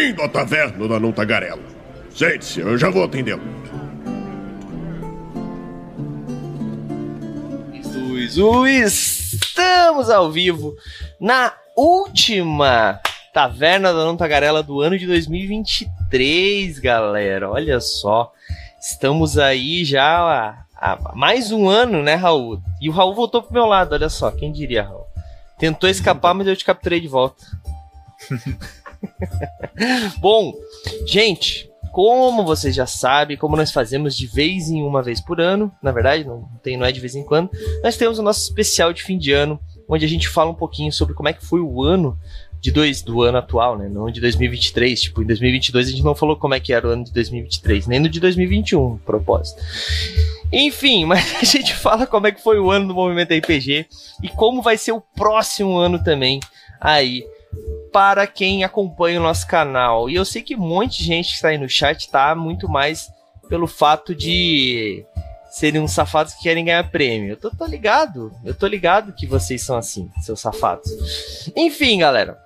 Bem-vindo à taverna da Não Tagarela. Sente-se, eu já vou atendê-lo. Estamos ao vivo na última Taverna da Não Tagarela do ano de 2023, galera. Olha só. Estamos aí já há, há mais um ano, né, Raul? E o Raul voltou pro meu lado, olha só. Quem diria, Raul? Tentou escapar, mas eu te capturei de volta. Bom, gente, como vocês já sabem, como nós fazemos de vez em uma vez por ano, na verdade, não, tem, não é de vez em quando, nós temos o nosso especial de fim de ano, onde a gente fala um pouquinho sobre como é que foi o ano de dois, do ano atual, né? Não de 2023. Tipo, em 2022 a gente não falou como é que era o ano de 2023, nem no de 2021, propósito. Enfim, mas a gente fala como é que foi o ano do movimento RPG e como vai ser o próximo ano também aí para quem acompanha o nosso canal. E eu sei que um monte de gente que está aí no chat tá muito mais pelo fato de serem uns safados que querem ganhar prêmio. Eu tô, tô ligado, eu tô ligado que vocês são assim, seus safados. Enfim, galera,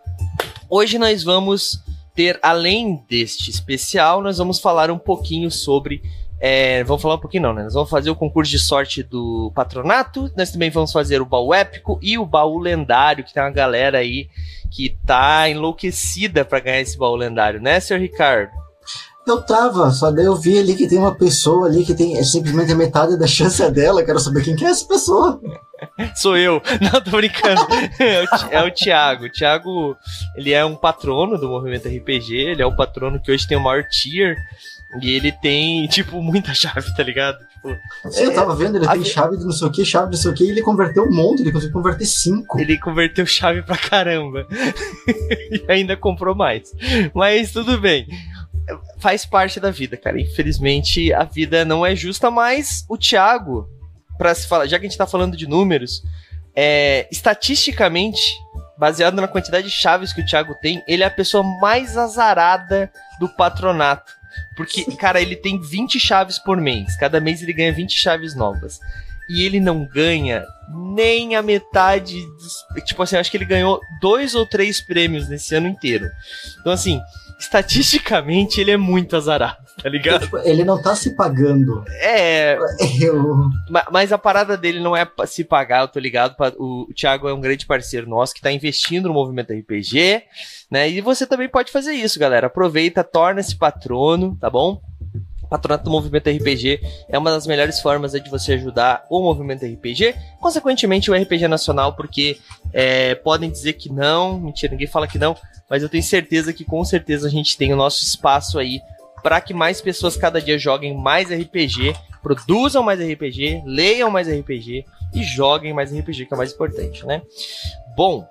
hoje nós vamos ter, além deste especial, nós vamos falar um pouquinho sobre é, vamos falar um pouquinho não, né? Nós vamos fazer o concurso de sorte do patronato. Nós também vamos fazer o baú épico e o baú lendário, que tem uma galera aí que tá enlouquecida para ganhar esse baú lendário, né, Sr. Ricardo? Eu tava, só daí eu vi ali que tem uma pessoa ali que tem é simplesmente a metade da chance dela. Quero saber quem que é essa pessoa. Sou eu. Não, tô brincando. É o, é o Thiago. O Thiago, ele é um patrono do movimento RPG. Ele é o patrono que hoje tem o maior tier e ele tem, tipo, muita chave, tá ligado? Tipo, eu tava vendo, ele tem chave de não sei o que, chave de não sei o que, e ele converteu um monte, ele conseguiu converter cinco. Ele converteu chave pra caramba. e ainda comprou mais. Mas tudo bem. Faz parte da vida, cara. Infelizmente, a vida não é justa, mas o Thiago, para se falar, já que a gente tá falando de números, é, estatisticamente, baseado na quantidade de chaves que o Thiago tem, ele é a pessoa mais azarada do patronato. Porque, cara, ele tem 20 chaves por mês. Cada mês ele ganha 20 chaves novas. E ele não ganha nem a metade dos. Tipo assim, acho que ele ganhou dois ou três prêmios nesse ano inteiro. Então, assim, estatisticamente ele é muito azarado, tá ligado? Tipo, ele não tá se pagando. É. Eu... Mas a parada dele não é se pagar, eu tô ligado. O, Thiago é um grande parceiro nosso que tá investindo no movimento RPG, né? E você também pode fazer isso, galera. Aproveita, torna-se patrono, tá bom? Patronato do Movimento RPG é uma das melhores formas de você ajudar o movimento RPG, consequentemente o RPG nacional, porque é, podem dizer que não, mentira, ninguém fala que não, mas eu tenho certeza que com certeza a gente tem o nosso espaço aí para que mais pessoas cada dia joguem mais RPG, produzam mais RPG, leiam mais RPG e joguem mais RPG, que é o mais importante, né? Bom,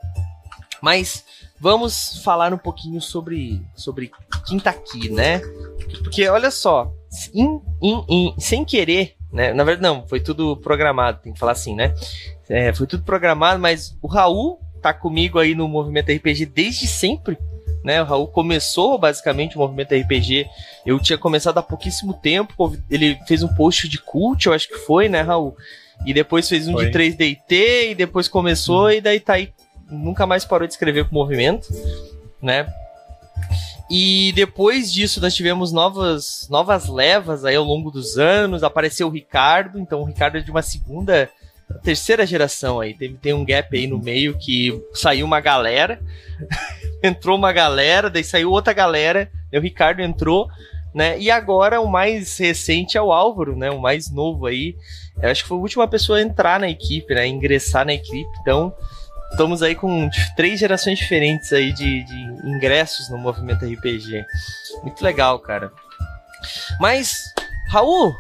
mas vamos falar um pouquinho sobre, sobre quem tá aqui, né? Porque olha só, in, in, in, sem querer, né? Na verdade, não, foi tudo programado, tem que falar assim, né? É, foi tudo programado, mas o Raul tá comigo aí no movimento RPG desde sempre. Né, o Raul começou basicamente o movimento RPG. Eu tinha começado há pouquíssimo tempo. Ele fez um post de cult, eu acho que foi, né, Raul? E depois fez um foi. de 3DT e depois começou uhum. e daí tá aí. Nunca mais parou de escrever pro movimento, né? E depois disso nós tivemos novas, novas levas aí ao longo dos anos. Apareceu o Ricardo, então o Ricardo é de uma segunda terceira geração aí. Tem, tem um gap aí no meio que saiu uma galera, entrou uma galera, daí saiu outra galera, o Ricardo entrou, né? E agora o mais recente é o Álvaro, né? O mais novo aí. Eu acho que foi a última pessoa a entrar na equipe, né? Ingressar na equipe. Então, estamos aí com três gerações diferentes aí de, de ingressos no movimento RPG. Muito legal, cara. Mas, Raul,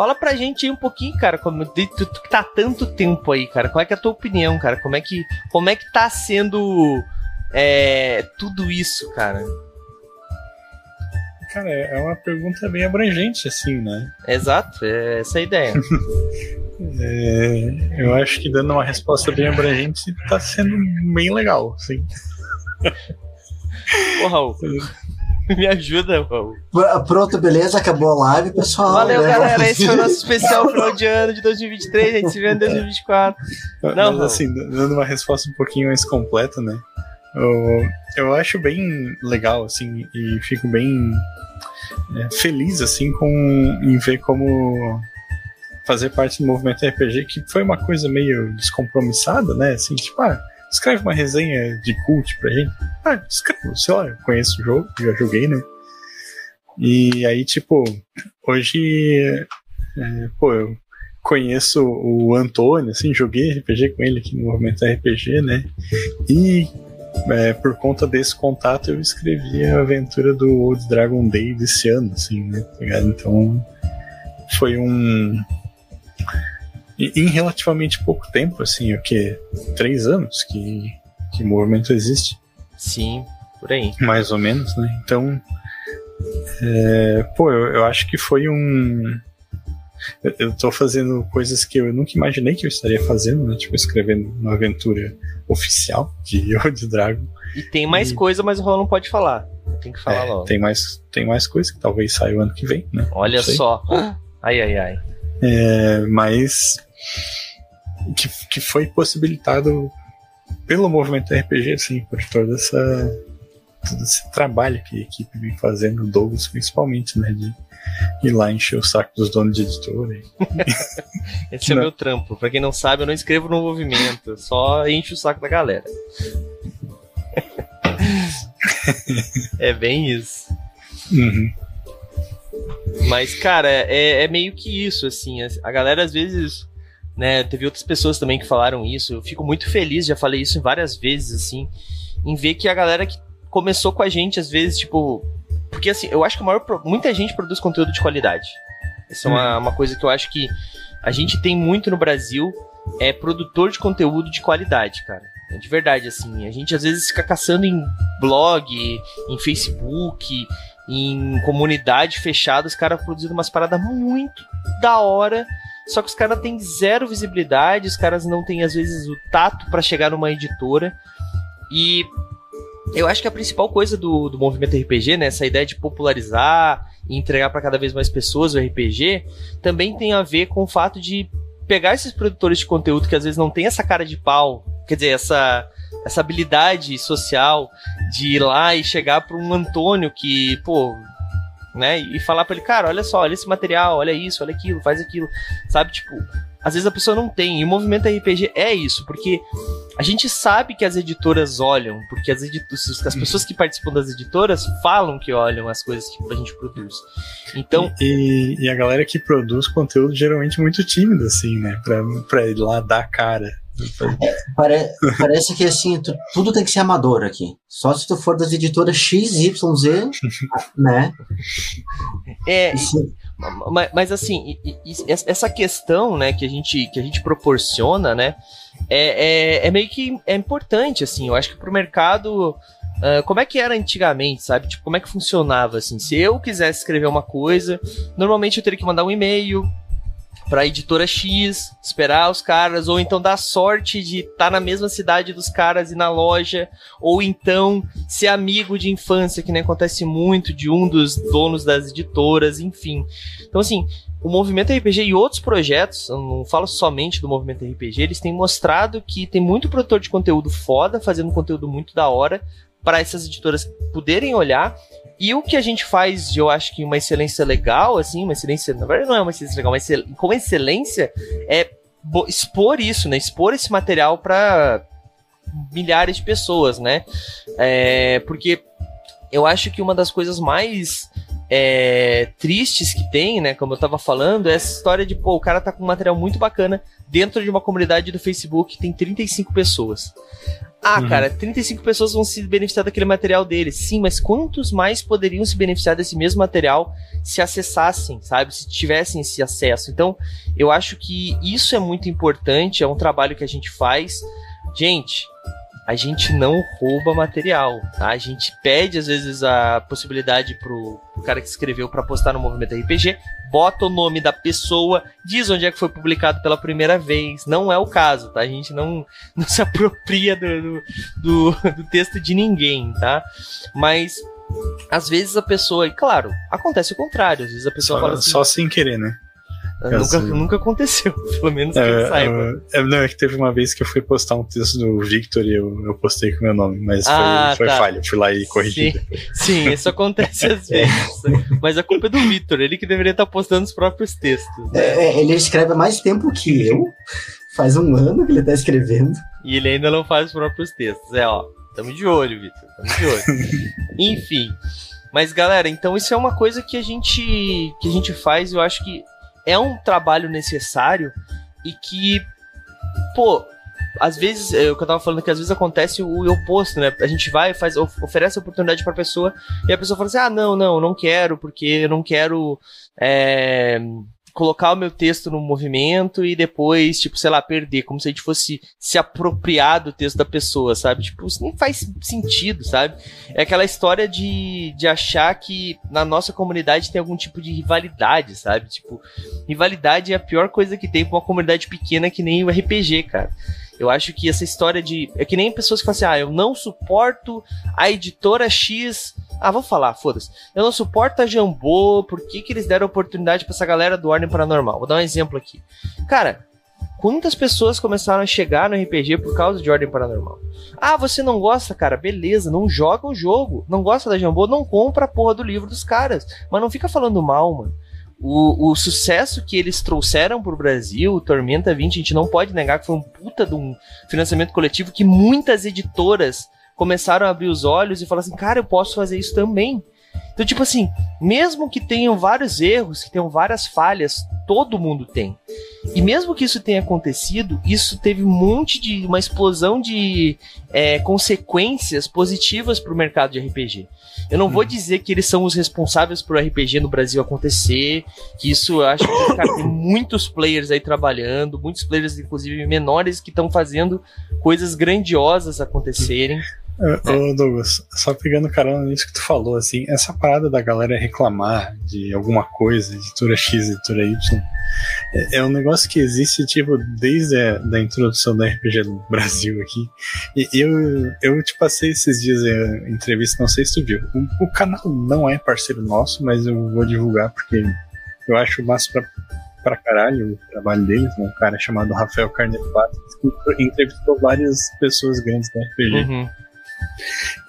Fala pra gente aí um pouquinho, cara, como tu, tu que tá tanto tempo aí, cara. Qual é é a tua opinião, cara? Como é que, como é que tá sendo é, tudo isso, cara? Cara, é uma pergunta bem abrangente, assim, né? Exato, é essa a ideia. é, eu acho que dando uma resposta bem abrangente tá sendo bem legal, sim. Ô, Raul, Me ajuda, Raul. Pronto, beleza, acabou a live, pessoal. Valeu, né? galera. Esse foi o nosso especial final de ano de 2023. A gente se vê em 2024. Não, Mas, assim, dando uma resposta um pouquinho mais completa, né? Eu, eu acho bem legal, assim, e fico bem é, feliz, assim, com, em ver como fazer parte do movimento RPG, que foi uma coisa meio descompromissada, né? Assim, tipo, ah, escreve uma resenha de cult pra gente. Ah, escreve, sei lá, eu conheço o jogo, já joguei, né? E aí, tipo, hoje, é, pô, eu conheço o Antônio, assim, joguei RPG com ele aqui no Movimento RPG, né? E é, por conta desse contato eu escrevi a aventura do Old Dragon Day desse ano, assim, né? Tá então foi um. Em relativamente pouco tempo, assim, o que? Três anos que, que o movimento existe. Sim, por aí. Mais ou menos, né? Então. É, pô, eu, eu acho que foi um eu, eu tô fazendo coisas que eu nunca imaginei que eu estaria fazendo, né? Tipo, escrevendo uma aventura oficial de Old Dragon. E tem mais e... coisa, mas o Roland não pode falar. Tem que falar é, logo. Tem mais, tem mais coisa que talvez saia o ano que vem, né? Olha só. Ai, ai, ai. É, mas que, que foi possibilitado pelo movimento RPG, assim, por toda essa todo esse trabalho que a equipe vem fazendo, o Douglas principalmente, né, de ir lá encher o saco dos donos de editora. Esse é o meu trampo. Pra quem não sabe, eu não escrevo no movimento, só encho o saco da galera. é bem isso. Uhum. Mas, cara, é, é, meio que isso, assim. A galera às vezes. Né, teve outras pessoas também que falaram isso. Eu fico muito feliz, já falei isso várias vezes, assim, em ver que a galera que começou com a gente, às vezes, tipo, porque assim, eu acho que maior, muita gente produz conteúdo de qualidade. Essa é uma, uhum. uma coisa que eu acho que a gente tem muito no Brasil, é produtor de conteúdo de qualidade, cara. É de verdade, assim. A gente às vezes fica caçando em blog, em Facebook, em comunidade fechada, os caras produzindo umas paradas muito da hora. Só que os caras têm zero visibilidade, os caras não têm, às vezes, o tato para chegar numa editora. E eu acho que a principal coisa do, do movimento RPG, né, essa ideia de popularizar e entregar para cada vez mais pessoas o RPG, também tem a ver com o fato de pegar esses produtores de conteúdo que às vezes não tem essa cara de pau, quer dizer, essa, essa habilidade social de ir lá e chegar para um Antônio que, pô, né, e falar para ele, cara, olha só, olha esse material, olha isso, olha aquilo, faz aquilo, sabe, tipo, às vezes a pessoa não tem. E o movimento RPG é isso, porque a gente sabe que as editoras olham, porque as, as pessoas que participam das editoras falam que olham as coisas que a gente produz. Então. E, e, e a galera que produz conteúdo geralmente muito tímida, assim, né? Pra, pra ir lá dar cara. Pare, parece que assim, tu, tudo tem que ser amador aqui. Só se tu for das editoras XYZ, né? É. Mas, mas assim, essa questão, né, que a gente, que a gente proporciona, né, é, é, é meio que é importante, assim. Eu acho que pro mercado. Uh, como é que era antigamente, sabe? Tipo, como é que funcionava, assim? Se eu quisesse escrever uma coisa, normalmente eu teria que mandar um e-mail, pra editora X, esperar os caras, ou então dar sorte de estar tá na mesma cidade dos caras e na loja, ou então ser amigo de infância, que nem acontece muito, de um dos donos das editoras, enfim. Então, assim, o movimento RPG e outros projetos, eu não falo somente do movimento RPG, eles têm mostrado que tem muito produtor de conteúdo foda, fazendo conteúdo muito da hora, para essas editoras poderem olhar e o que a gente faz, eu acho que uma excelência legal, assim, uma excelência, na verdade não é uma excelência legal, mas com excelência é expor isso, né? Expor esse material para milhares de pessoas, né? É, porque eu acho que uma das coisas mais é, tristes que tem, né? Como eu tava falando, é essa história de, pô, o cara tá com um material muito bacana dentro de uma comunidade do Facebook que tem 35 pessoas. Ah, uhum. cara, 35 pessoas vão se beneficiar daquele material dele. Sim, mas quantos mais poderiam se beneficiar desse mesmo material se acessassem, sabe? Se tivessem esse acesso. Então, eu acho que isso é muito importante, é um trabalho que a gente faz. Gente, a gente não rouba material, tá? A gente pede às vezes a possibilidade pro, pro cara que escreveu para postar no movimento RPG, bota o nome da pessoa, diz onde é que foi publicado pela primeira vez. Não é o caso, tá? A gente não, não se apropria do, do, do texto de ninguém, tá? Mas às vezes a pessoa, e claro, acontece o contrário, às vezes a pessoa só, fala assim, só sem querer, né? Nunca, nunca aconteceu, pelo menos que é, eu saiba. É, não, é que teve uma vez que eu fui postar um texto do Victor e eu, eu postei com meu nome, mas ah, foi, foi tá. falha. Eu fui lá e corrigi. Sim, sim isso acontece às vezes. mas a culpa é do Victor, ele que deveria estar postando os próprios textos. Né? É, ele escreve há mais tempo que eu. Faz um ano que ele tá escrevendo. E ele ainda não faz os próprios textos. É, ó. Tamo de olho, Victor. Tamo de olho. Enfim. Mas galera, então isso é uma coisa que a gente que a gente faz, eu acho que é um trabalho necessário e que pô, às vezes, é o que eu tava falando que às vezes acontece o oposto, né? A gente vai, faz, oferece a oportunidade pra pessoa e a pessoa fala assim: ah, não, não, não quero, porque eu não quero. É, colocar o meu texto no movimento e depois, tipo, sei lá, perder, como se a gente fosse se apropriar do texto da pessoa, sabe? Tipo, isso nem faz sentido, sabe? É aquela história de, de achar que na nossa comunidade tem algum tipo de rivalidade, sabe? Tipo, rivalidade é a pior coisa que tem pra uma comunidade pequena que nem o RPG, cara. Eu acho que essa história de. É que nem pessoas que falam assim, ah, eu não suporto a editora X ah, vou falar, foda-se. Eu não suporto a Jambô, por que, que eles deram oportunidade para essa galera do Ordem Paranormal? Vou dar um exemplo aqui. Cara, quantas pessoas começaram a chegar no RPG por causa de Ordem Paranormal? Ah, você não gosta, cara? Beleza, não joga o jogo. Não gosta da Jambô? Não compra a porra do livro dos caras. Mas não fica falando mal, mano. O, o, sucesso que eles trouxeram pro Brasil, o Tormenta 20, a gente não pode negar que foi um puta de um financiamento coletivo que muitas editoras começaram a abrir os olhos e falar assim, cara, eu posso fazer isso também. Então, tipo assim, mesmo que tenham vários erros, que tenham várias falhas, todo mundo tem. E mesmo que isso tenha acontecido, isso teve um monte de. uma explosão de é, consequências positivas para o mercado de RPG. Eu não hum. vou dizer que eles são os responsáveis por RPG no Brasil acontecer, que isso eu acho que cara, tem muitos players aí trabalhando, muitos players, inclusive menores, que estão fazendo coisas grandiosas acontecerem. É. Ô, Douglas, só pegando carona nisso que tu falou, assim, essa parada da galera reclamar de alguma coisa, editora X, editora Y, é, é um negócio que existe, tipo, desde a da introdução da RPG no Brasil aqui. E eu, eu te passei esses dias em entrevista, não sei se tu viu. O, o, canal não é parceiro nosso, mas eu vou divulgar porque eu acho massa pra, pra caralho o trabalho deles, né? Um cara chamado Rafael Carnefato, que entrevistou várias pessoas grandes da RPG. Uhum.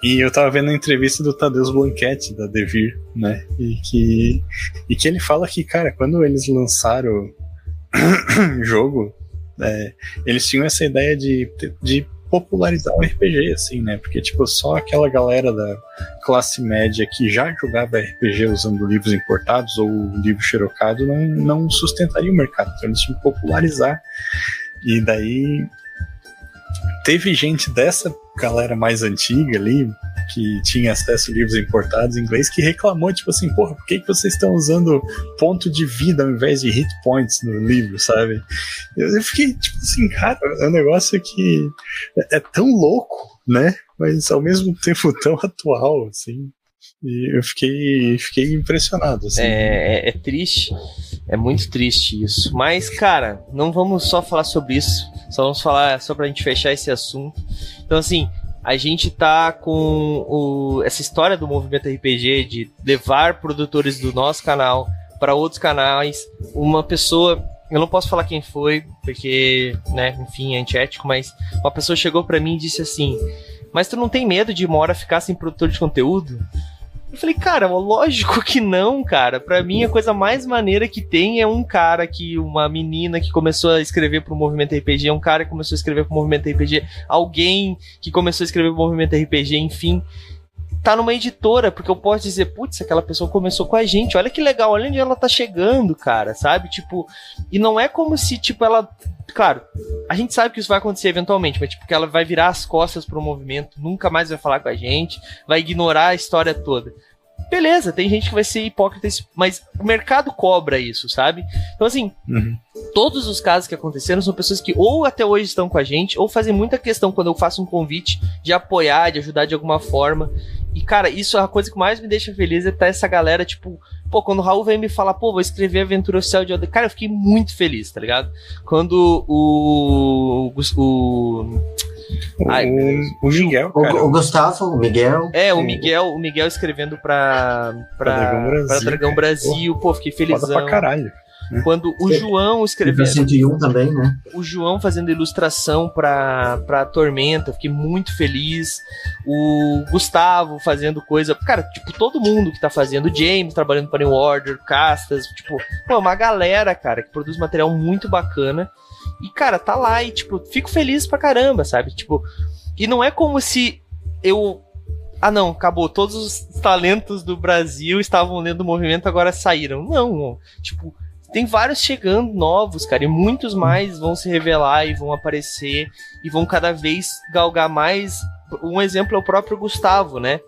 E eu tava vendo a entrevista do Tadeusz Blanquette, da Devir, né? E que, e que ele fala que, cara, quando eles lançaram o jogo, é, eles tinham essa ideia de, de popularizar o RPG, assim, né? Porque, tipo, só aquela galera da classe média que já jogava RPG usando livros importados ou livro xerocado não, não sustentaria o mercado. Então eles tinham que popularizar. E daí teve gente dessa galera mais antiga ali, que tinha acesso a livros importados em inglês, que reclamou, tipo assim, porra, por que, que vocês estão usando ponto de vida ao invés de hit points no livro, sabe? Eu, fiquei, tipo assim, cara, é um negócio que é, é tão louco, né? Mas ao mesmo tempo tão atual, assim. E eu fiquei, fiquei impressionado. Assim. É, é, é, triste, é muito triste isso. Mas, cara, não vamos só falar sobre isso, só vamos falar só pra gente fechar esse assunto. Então, assim, a gente tá com o, essa história do movimento RPG de levar produtores do nosso canal para outros canais. Uma pessoa, eu não posso falar quem foi, porque, né, enfim, é antiético, mas uma pessoa chegou para mim e disse assim: Mas tu não tem medo de uma hora ficar sem produtor de conteúdo? Eu falei, cara, lógico que não, cara. Pra mim, a coisa mais maneira que tem é um cara que, uma menina que começou a escrever pro movimento RPG, um cara que começou a escrever pro movimento RPG, alguém que começou a escrever pro movimento RPG, enfim tá numa editora, porque eu posso dizer, putz, aquela pessoa começou com a gente, olha que legal, olha onde ela tá chegando, cara, sabe? Tipo, e não é como se, tipo, ela. Claro, a gente sabe que isso vai acontecer eventualmente, mas tipo, que ela vai virar as costas pro movimento, nunca mais vai falar com a gente, vai ignorar a história toda. Beleza, tem gente que vai ser hipócrita, mas o mercado cobra isso, sabe? Então, assim, uhum. Todos os casos que aconteceram são pessoas que ou até hoje estão com a gente, ou fazem muita questão quando eu faço um convite de apoiar, de ajudar de alguma forma. E, cara, isso é a coisa que mais me deixa feliz é estar essa galera, tipo, pô, quando o Raul veio me falar, pô, vou escrever Aventura Oficial de Odeia, cara, eu fiquei muito feliz, tá ligado? Quando o. o, o Ai, o, Miguel. O, o, Gustavo, o Miguel. É, o Miguel, o Miguel escrevendo pra, pra, pra Dragão Brasil, pra Dragão Brasil pô, fiquei felizão. Foda pra caralho. Né? Quando o João escreveu. 101 também, né? O João fazendo ilustração pra, pra Tormenta, fiquei muito feliz. O Gustavo fazendo coisa. Cara, tipo, todo mundo que tá fazendo. O James trabalhando para New Order, Castas, tipo, pô, uma galera, cara, que produz material muito bacana. E, cara, tá lá e, tipo, fico feliz pra caramba, sabe? Tipo, e não é como se eu. Ah, não, acabou. Todos os talentos do Brasil estavam lendo o movimento, agora saíram. Não, tipo, tem vários chegando novos, cara, e muitos mais vão se revelar e vão aparecer e vão cada vez galgar mais. Um exemplo é o próprio Gustavo, né?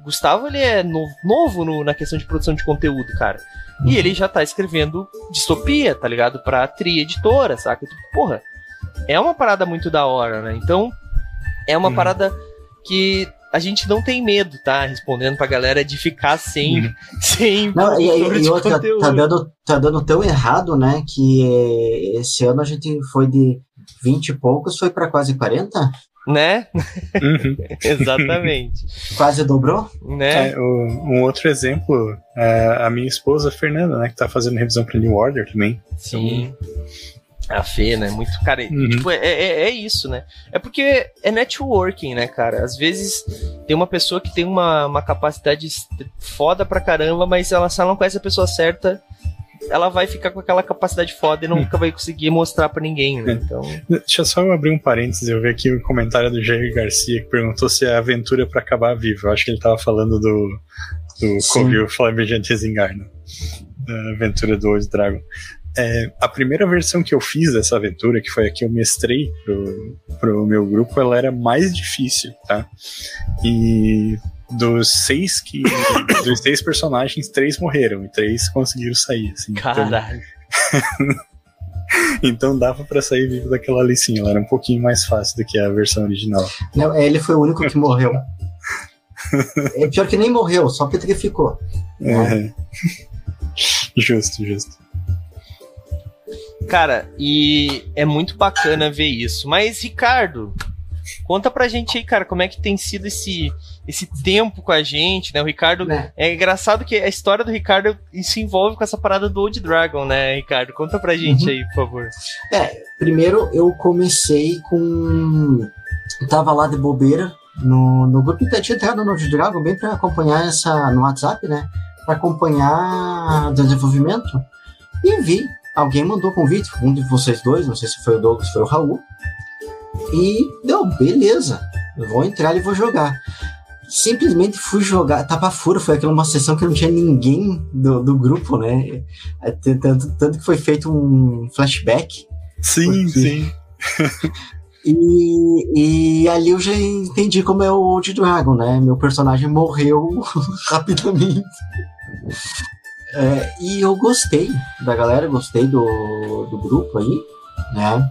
O Gustavo ele é novo, novo no, na questão de produção de conteúdo, cara. E ele já tá escrevendo distopia, tá ligado? Pra tri editora, saca? Tipo, porra, é uma parada muito da hora, né? Então, é uma hum. parada que a gente não tem medo, tá? Respondendo pra galera de ficar sem. Hum. sem não, e, e, e outra, tá dando, tá dando tão errado, né? Que esse ano a gente foi de 20 e poucos, foi para quase 40? Né? Uhum. Exatamente. Quase dobrou? Né? É, o, um outro exemplo é a minha esposa, Fernanda, né? Que tá fazendo revisão para New Order também. Sim. A Fê, né? Muito, cara, uhum. tipo, é, é, é, isso, né? É porque é networking, né, cara? Às vezes tem uma pessoa que tem uma, uma capacidade foda pra caramba, mas ela, se ela não conhece a pessoa certa, ela vai ficar com aquela capacidade foda e nunca vai conseguir mostrar para ninguém, né? Então... Deixa só eu abrir um parênteses, eu vi aqui o comentário do Jair Garcia que perguntou se é aventura para acabar vivo. Eu acho que ele tava falando do, do Covil Flamejante Resingarno, da aventura do Old Dragon. É, a primeira versão que eu fiz dessa aventura, que foi a que eu mestrei pro, pro meu grupo, ela era mais difícil, tá? E dos seis que. dos seis personagens, três morreram e três conseguiram sair. Assim, então Caralho. Então, então dava para sair vivo daquela licinha. Ela era um pouquinho mais fácil do que a versão original. Não, ele foi o único que morreu. é pior que nem morreu, só petrificou. É. Justo, justo. Cara, e é muito bacana ver isso. Mas, Ricardo, conta pra gente aí, cara, como é que tem sido esse esse tempo com a gente, né? O Ricardo. É. é engraçado que a história do Ricardo se envolve com essa parada do Old Dragon, né, Ricardo? Conta pra gente uhum. aí, por favor. É, primeiro eu comecei com. Eu tava lá de bobeira no, no grupo que tinha entrado no Old Dragon bem pra acompanhar essa. no WhatsApp, né? Pra acompanhar o desenvolvimento. E vi. Alguém mandou convite, um de vocês dois, não sei se foi o Douglas, foi o Raul. E deu, beleza, vou entrar e vou jogar simplesmente fui jogar, tava fura, foi aquela uma sessão que não tinha ninguém do, do grupo, né? É, tanto, tanto que foi feito um flashback. Sim, porque... sim. E, e ali eu já entendi como é o Old Dragon, né? Meu personagem morreu rapidamente. É, e eu gostei da galera, gostei do, do grupo aí, né?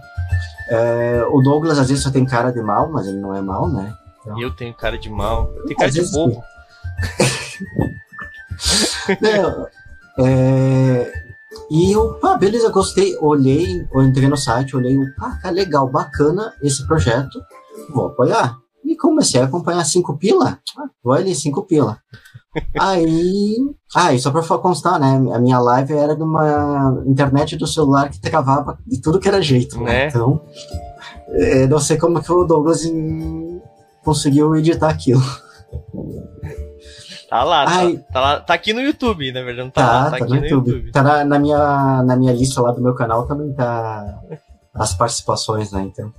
É, o Douglas às vezes só tem cara de mal, mas ele não é mal, né? Então... Eu tenho cara de mal. Eu tenho cara de bobo. Não, é... E eu, pá, beleza, gostei. Olhei, eu entrei no site, olhei, pá, tá legal, bacana esse projeto. Vou apoiar. E comecei a acompanhar cinco pila. Ah, vou ali, cinco pila. Aí. Ah, e só pra constar, né? A minha live era de uma internet do celular que travava de tudo que era jeito. Né? né? Então. É, não sei como que o Douglas conseguiu editar aquilo. Tá lá, tá, tá, lá, tá aqui no YouTube, na verdade, não tá, tá, lá, tá, tá aqui no, YouTube. YouTube. Tá na, na, minha, na minha lista lá do meu canal também tá as participações, né, então.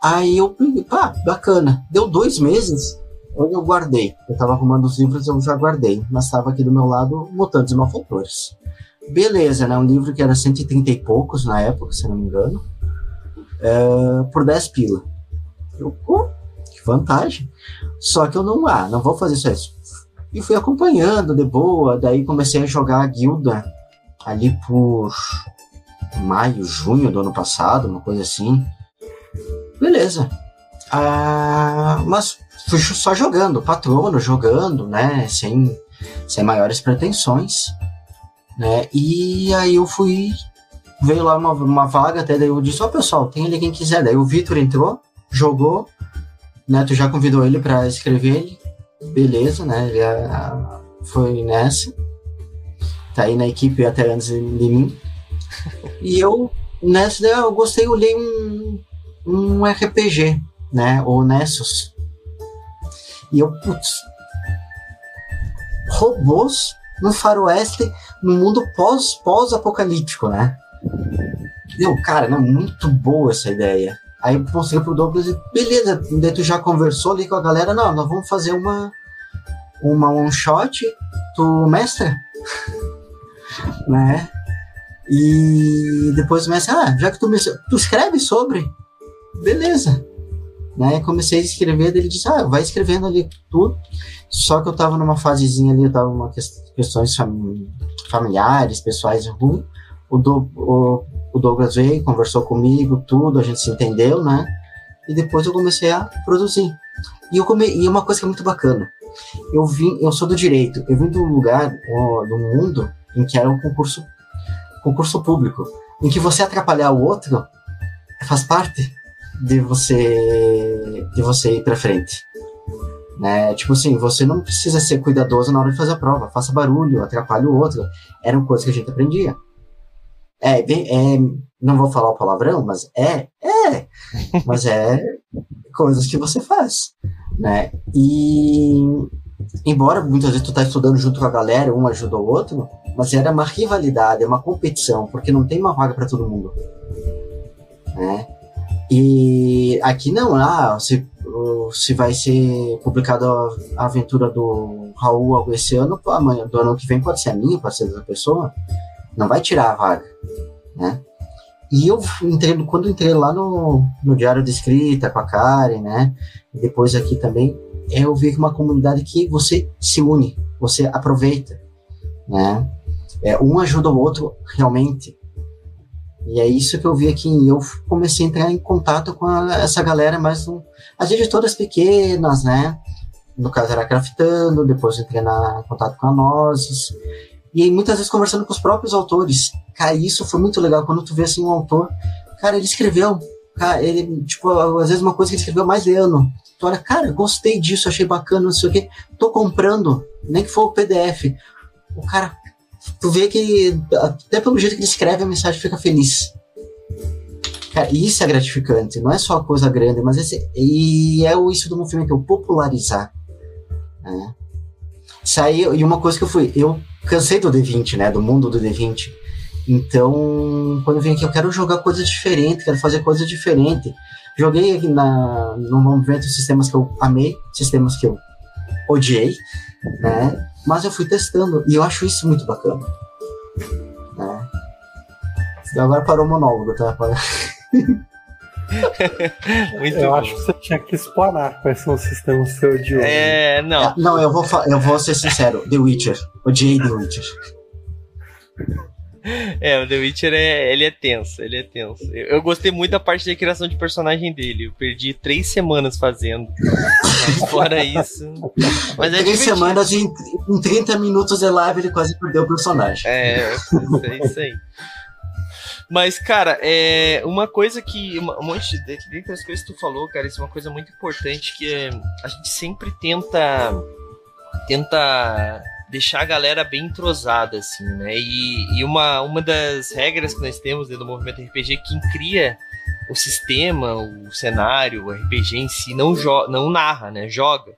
Aí eu, pá, bacana. Deu dois meses, onde eu guardei. Eu tava arrumando os livros, eu já guardei. Mas tava aqui do meu lado, Mutantes Malfeitores. Beleza, né, um livro que era 130 e poucos na época, se não me engano. É, por 10 pila. Eu, pô, vantagem. Só que eu não, ah, não vou fazer isso. E fui acompanhando de boa, daí comecei a jogar a guilda ali por maio, junho do ano passado, uma coisa assim. Beleza. Ah, mas fui só jogando, patrono, jogando, né, sem, sem maiores pretensões, né, e aí eu fui, veio lá uma, uma vaga, até daí eu disse, ó oh, pessoal, tem ali quem quiser, daí o Vitor entrou, jogou, Neto já convidou ele para escrever ele. Beleza, né? Ele ah, foi nessa. Tá aí na equipe até antes de mim. e eu, nessa eu gostei, eu olhei um, um RPG, né? O Nessus. E eu, putz, robôs no faroeste, no mundo pós, pós-apocalíptico, né? Deu, cara, não, muito boa essa ideia. Aí eu mostrei pro Douglas e, beleza, daí tu já conversou ali com a galera, não, nós vamos fazer uma uma one shot, tu mestra, né? E depois mestre, ah, já que tu, tu escreve sobre, beleza. Né? Comecei a escrever, ele disse, ah, vai escrevendo ali tudo. Só que eu tava numa fasezinha ali, eu tava numa questões familiares, pessoais ruim. O, Do, o, o Douglas veio, conversou comigo, tudo, a gente se entendeu, né? E depois eu comecei a produzir. E, eu come... e uma coisa que é muito bacana, eu vim, eu sou do direito, eu vim de um lugar ó, do mundo em que era um concurso, concurso público, em que você atrapalhar o outro faz parte de você de você ir para frente. Né? Tipo assim, você não precisa ser cuidadoso na hora de fazer a prova, faça barulho, atrapalhe o outro. Eram coisas que a gente aprendia. É, bem, é, não vou falar o palavrão, mas é, é, mas é coisas que você faz, né? E embora muitas vezes tu tá estudando junto com a galera, um ajuda o outro, mas era uma rivalidade, é uma competição, porque não tem uma vaga para todo mundo, né? E aqui não, ah, se, se vai ser publicado a aventura do Raul esse ano, amanhã, do ano que vem pode ser a minha, pode ser da pessoa, não vai tirar a vaga, né? E eu entrei, quando entrei lá no, no Diário de Escrita com a Karen, né? E depois aqui também, eu vi que uma comunidade que você se une, você aproveita, né? É, um ajuda o outro realmente. E é isso que eu vi aqui. Eu comecei a entrar em contato com a, essa galera, mas um, as editoras pequenas, né? No caso era Craftando, depois entrei na, em contato com a Nozes. E aí, muitas vezes conversando com os próprios autores. Cara, isso foi muito legal quando tu vê assim um autor. Cara, ele escreveu. Cara, ele, tipo, às vezes uma coisa que ele escreveu mais ano. Tu olha, cara, gostei disso, achei bacana, não sei o quê. Tô comprando, nem que for o PDF. O cara, tu vê que até pelo jeito que ele escreve a mensagem fica feliz. Cara, isso é gratificante, não é só coisa grande, mas esse, e é isso do movimento, o popularizar. Né? Aí, e uma coisa que eu fui, eu cansei do D20, né? Do mundo do D20. Então, quando eu vim aqui, eu quero jogar coisas diferentes, quero fazer coisas diferentes. Joguei aqui na, no momento sistemas que eu amei, sistemas que eu odiei, né? Mas eu fui testando e eu acho isso muito bacana. Né? Agora parou o monólogo, tá? Muito eu bom. acho que você tinha que explanar quais são os sistemas que você odiou. É, não. É, não, eu vou, eu vou ser sincero. The Witcher. Odiei The Witcher. É, o The Witcher é, ele é tenso, ele é tenso. Eu, eu, gostei muito da parte da criação de personagem dele. Eu perdi três semanas fazendo. Mas fora isso. Mas é três divertido. semanas em, em 30 minutos de live ele quase perdeu o personagem. É, é isso aí. Mas, cara, é uma coisa que. Um monte de. Dentre as coisas que tu falou, cara, isso é uma coisa muito importante que é, a gente sempre tenta. Tenta deixar a galera bem entrosada, assim, né? E, e uma, uma das regras que nós temos dentro do movimento RPG, quem cria o sistema, o cenário, o RPG em si, não, não narra, né? Joga.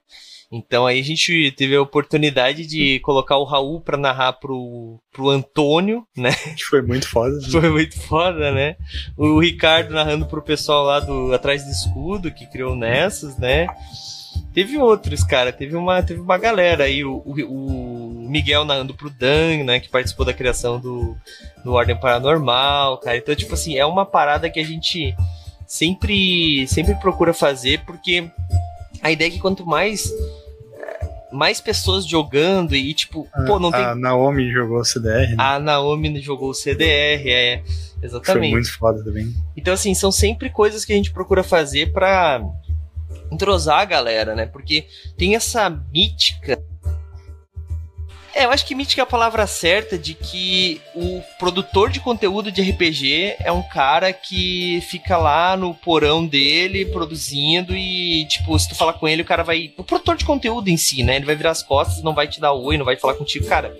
Então aí a gente teve a oportunidade de colocar o Raul para narrar pro, pro Antônio, né? Que foi muito foda. Né? Foi muito foda, né? O Ricardo narrando pro pessoal lá do Atrás do Escudo, que criou Nessas, né? Teve outros, cara. Teve uma, teve uma galera aí. O, o, o Miguel narrando pro Dan, né? Que participou da criação do, do Ordem Paranormal, cara. Então, tipo assim, é uma parada que a gente sempre, sempre procura fazer, porque a ideia é que quanto mais mais pessoas jogando e, tipo, a, pô, não tem. A Naomi jogou o CDR. Né? A Naomi jogou o CDR, é. Exatamente. Foi muito foda também. Então, assim, são sempre coisas que a gente procura fazer para entrosar a galera, né? Porque tem essa mítica é, eu acho que mítica é a palavra certa de que o produtor de conteúdo de RPG é um cara que fica lá no porão dele produzindo e, tipo, se tu falar com ele, o cara vai. O produtor de conteúdo em si, né? Ele vai virar as costas, não vai te dar oi, não vai falar contigo. Cara,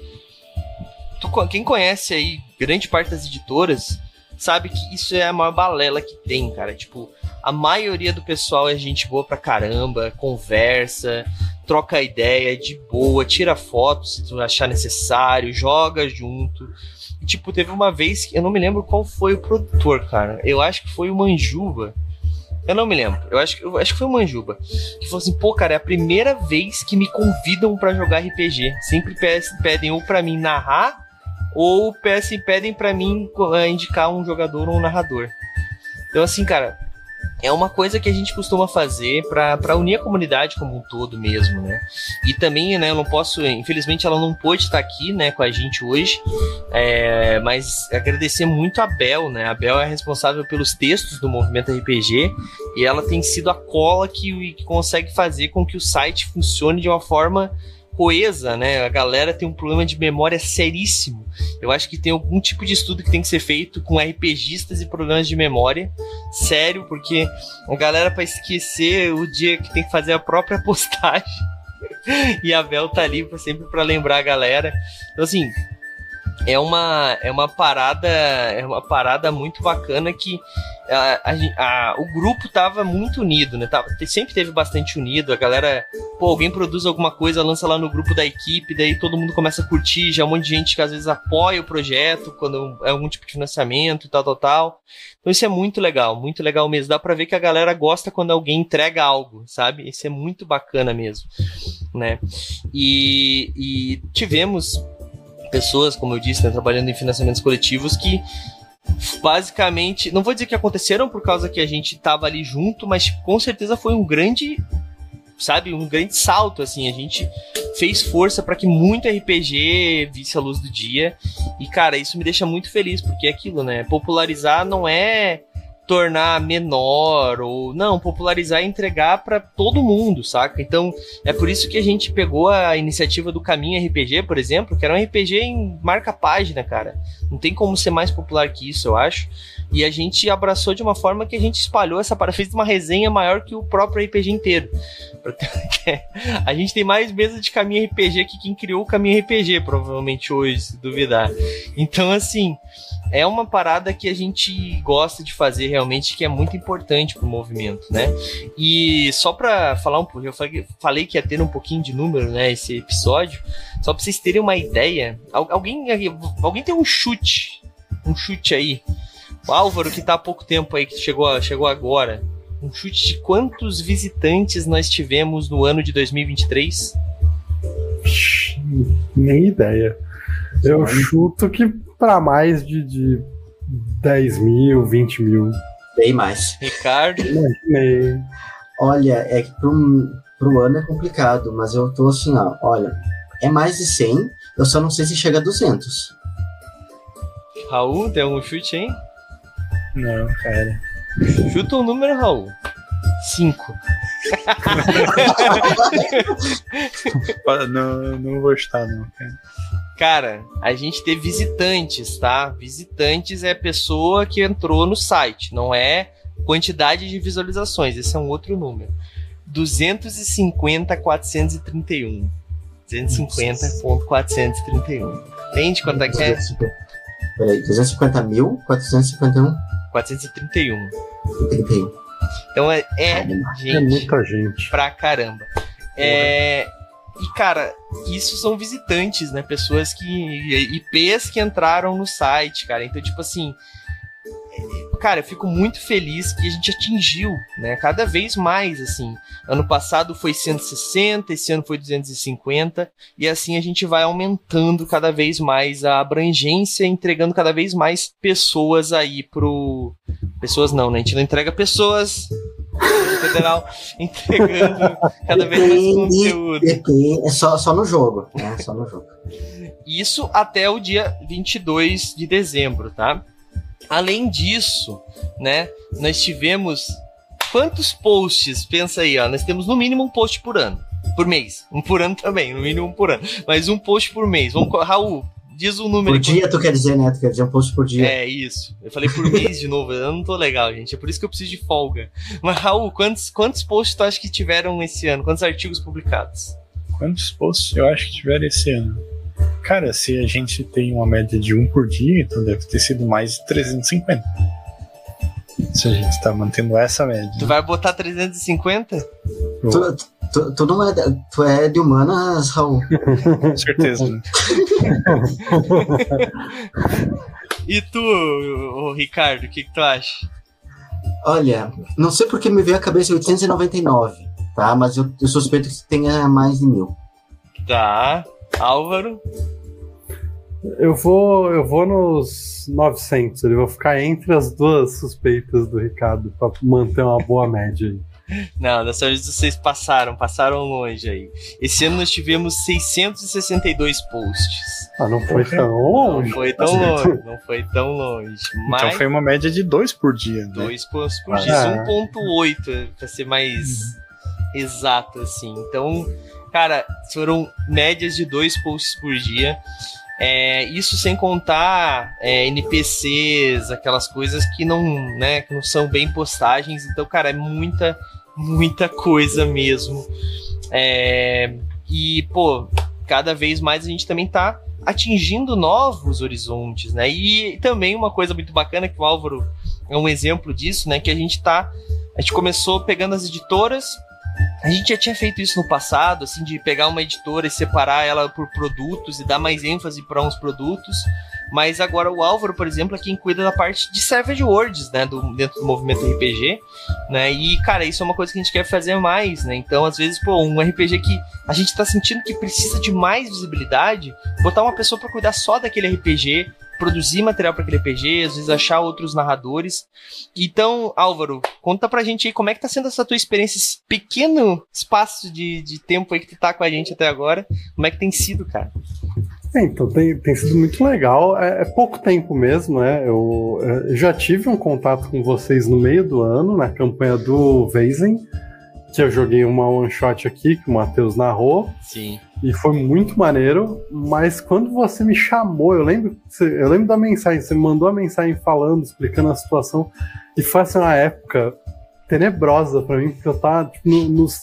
tu, quem conhece aí grande parte das editoras sabe que isso é a maior balela que tem, cara. Tipo, a maioria do pessoal é gente boa pra caramba, conversa, troca ideia de boa, tira fotos se tu achar necessário, joga junto. E, tipo, teve uma vez que eu não me lembro qual foi o produtor, cara. Eu acho que foi o Manjuba. Eu não me lembro. Eu acho, eu acho que foi o Manjuba. Que falou assim: pô, cara, é a primeira vez que me convidam para jogar RPG. Sempre pedem ou para mim narrar, ou pedem para mim indicar um jogador ou um narrador. Então, assim, cara, é uma coisa que a gente costuma fazer para unir a comunidade como um todo mesmo, né? E também, né, eu não posso, infelizmente ela não pôde estar aqui, né, com a gente hoje, é, mas agradecer muito a Bel, né? A Bel é responsável pelos textos do Movimento RPG e ela tem sido a cola que, que consegue fazer com que o site funcione de uma forma coesa, né? A galera tem um problema de memória seríssimo. Eu acho que tem algum tipo de estudo que tem que ser feito com RPGistas e problemas de memória. Sério, porque a galera para esquecer o dia que tem que fazer a própria postagem. e a Bel tá ali sempre para lembrar a galera. Então assim, é uma, é uma parada é uma parada muito bacana que a, a, a, o grupo tava muito unido, né? Tava, sempre teve bastante unido. A galera, pô, alguém produz alguma coisa, lança lá no grupo da equipe, daí todo mundo começa a curtir. Já é um monte de gente que às vezes apoia o projeto quando é algum tipo de financiamento e tal, tal, tal. Então isso é muito legal, muito legal mesmo. Dá pra ver que a galera gosta quando alguém entrega algo, sabe? Isso é muito bacana mesmo, né? E, e tivemos pessoas, como eu disse, né, trabalhando em financiamentos coletivos que basicamente, não vou dizer que aconteceram por causa que a gente tava ali junto, mas com certeza foi um grande, sabe, um grande salto assim, a gente fez força para que muito RPG visse a luz do dia. E cara, isso me deixa muito feliz, porque é aquilo, né? Popularizar não é tornar menor ou não, popularizar e entregar para todo mundo, saca? Então, é por isso que a gente pegou a iniciativa do Caminho RPG, por exemplo, que era um RPG em marca página, cara. Não tem como ser mais popular que isso, eu acho. E a gente abraçou de uma forma que a gente espalhou essa para fez uma resenha maior que o próprio RPG inteiro. a gente tem mais mesa de Caminho RPG que quem criou o Caminho RPG, provavelmente hoje, se duvidar. Então, assim, é uma parada que a gente gosta de fazer realmente, que é muito importante pro movimento, né? E só para falar um pouco, eu falei que ia ter um pouquinho de número, né, esse episódio, só pra vocês terem uma ideia. Alguém, alguém tem um chute, um chute aí. O Álvaro, que tá há pouco tempo aí, que chegou, chegou agora. Um chute de quantos visitantes nós tivemos no ano de 2023? Nem ideia. Eu chuto que para mais de, de 10 mil, 20 mil. Bem mais. Ricardo? Imaginei. Olha, é que pro, pro ano é complicado, mas eu tô assim, ó, olha, é mais de 100, eu só não sei se chega a 200. Raul, tem algum chute, hein? Não, cara. Chuta um número, Raul. 5. não, não vou estar, não, cara. Cara, a gente teve visitantes, tá? Visitantes é pessoa que entrou no site, não é quantidade de visualizações, esse é um outro número. 250,431. 250.431. Entende quanto é que é? Peraí, 250 mil, 451? 431. 31. Então é, é, gente, é muita gente. Pra caramba. É, e, cara, isso são visitantes, né? Pessoas que. IPs que entraram no site, cara. Então, tipo assim. Cara, eu fico muito feliz que a gente atingiu, né? Cada vez mais, assim. Ano passado foi 160, esse ano foi 250, e assim a gente vai aumentando cada vez mais a abrangência, entregando cada vez mais pessoas aí pro. Pessoas não, né? A gente não entrega pessoas Federal entregando cada vez mais conteúdo. É só, só no jogo, né? Só no jogo. Isso até o dia 22 de dezembro, tá? Além disso, né, nós tivemos quantos posts? Pensa aí, ó, nós temos no mínimo um post por ano. Por mês. Um por ano também, no mínimo um por ano. Mas um post por mês. Vamos, Raul, Diz o número. Por dia, tu quer dizer, né? Tu quer dizer um post por dia. É, isso. Eu falei por mês de novo. Eu não tô legal, gente. É por isso que eu preciso de folga. Mas, Raul, quantos, quantos posts tu acha que tiveram esse ano? Quantos artigos publicados? Quantos posts eu acho que tiveram esse ano? Cara, se a gente tem uma média de um por dia, então deve ter sido mais de 350. Se a gente tá mantendo essa média. Tu vai botar 350? Tu, tu, tu, não é, tu é de humanas, Raul. Com certeza. Né? e tu, o Ricardo, o que, que tu acha? Olha, não sei porque me veio a cabeça 899, tá? Mas eu, eu suspeito que tenha mais de mil. Tá. Álvaro? Eu vou, eu vou nos 900. Ele vai ficar entre as duas suspeitas do Ricardo para manter uma boa média aí. Não, dessa vez vocês passaram, passaram longe aí. Esse ano nós tivemos 662 posts. Ah, não foi tão longe. Não foi tão longe, não foi tão longe. Então mas então foi uma média de 2 por dia, né? 2 posts por dia, ah. 1.8 para ser mais exato assim. Então, cara, foram médias de 2 posts por dia. É, isso sem contar é, NPCs, aquelas coisas que não, né, que não são bem postagens. Então, cara, é muita, muita coisa mesmo. É, e, pô, cada vez mais a gente também tá atingindo novos horizontes, né? E também uma coisa muito bacana que o Álvaro é um exemplo disso, né? Que a gente tá. A gente começou pegando as editoras a gente já tinha feito isso no passado, assim, de pegar uma editora e separar ela por produtos e dar mais ênfase para uns produtos. Mas agora o Álvaro, por exemplo, é quem cuida da parte de Savage Worlds, né, do, dentro do movimento RPG, né? E cara, isso é uma coisa que a gente quer fazer mais, né? Então, às vezes, pô, um RPG que a gente tá sentindo que precisa de mais visibilidade, botar uma pessoa para cuidar só daquele RPG, produzir material para aquele RPG, às vezes achar outros narradores. Então, Álvaro, conta pra gente aí como é que tá sendo essa tua experiência, esse pequeno espaço de, de tempo aí que tu tá com a gente até agora. Como é que tem sido, cara? É, então, tem, tem sido muito legal. É, é pouco tempo mesmo, né? Eu, é, eu, já tive um contato com vocês no meio do ano, na campanha do Weizen, que eu joguei uma one shot aqui, que o Matheus narrou. Sim. E foi muito maneiro, mas quando você me chamou, eu lembro, eu lembro da mensagem, você me mandou a mensagem falando, explicando a situação, e foi assim uma época tenebrosa para mim, porque eu tava tipo, no, nos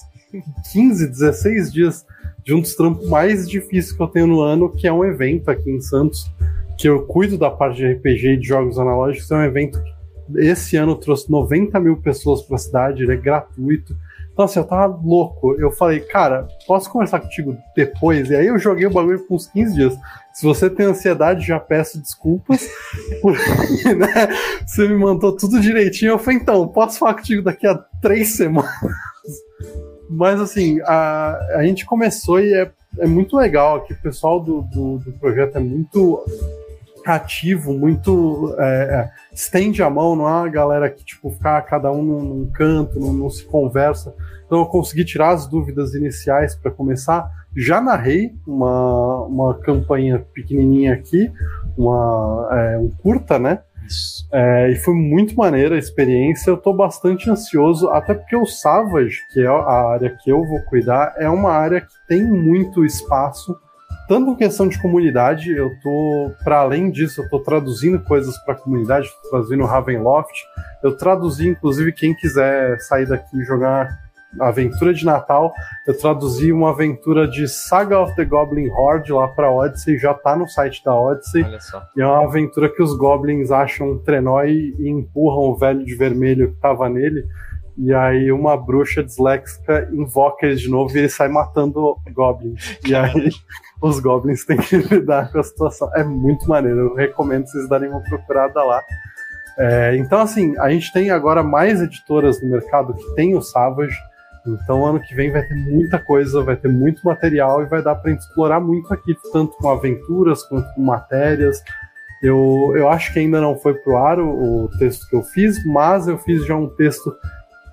15, 16 dias de um dos trampos mais difíceis que eu tenho no ano, que é um evento aqui em Santos, que eu cuido da parte de RPG e de jogos analógicos, é um evento que esse ano trouxe 90 mil pessoas para a cidade, ele é gratuito. Então, assim, eu tava louco. Eu falei, cara, posso conversar contigo depois? E aí eu joguei o bagulho por uns 15 dias. Se você tem ansiedade, já peço desculpas. Porque, né, você me mandou tudo direitinho. Eu falei, então, posso falar contigo daqui a três semanas? Mas, assim, a, a gente começou e é, é muito legal aqui. O pessoal do, do, do projeto é muito ativo, muito é, é, estende a mão, não é uma galera que tipo ficar cada um num, num canto, não, não, se conversa. Então eu consegui tirar as dúvidas iniciais para começar. Já narrei uma, uma campanha pequenininha aqui, uma, é, um curta, né? É, e foi muito maneira a experiência. Eu estou bastante ansioso, até porque o Savage, que é a área que eu vou cuidar, é uma área que tem muito espaço tanto em questão de comunidade, eu tô, para além disso, eu tô traduzindo coisas para a comunidade, tô traduzindo Ravenloft. Eu traduzi, inclusive, quem quiser sair daqui e jogar aventura de Natal, eu traduzi uma aventura de Saga of the Goblin Horde lá para Odyssey, já tá no site da Odyssey. Olha só. E é uma aventura que os goblins acham um trenói e empurram o velho de vermelho que tava nele. E aí uma bruxa disléxica invoca ele de novo e ele sai matando goblins. E aí os goblins têm que lidar com a situação. É muito maneiro, eu recomendo vocês darem uma procurada lá. É, então, assim, a gente tem agora mais editoras no mercado que tem o Savage. Então, ano que vem vai ter muita coisa, vai ter muito material e vai dar para explorar muito aqui, tanto com aventuras quanto com matérias. Eu, eu acho que ainda não foi pro ar o, o texto que eu fiz, mas eu fiz já um texto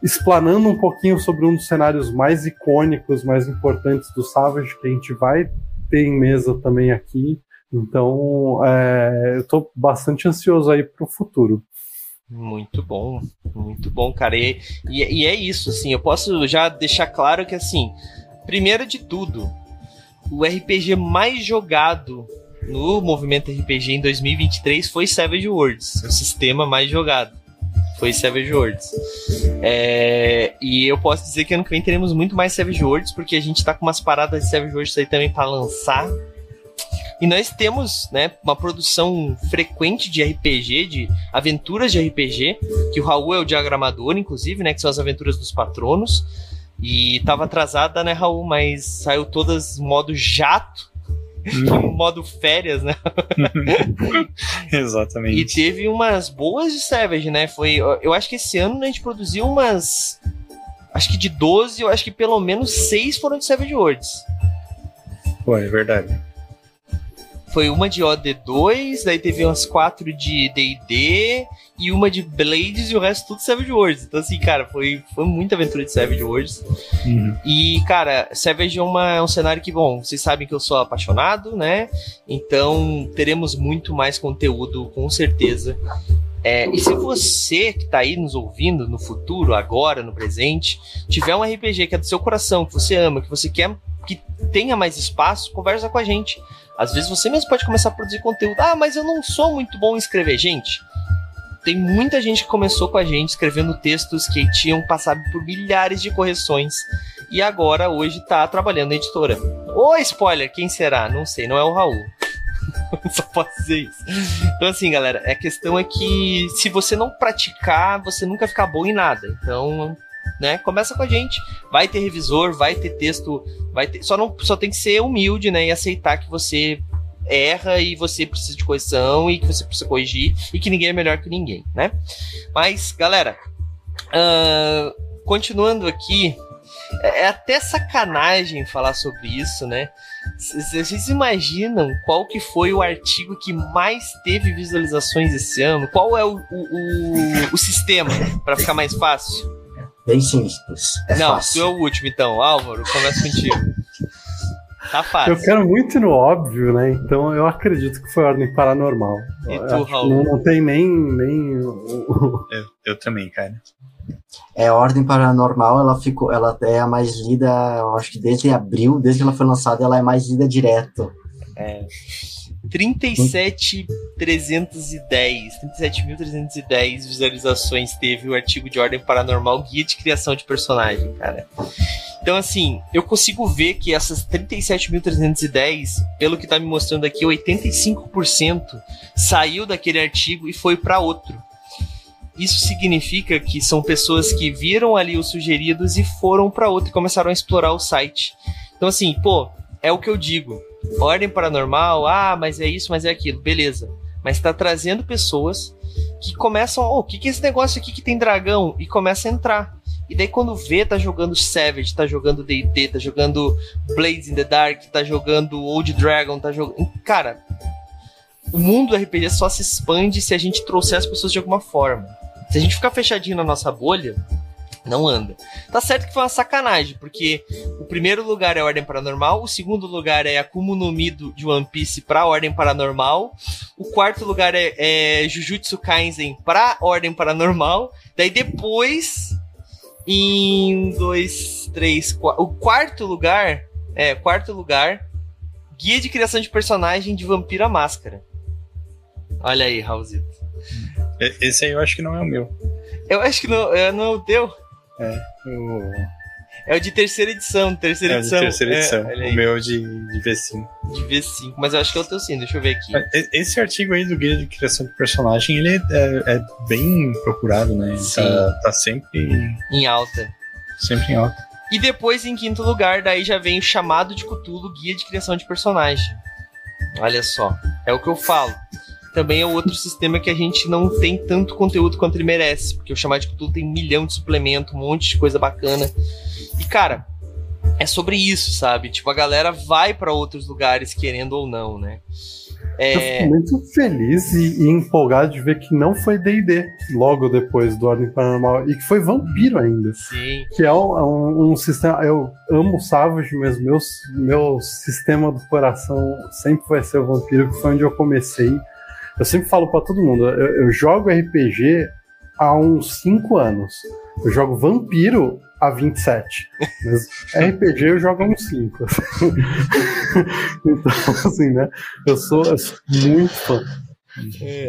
explanando um pouquinho sobre um dos cenários mais icônicos, mais importantes do Savage, que a gente vai ter em mesa também aqui. Então, é, eu estou bastante ansioso aí para o futuro. Muito bom, muito bom, cara. E, e, e, é isso, assim, eu posso já deixar claro que, assim, primeiro de tudo, o RPG mais jogado no movimento RPG em 2023 foi Savage Worlds, o sistema mais jogado foi Savage Worlds. É, e eu posso dizer que ano que vem teremos muito mais Savage Worlds, porque a gente tá com umas paradas de Savage Worlds aí também para lançar. E nós temos, né, uma produção frequente de RPG, de aventuras de RPG, que o Raul é o diagramador, inclusive, né, que são as aventuras dos patronos. E tava atrasada, né, Raul, mas saiu todas modo jato, no modo férias, né? Exatamente. E teve umas boas de Savage, né? Foi, eu acho que esse ano a gente produziu umas acho que de 12, eu acho que pelo menos 6 foram de Savage Worlds. Pô, é verdade. Foi uma de OD2, daí teve umas quatro de D&D e uma de Blades e o resto tudo Savage Worlds. Então assim, cara, foi, foi muita aventura de Savage Worlds. Uhum. E, cara, Savage é, uma, é um cenário que, bom, vocês sabem que eu sou apaixonado, né? Então teremos muito mais conteúdo, com certeza. É, e se você que está aí nos ouvindo no futuro, agora, no presente, tiver um RPG que é do seu coração, que você ama, que você quer que tenha mais espaço, conversa com a gente. Às vezes você mesmo pode começar a produzir conteúdo. Ah, mas eu não sou muito bom em escrever. Gente, tem muita gente que começou com a gente escrevendo textos que tinham passado por milhares de correções e agora hoje está trabalhando na editora. Ô, spoiler, quem será? Não sei, não é o Raul. Só posso dizer isso. Então, assim, galera, a questão é que se você não praticar, você nunca fica bom em nada. Então, né? Começa com a gente. Vai ter revisor, vai ter texto, vai ter. Só não, só tem que ser humilde, né? E aceitar que você erra e você precisa de correção e que você precisa corrigir e que ninguém é melhor que ninguém, né? Mas, galera, uh, continuando aqui, é, é até sacanagem falar sobre isso, né? Vocês imaginam qual que foi o artigo que mais teve visualizações esse ano? Qual é o, o, o, o sistema para ficar mais fácil? Bem simples. É Não, fácil. tu é o último então. Álvaro, começa contigo. Tá fácil. Eu quero muito no óbvio, né? Então eu acredito que foi ordem paranormal. E tu, Raul? Não, não, tem nem. nem... Eu, eu também, cara. É, Ordem Paranormal, ela ficou, ela é a mais lida, eu acho que desde abril, desde que ela foi lançada, ela é mais lida direto. É. 37.310 37.310 visualizações teve o artigo de Ordem Paranormal Guia de Criação de Personagem, cara. Então, assim, eu consigo ver que essas 37.310, pelo que tá me mostrando aqui, 85% saiu daquele artigo e foi para outro. Isso significa que são pessoas que viram ali os sugeridos e foram para outro e começaram a explorar o site. Então, assim, pô, é o que eu digo. Ordem paranormal, ah, mas é isso, mas é aquilo, beleza. Mas está trazendo pessoas que começam, o que, que é esse negócio aqui que tem dragão? E começa a entrar. E daí quando vê, tá jogando Savage, tá jogando D&D, tá jogando Blades in the Dark, tá jogando Old Dragon, tá jogando... Cara, o mundo do RPG só se expande se a gente trouxer as pessoas de alguma forma. Se a gente ficar fechadinho na nossa bolha, não anda. Tá certo que foi uma sacanagem, porque o primeiro lugar é a Ordem Paranormal, o segundo lugar é a Kumo no Mi de One Piece pra Ordem Paranormal, o quarto lugar é, é Jujutsu Kaisen pra Ordem Paranormal, daí depois, em dois, três, quatro, o quarto lugar, é, quarto lugar, Guia de Criação de Personagem de Vampira Máscara. Olha aí, Raulzito. Esse aí eu acho que não é o meu. Eu acho que não, é, não é o teu. É, o... É o de terceira edição, terceira é edição. de terceira edição. É, o meu é de, de V5. De V5, mas eu acho que é o teu sim, deixa eu ver aqui. Esse artigo aí do guia de criação de personagem, ele é, é, é bem procurado, né? Sim. Tá, tá sempre... Em alta. Sempre em alta. E depois, em quinto lugar, daí já vem o chamado de Cthulhu, guia de criação de personagem. Olha só, é o que eu falo também é outro sistema que a gente não tem tanto conteúdo quanto ele merece, porque o Chamado de Cthulhu tem um milhão de suplemento, um monte de coisa bacana. E, cara, é sobre isso, sabe? Tipo, a galera vai para outros lugares, querendo ou não, né? É... Eu fico muito feliz e, e, empolgado de ver que não foi D&D logo depois do Ordem Paranormal e que foi Vampiro ainda. Sim. Que é um, um, um sistema... Eu amo Savage, mas meu, meu sistema do coração sempre vai ser o Vampiro, que foi onde eu comecei. Eu sempre falo para todo mundo, eu, eu, jogo RPG há uns 5 anos. Eu jogo Vampiro há 27. Mas RPG eu jogo há uns 5. Assim. então, assim, né? Eu sou, eu sou muito fã. É,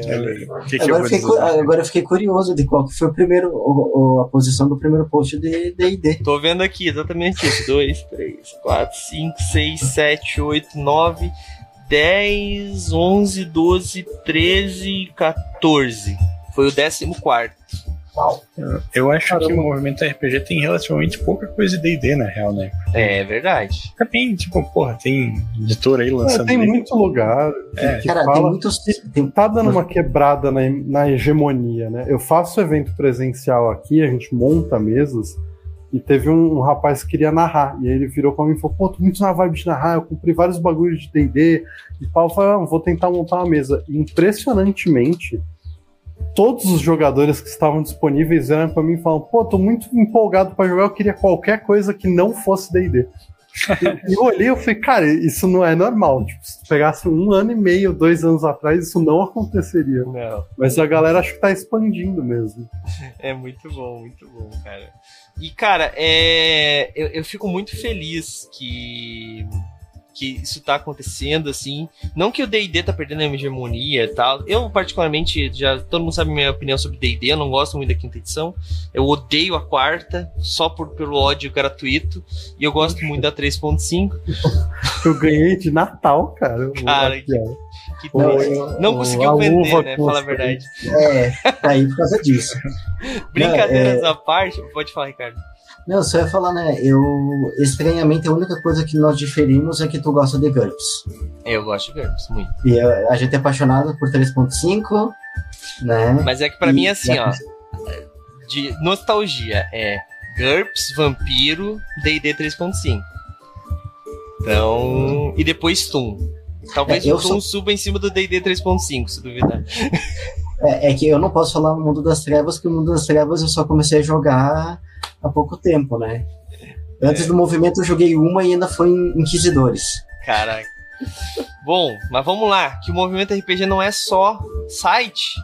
que que agora, eu fiquei, agora eu fiquei curioso de qual que foi o primeiro, o, o, a posição do primeiro post de D&D. Tô vendo aqui exatamente isso. 2, 3, 4, 5, 6, 7, 8, 9, 10, 11, 12, 13, 14. Foi o 14. Eu, eu acho Caramba. que o movimento RPG tem relativamente pouca coisa de DD, na real, né? É verdade. Tem, tipo, porra, tem editor aí lançando. É, tem muito lugar. É. Que Cara, fala, tem muitos. Tem... Tá dando uma quebrada na, na hegemonia, né? Eu faço evento presencial aqui, a gente monta mesas. E teve um, um, rapaz que queria narrar. E aí ele virou pra mim e falou: Pô, tô muito na vibe de narrar. Eu comprei vários bagulhos de DD. E pau, eu falei: ah, Vou tentar montar uma mesa. E, impressionantemente, todos os jogadores que estavam disponíveis vieram para mim e falaram: Pô, tô muito empolgado para jogar. Eu queria qualquer coisa que não fosse DD. e eu olhei e falei, cara, isso não é normal. Tipo, se pegasse um ano e meio, dois anos atrás, isso não aconteceria. Não. Mas a galera acho que tá expandindo mesmo. É muito bom, muito bom, cara. E, cara, é... eu, eu fico muito feliz que que isso tá acontecendo, assim. Não que o D&D tá perdendo a hegemonia e tal. Eu, particularmente, já todo mundo sabe minha opinião sobre D&D, eu não gosto muito da quinta edição. Eu odeio a quarta, só por, pelo ódio gratuito. E eu gosto muito da 3.5. eu ganhei de Natal, cara. Cara, que, que não, conseguiu vender, né? Fala a verdade. É, tá aí por causa disso. Brincadeiras é... à parte, pode falar, Ricardo. Não, você vai falar, né? Eu. Estranhamente, a única coisa que nós diferimos é que tu gosta de GURPS. Eu gosto de GURPS, muito. E a, a gente é apaixonado por 3.5, né? Mas é que pra e, mim é assim, ó. De nostalgia, é GURPS, Vampiro, DD 3.5. Então. E depois Toon. Talvez é, Toon sou... suba em cima do DD 3.5, se duvidar. É, é, que eu não posso falar o Mundo das Trevas, porque o Mundo das Trevas eu só comecei a jogar há pouco tempo, né? Antes é. do movimento eu joguei uma e ainda foi em Inquisidores. Caraca. Bom, mas vamos lá, que o movimento RPG não é só site.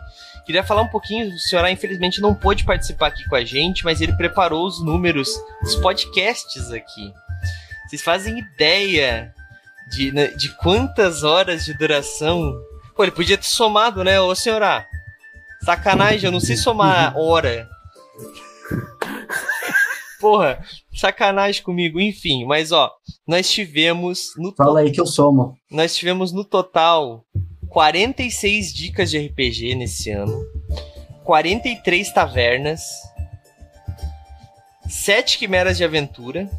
Queria falar um pouquinho, o senhor infelizmente não pôde participar aqui com a gente, mas ele preparou os números dos podcasts aqui. Vocês fazem ideia de, né, de quantas horas de duração? Pô, ele podia ter somado, né, ô senhora? Sacanagem, eu não sei somar hora. Porra, sacanagem comigo, enfim, mas ó, nós tivemos no Fala aí que eu somo. Nós tivemos no total 46 dicas de RPG nesse ano, 43 tavernas, 7 quimeras de aventura,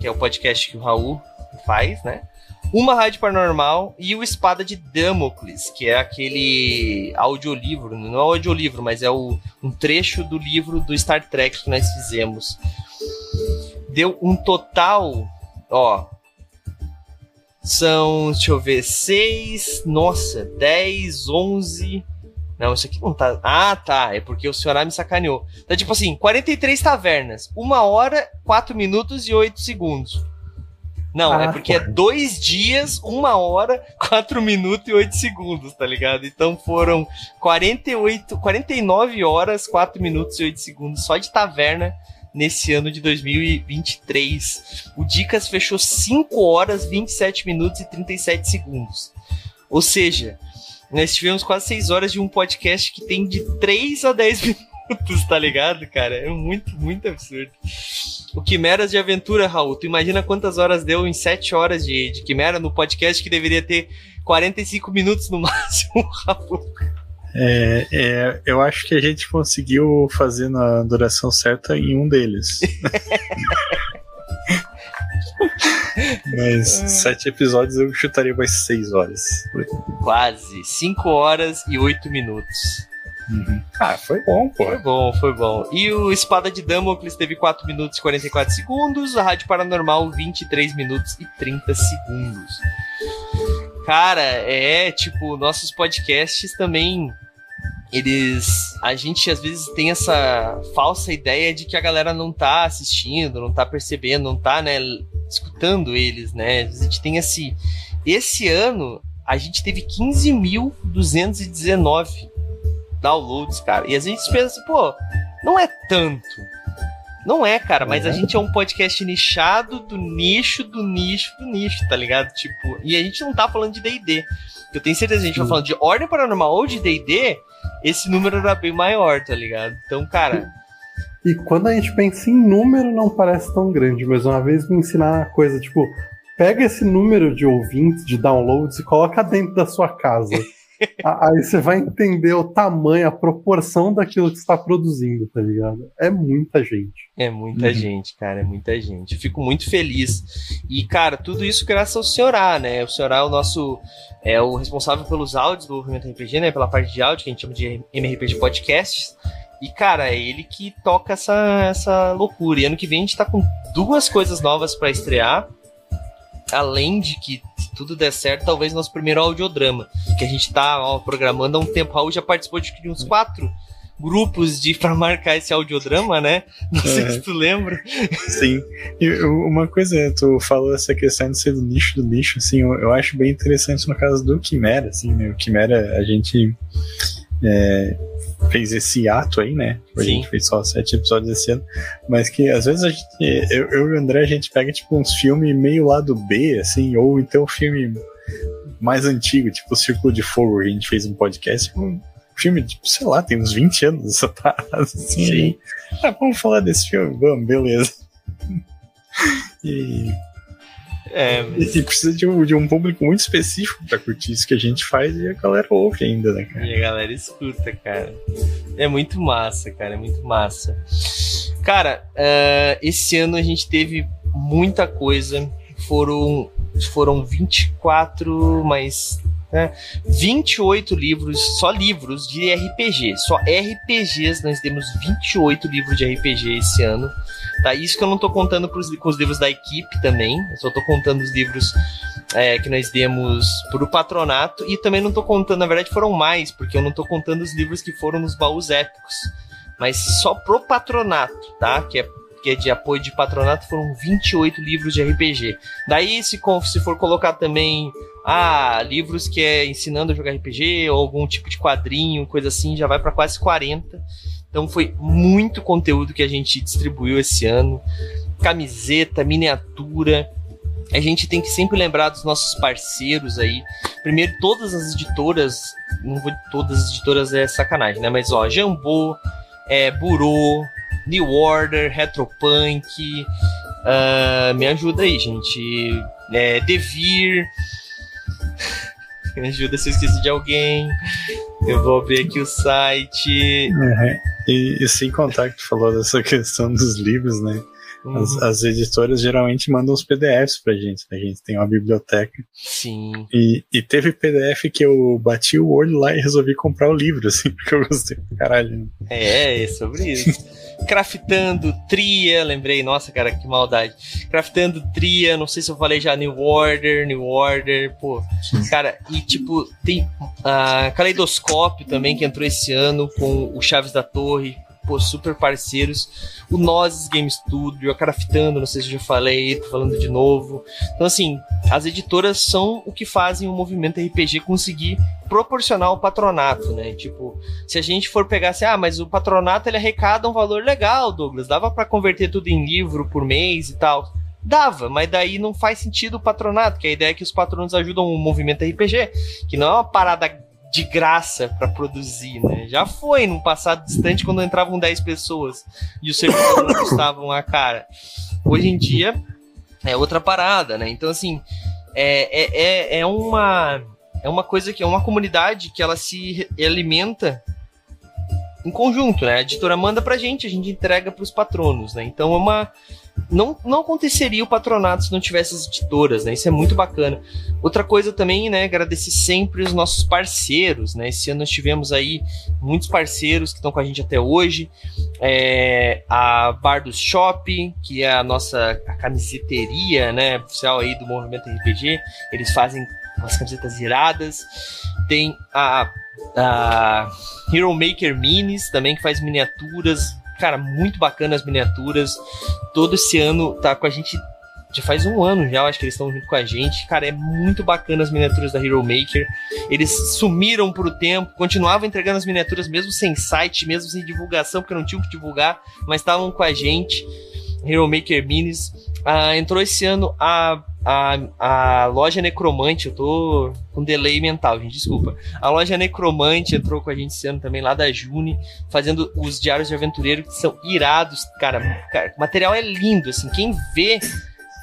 que é o podcast que o Raul faz, né? Uma Rádio Paranormal e o Espada de Damocles, que é aquele audiolivro, não é audiolivro, mas é o, um trecho do livro do Star Trek que nós fizemos. Deu um total, ó. São, deixa eu ver, seis, nossa, dez, onze. Não, isso aqui não tá. Ah, tá. É porque o senhor me sacaneou. Então, tipo assim, 43 tavernas. Uma hora, quatro minutos e oito segundos. Não, é ah, é porque é dois dias, uma hora, quatro minutos e oito segundos, tá ligado? Então foram 48, 49 horas, quatro minutos e oito segundos só de taverna nesse ano de 2023. O Dicas fechou 5 horas, 27 minutos e 37 segundos. Ou seja, nós tivemos quase 6 horas de um podcast que tem de 3 a 10 minutos, tá ligado, cara? É muito, muito absurdo. O Quimeras de Aventura, Raul, tu imagina quantas horas deu em 7 horas de, de Quimera no podcast que deveria ter 45 minutos no máximo, Raul? É, é, eu acho que a gente conseguiu fazer na duração certa em um deles. Mas sete episódios eu chutaria mais seis horas. Quase. Cinco horas e oito minutos. Uhum. Ah, foi bom, pô. Foi bom, foi bom. E o Espada de Damocles teve 4 minutos e 44 segundos, a Rádio Paranormal 23 minutos e 30 segundos. Cara, é tipo, nossos podcasts também eles a gente às vezes tem essa falsa ideia de que a galera não tá assistindo, não tá percebendo, não tá, né, escutando eles, né? A gente tem esse esse ano a gente teve 15.219 downloads, cara. E a gente pensa assim, pô, não é tanto. Não é, cara, mas a uhum. gente é um podcast nichado do nicho, do nicho, do nicho, tá ligado? Tipo, e a gente não tá falando de D&D. Eu tenho certeza que a gente vai falando de ordem paranormal ou de D&D, esse número era bem maior, tá ligado? Então, cara... E quando a gente pensa em número, não parece tão grande, mas uma vez me ensinaram uma coisa, tipo, pega esse número de ouvintes, de downloads e coloca dentro da sua casa. Aí você vai entender o tamanho, a proporção daquilo que está produzindo, tá ligado? É muita gente. É muita uhum. gente, cara, é muita gente. Eu fico muito feliz. E, cara, tudo isso graças ao Senhorá, né? O Senhorá é o nosso. É o responsável pelos áudios do movimento RPG, né? Pela parte de áudio, que a gente chama de MRPG Podcasts. E, cara, é ele que toca essa, essa loucura. E ano que vem a gente tá com duas coisas novas para estrear além de que, se tudo der certo, talvez nosso primeiro audiodrama, que a gente tá ó, programando há um tempo. Raul já participou de uns quatro grupos de para marcar esse audiodrama, né? Não sei é. se tu lembra. Sim. E uma coisa, tu falou essa questão de ser do nicho do nicho, assim, eu, eu acho bem interessante no caso do Quimera, assim, né? O Quimera, a gente é, fez esse ato aí, né? A Sim. gente fez só sete episódios esse ano. Mas que às vezes a gente, eu, eu e o André, a gente pega tipo uns filmes meio lado B, assim, ou então filme mais antigo, tipo o Círculo de Fogo, a gente fez um podcast, um filme, tipo, sei lá, tem uns 20 anos essa parada, assim. Sim. Ah, vamos falar desse filme, vamos, beleza. E é, e precisa de um, de um público muito específico para curtir isso que a gente faz e a galera ouve ainda, né, cara? E a galera escuta, cara. É muito massa, cara, é muito massa. Cara, uh, esse ano a gente teve muita coisa. Foram, foram 24, mas né? 28 livros, só livros de RPG. Só RPGs, nós temos 28 livros de RPG esse ano. Tá? Isso que eu não tô contando pros, com os livros da equipe também. Eu só tô contando os livros é, que nós demos pro patronato. E também não tô contando, na verdade foram mais, porque eu não tô contando os livros que foram nos baús épicos. Mas só pro patronato, tá? Que é que é de apoio de patronato, foram 28 livros de RPG. Daí, se, se for colocar também ah, livros que é ensinando a jogar RPG, ou algum tipo de quadrinho, coisa assim, já vai para quase 40. Então foi muito conteúdo que a gente distribuiu esse ano. Camiseta, miniatura. A gente tem que sempre lembrar dos nossos parceiros aí. Primeiro, todas as editoras, não vou todas as editoras é sacanagem, né? Mas ó, Jambô, é, Burô, New Order, Retropunk. Uh, me ajuda aí, gente. É, Devir. me ajuda se eu esqueci de alguém. Eu vou abrir aqui o site. Uhum. E, e, sem contar que tu falou dessa questão dos livros, né? Uhum. As, as, editoras geralmente mandam os PDFs pra gente. Né? A gente tem uma biblioteca. Sim. E, e teve PDF que eu bati o olho lá e resolvi comprar o livro, assim, porque eu gostei pra caralho. É, é sobre isso. Craftando Tria, lembrei, nossa, cara, que maldade. Craftando Tria, não sei se eu falei já New Order, New Order, pô. Cara, e tipo, tem a uh, Caleidoscópio também, que entrou esse ano com o Chaves da Torre, pô, super parceiros. O Nozes Game Studio, a Craftando, não sei se eu já falei, tô falando de novo. Então, assim, as editoras são o que fazem o movimento RPG conseguir proporcionar o patronato, né? Tipo, se a gente for pegar assim, ah, mas o patronato ele arrecada um valor legal, Douglas, dava para converter tudo em livro por mês e tal. Dava, mas daí não faz sentido o patronato, que a ideia é que os patronos ajudam o movimento RPG, que não é uma parada de graça para produzir, né? Já foi num passado distante quando entravam 10 pessoas e os servidores custavam a cara. Hoje em dia é outra parada, né? Então, assim, é, é, é, é uma é uma coisa que é uma comunidade que ela se alimenta em conjunto, né? A editora manda pra gente, a gente entrega para os patronos, né? Então é uma não, não aconteceria o patronato se não tivesse as editoras, né? Isso é muito bacana. Outra coisa também, né? Agradecer sempre os nossos parceiros, né? Esse ano nós tivemos aí muitos parceiros que estão com a gente até hoje. É, a Bar do Shop, que é a nossa a camiseteria, né? Oficial aí do Movimento RPG. Eles fazem umas camisetas iradas. Tem a, a Hero Maker Minis também, que faz miniaturas cara, muito bacana as miniaturas. Todo esse ano tá com a gente. Já faz um ano já, acho que eles estão junto com a gente. Cara, é muito bacana as miniaturas da Hero Maker. Eles sumiram por o tempo, continuavam entregando as miniaturas mesmo sem site, mesmo sem divulgação, porque não tinham que divulgar, mas estavam com a gente. Hero Maker Minis. Ah, entrou esse ano a a, a loja Necromante, eu tô com delay mental, gente, desculpa. A loja Necromante entrou com a gente esse ano também, lá da June, fazendo os diários de aventureiro que são irados, cara, cara. O material é lindo, assim, quem vê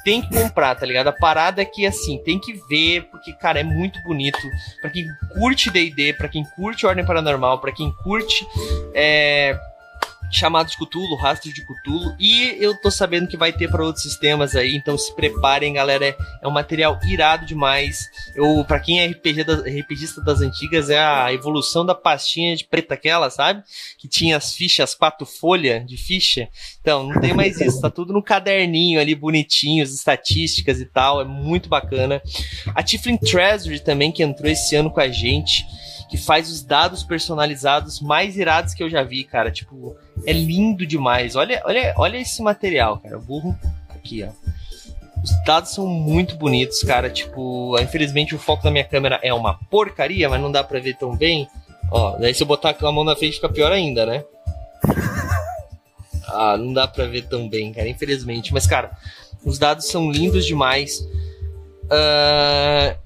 tem que comprar, tá ligado? A parada é que, assim, tem que ver, porque, cara, é muito bonito. Pra quem curte DD, pra quem curte Ordem Paranormal, pra quem curte. É chamado de Cthulhu, Rastro de Cthulhu, e eu tô sabendo que vai ter para outros sistemas aí, então se preparem, galera, é, é um material irado demais. Eu, para quem é RPG da, RPGista das antigas, é a evolução da pastinha de preta aquela, sabe? Que tinha as fichas, quatro folhas de ficha. Então, não tem mais isso, tá tudo no caderninho ali, bonitinho, as estatísticas e tal, é muito bacana. A Tiflin Treasury também, que entrou esse ano com a gente, que faz os dados personalizados mais irados que eu já vi, cara. Tipo, é lindo demais. Olha, olha, olha esse material, cara. Burro aqui, ó. Os dados são muito bonitos, cara. Tipo, infelizmente o foco da minha câmera é uma porcaria, mas não dá pra ver tão bem. Ó, daí se eu botar a mão na frente fica pior ainda, né? Ah, não dá pra ver tão bem, cara, infelizmente. Mas, cara, os dados são lindos demais. Uh,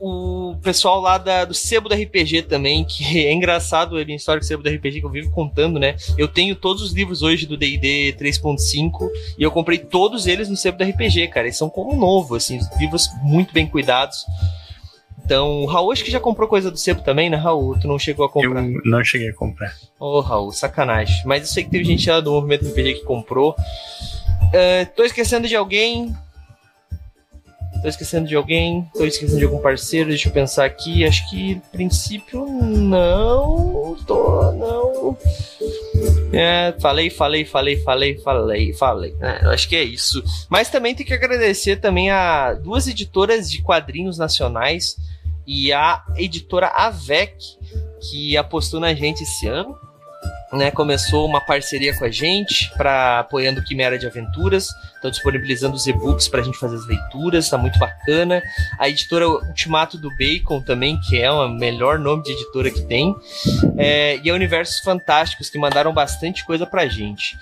o pessoal lá da, do Sebo do RPG também, que é engraçado a história do Sebo do RPG que eu vivo contando, né? Eu tenho todos os livros hoje do D&D 3.5 e eu comprei todos eles no Sebo do RPG, cara. Eles são como novo, assim, livros muito bem cuidados. Então, o Raul acho que já comprou coisa do Sebo também, né, Raul? Tu não chegou a comprar? Eu não cheguei a comprar. Ô, oh, Raul, sacanagem. Mas eu sei que teve gente lá do movimento RPG que comprou. Uh, tô esquecendo de alguém. Tô esquecendo de alguém? Tô esquecendo de algum parceiro? Deixa eu pensar aqui. Acho que, princípio, não. Tô, não. É, falei, falei, falei, falei, falei, falei. É, acho que é isso. Mas também tem que agradecer também a duas editoras de quadrinhos nacionais e a editora Avec, que apostou na gente esse ano né, começou uma parceria com a gente para apoiando Quimera de Aventuras. Estão disponibilizando os e-books para a gente fazer as leituras, tá muito bacana. A editora Ultimato do Bacon também, que é o melhor nome de editora que tem. É, e a Universos Fantásticos, que mandaram bastante coisa pra gente.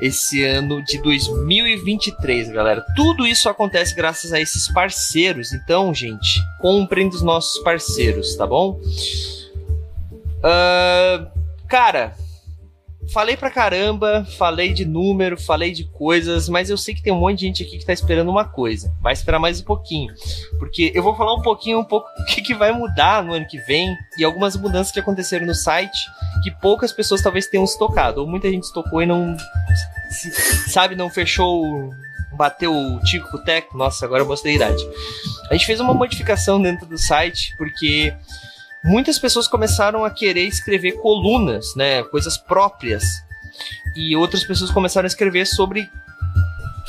Esse ano de 2023, galera. Tudo isso acontece graças a esses parceiros. Então, gente, comprem dos nossos parceiros, tá bom? Uh, cara, falei pra caramba, falei de número, falei de coisas, mas eu sei que tem um monte de gente aqui que tá esperando uma coisa. Vai esperar mais um pouquinho. Porque eu vou falar um pouquinho, um pouco o que, que vai mudar no ano que vem e algumas mudanças que aconteceram no site que poucas pessoas talvez tenham se tocado. Ou muita gente se tocou e não. Sabe, não fechou. Bateu o tico com o teco. Nossa, agora eu mostrei a idade. A gente fez uma modificação dentro do site porque muitas pessoas começaram a querer escrever colunas, né, coisas próprias. E outras pessoas começaram a escrever sobre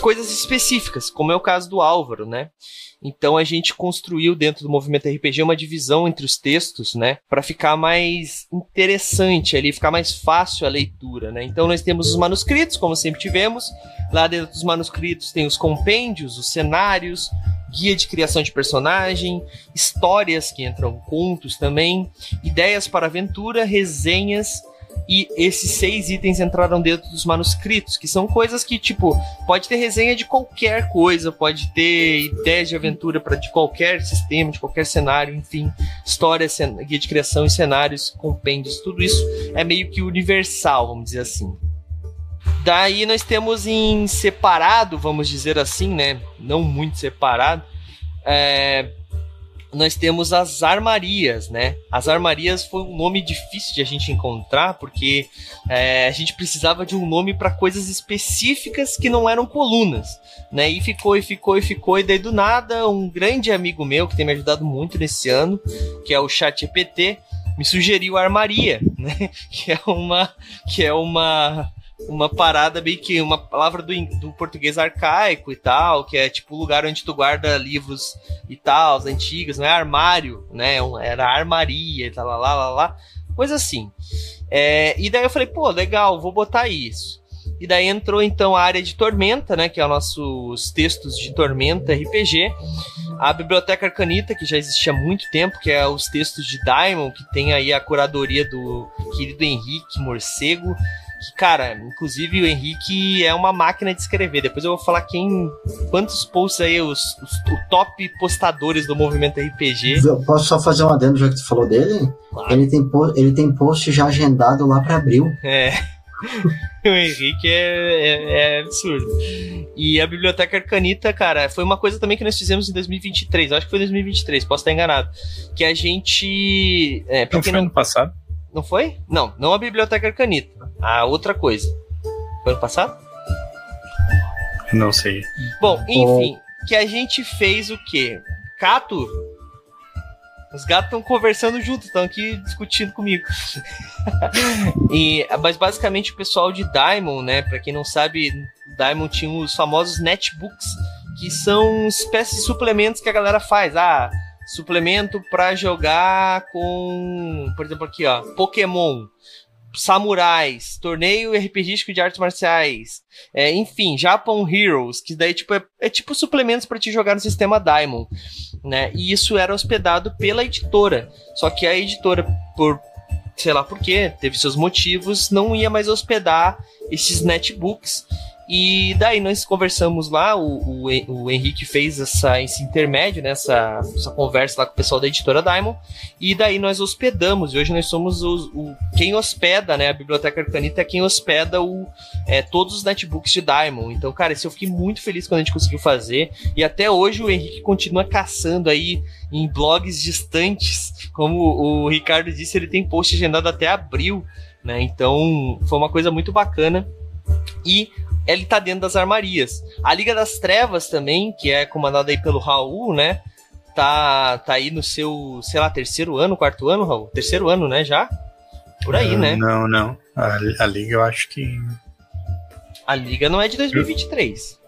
coisas específicas, como é o caso do Álvaro, né? Então a gente construiu dentro do movimento RPG uma divisão entre os textos, né, para ficar mais interessante ali, ficar mais fácil a leitura, né? Então nós temos os manuscritos, como sempre tivemos. Lá dentro dos manuscritos tem os compêndios, os cenários, guia de criação de personagem, histórias que entram, contos também, ideias para aventura, resenhas e esses seis itens entraram dentro dos manuscritos, que são coisas que, tipo, pode ter resenha de qualquer coisa, pode ter ideias de aventura para de qualquer sistema, de qualquer cenário, enfim, história, guia de criação e cenários, compêndios, tudo isso é meio que universal, vamos dizer assim. Daí nós temos em separado, vamos dizer assim, né? Não muito separado. É, nós temos as armarias, né? As armarias foi um nome difícil de a gente encontrar, porque é, a gente precisava de um nome para coisas específicas que não eram colunas, né? E ficou, e ficou, e ficou, e daí do nada, um grande amigo meu que tem me ajudado muito nesse ano, que é o Chat EPT, me sugeriu a armaria, né? Que é uma, que é uma uma parada bem que uma palavra do, do português arcaico e tal, que é tipo o lugar onde tu guarda livros e tal, as antigas, não é armário, né? Era armaria e tal, lá, lá, lá, lá, coisa assim. É, e daí eu falei, pô, legal, vou botar isso. E daí entrou então a área de Tormenta, né? Que é os nossos textos de Tormenta RPG. A Biblioteca Arcanita, que já existia há muito tempo, que é os textos de Daimon, que tem aí a curadoria do querido Henrique Morcego cara, inclusive o Henrique é uma máquina de escrever. Depois eu vou falar quem. Quantos posts aí, os, os o top postadores do movimento RPG. Eu posso só fazer um adendo já que tu falou dele? Claro. Ele, tem, ele tem post já agendado lá para abril. É. o Henrique é, é, é, absurdo. E a Biblioteca Arcanita, cara, foi uma coisa também que nós fizemos em 2023. Acho que foi 2023, posso estar enganado. Que a gente. É, não foi ano passado? Não foi? Não, não a Biblioteca Arcanita. A outra coisa. Foi ano passado? Não sei. Bom, enfim, que a gente fez o quê? Cato os gatos estão conversando juntos, estão aqui discutindo comigo. e, mas basicamente o pessoal de Diamond, né? Para quem não sabe, Diamond tinha os famosos netbooks, que são espécies de suplementos que a galera faz. Ah, suplemento para jogar com, por exemplo, aqui, ó, Pokémon samurais, torneio RPGístico de artes marciais, é, enfim, Japan Heroes, que daí tipo, é, é tipo suplementos para te jogar no sistema Diamond, né? E isso era hospedado pela editora. Só que a editora, por sei lá por quê, teve seus motivos, não ia mais hospedar esses netbooks e daí nós conversamos lá, o, o, o Henrique fez essa, esse intermédio, né, essa, essa conversa lá com o pessoal da editora Diamond, e daí nós hospedamos, e hoje nós somos os, o, quem hospeda, né, a Biblioteca Arcanita é quem hospeda o, é, todos os netbooks de Diamond. Então, cara, isso eu fiquei muito feliz quando a gente conseguiu fazer, e até hoje o Henrique continua caçando aí em blogs distantes, como o Ricardo disse, ele tem post agendado até abril, né, então foi uma coisa muito bacana. E ele tá dentro das armarias. A Liga das Trevas também, que é comandada aí pelo Raul, né? Tá, tá aí no seu, sei lá, terceiro ano, quarto ano, Raul? Terceiro ano, né, já? Por aí, não, né? Não, não. A, a, Liga eu acho que. A Liga não é de 2023.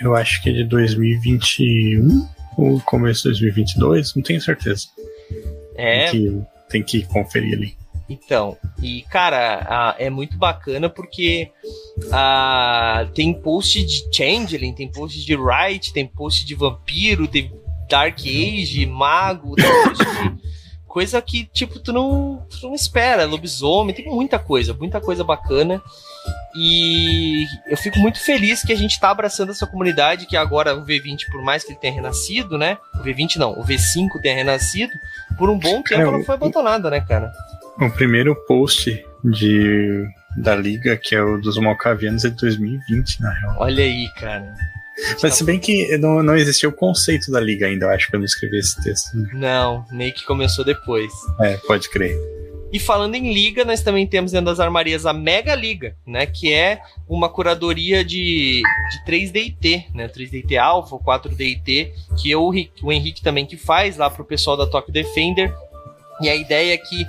Eu, eu acho que é de 2021 ou começo de 2022, não tenho certeza. É. Tem que, tem que conferir ali. Então, e cara, é muito bacana porque a, tem post de Changeling, tem post de Wright, tem post de Vampiro, tem Dark Age, Mago, tem post de coisa que, tipo, tu não, tu não espera, lobisomem, tem muita coisa, muita coisa bacana. E eu fico muito feliz que a gente está abraçando essa comunidade, que agora o V20, por mais que ele tenha renascido, né? O V20 não, o V5 tenha renascido, por um bom tempo é, não foi abandonada, né, cara? O primeiro post de, da liga, que é o dos Malcavianos, é de 2020, na real. Olha aí, cara. Mas se bem que não, não existia o conceito da liga ainda, eu acho, que eu não escrevi esse texto. Né? Não, meio que começou depois. É, pode crer. E falando em liga, nós também temos dentro das armarias a Mega Liga, né? Que é uma curadoria de, de 3DT, né? 3DT Alpha, 4DT, que eu, o Henrique também que faz lá pro pessoal da Tokyo Defender. E a ideia é que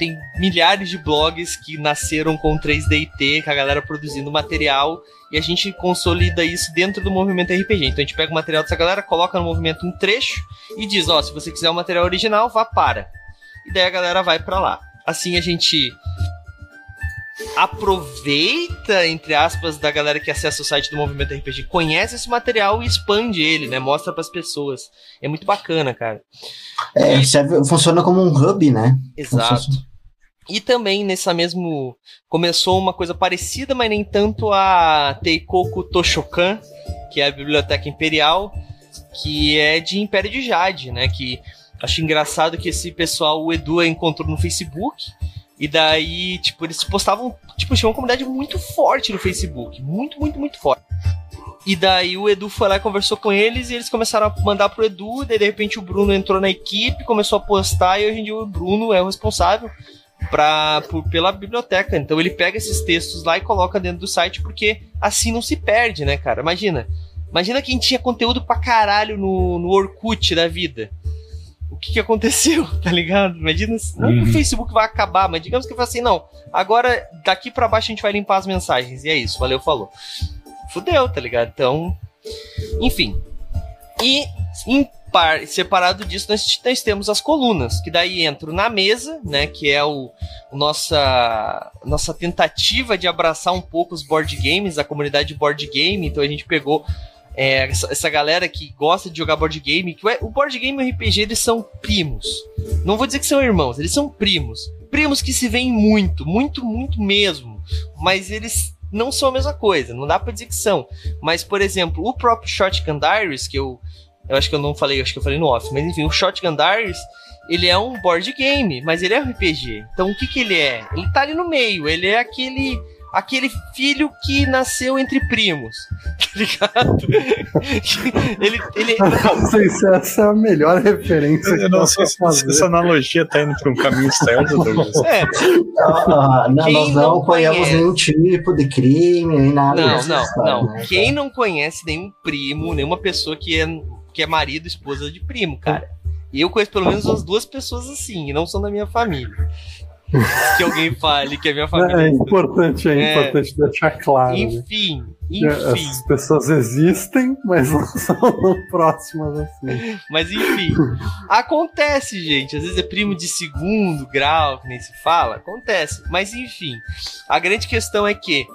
tem milhares de blogs que nasceram com 3DT, com a galera produzindo material, e a gente consolida isso dentro do movimento RPG. Então a gente pega o material dessa galera, coloca no movimento um trecho e diz: ó, oh, se você quiser o material original, vá para. E daí a galera vai para lá. Assim a gente aproveita, entre aspas, da galera que acessa o site do Movimento RPG, conhece esse material e expande ele, né? Mostra para as pessoas. É muito bacana, cara. É, serve, funciona como um hub, né? Exato. E também nessa mesmo. Começou uma coisa parecida, mas nem tanto a Teikoku Toshokan, que é a Biblioteca Imperial, que é de Império de Jade, né? Que acho engraçado que esse pessoal, o Edu encontrou no Facebook. E daí, tipo, eles postavam. Tipo, tinha uma comunidade muito forte no Facebook. Muito, muito, muito forte. E daí o Edu foi lá e conversou com eles e eles começaram a mandar pro Edu. Daí de repente o Bruno entrou na equipe, começou a postar e hoje em dia o Bruno é o responsável pra, por, pela biblioteca. Então ele pega esses textos lá e coloca dentro do site, porque assim não se perde, né, cara? Imagina. Imagina quem tinha conteúdo pra caralho no, no Orkut da vida. O que, que aconteceu, tá ligado? Imagina, não uhum. que o Facebook vai acabar, mas digamos que foi assim, não. Agora, daqui para baixo a gente vai limpar as mensagens. E é isso, valeu, falou. Fudeu, tá ligado? Então, enfim. E em par, separado disso, nós, nós, temos as colunas, que daí entram na mesa, né? Que é o, o, nossa, nossa tentativa de abraçar um pouco os board games, a comunidade de board game. Então a gente pegou é, essa, essa, galera que gosta de jogar board game. Que o board game e o RPG eles são primos. Não vou dizer que são irmãos, eles são primos. Primos que se veem muito, muito, muito mesmo. Mas eles não são a mesma coisa, não dá pra dizer que são. Mas, por exemplo, o próprio Shotgun Diaries, que eu eu acho que eu não falei, acho que eu falei no off. Mas enfim, o Shotgun Diaries, ele é um board game, mas ele é um RPG. Então o que que ele é? Ele tá ali no meio, ele é aquele aquele filho que nasceu entre primos, tá ligado? ele, ele, não sei se essa é a melhor referência. Eu não sei se fazer. essa analogia tá indo para um caminho certo, Douglas. É. Ah, não, nós não, não apoiamos nenhum tipo de crime, nem nada. Não, não, não. Né? Quem não conhece nenhum primo, nenhuma pessoa que é, que é marido, esposa de primo, cara. E eu conheço pelo menos umas duas pessoas assim, e não são da minha família que alguém fale que a minha família. É, é importante, é, é importante deixar claro. Né? Enfim, né? Enfim. As pessoas existem, mas não são tão próximas assim. Mas enfim, acontece, gente. Às vezes é primo de segundo grau, que nem se fala. Acontece. Mas enfim, a grande questão é que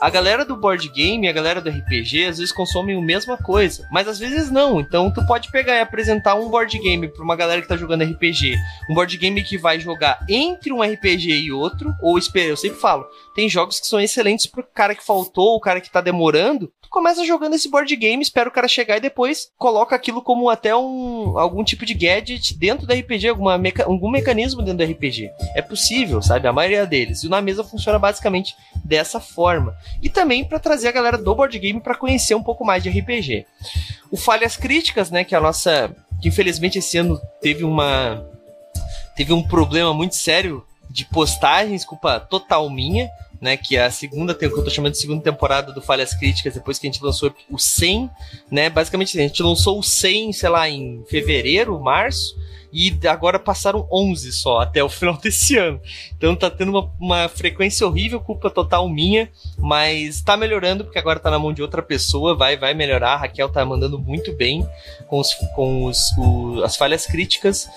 a galera do board game e a galera do RPG às vezes consomem a mesma coisa, mas às vezes não. Então tu pode pegar e apresentar um board game pra uma galera que tá jogando RPG. Um board game que vai jogar entre um RPG e outro, ou eu sempre falo, tem jogos que são excelentes pro cara que faltou, o cara que tá demorando. Tu começa jogando esse board game, espera o cara chegar e depois coloca aquilo como até um algum tipo de gadget dentro do RPG, alguma meca, algum mecanismo dentro do RPG. É possível, sabe? A maioria deles. E na mesa funciona basicamente dessa forma. E também para trazer a galera do board game para conhecer um pouco mais de RPG. O Falhas Críticas, né, que é a nossa que infelizmente esse ano teve uma teve um problema muito sério de postagens, culpa total minha, né? Que é a segunda, que eu chamando de segunda temporada do Falhas Críticas, depois que a gente lançou o 100, né? Basicamente, a gente lançou o 100, sei lá, em fevereiro, março, e agora passaram 11 só até o final desse ano. Então tá tendo uma, uma frequência horrível, culpa total minha, mas tá melhorando porque agora tá na mão de outra pessoa, vai vai melhorar. A Raquel tá mandando muito bem com, os, com os, o, as falhas críticas.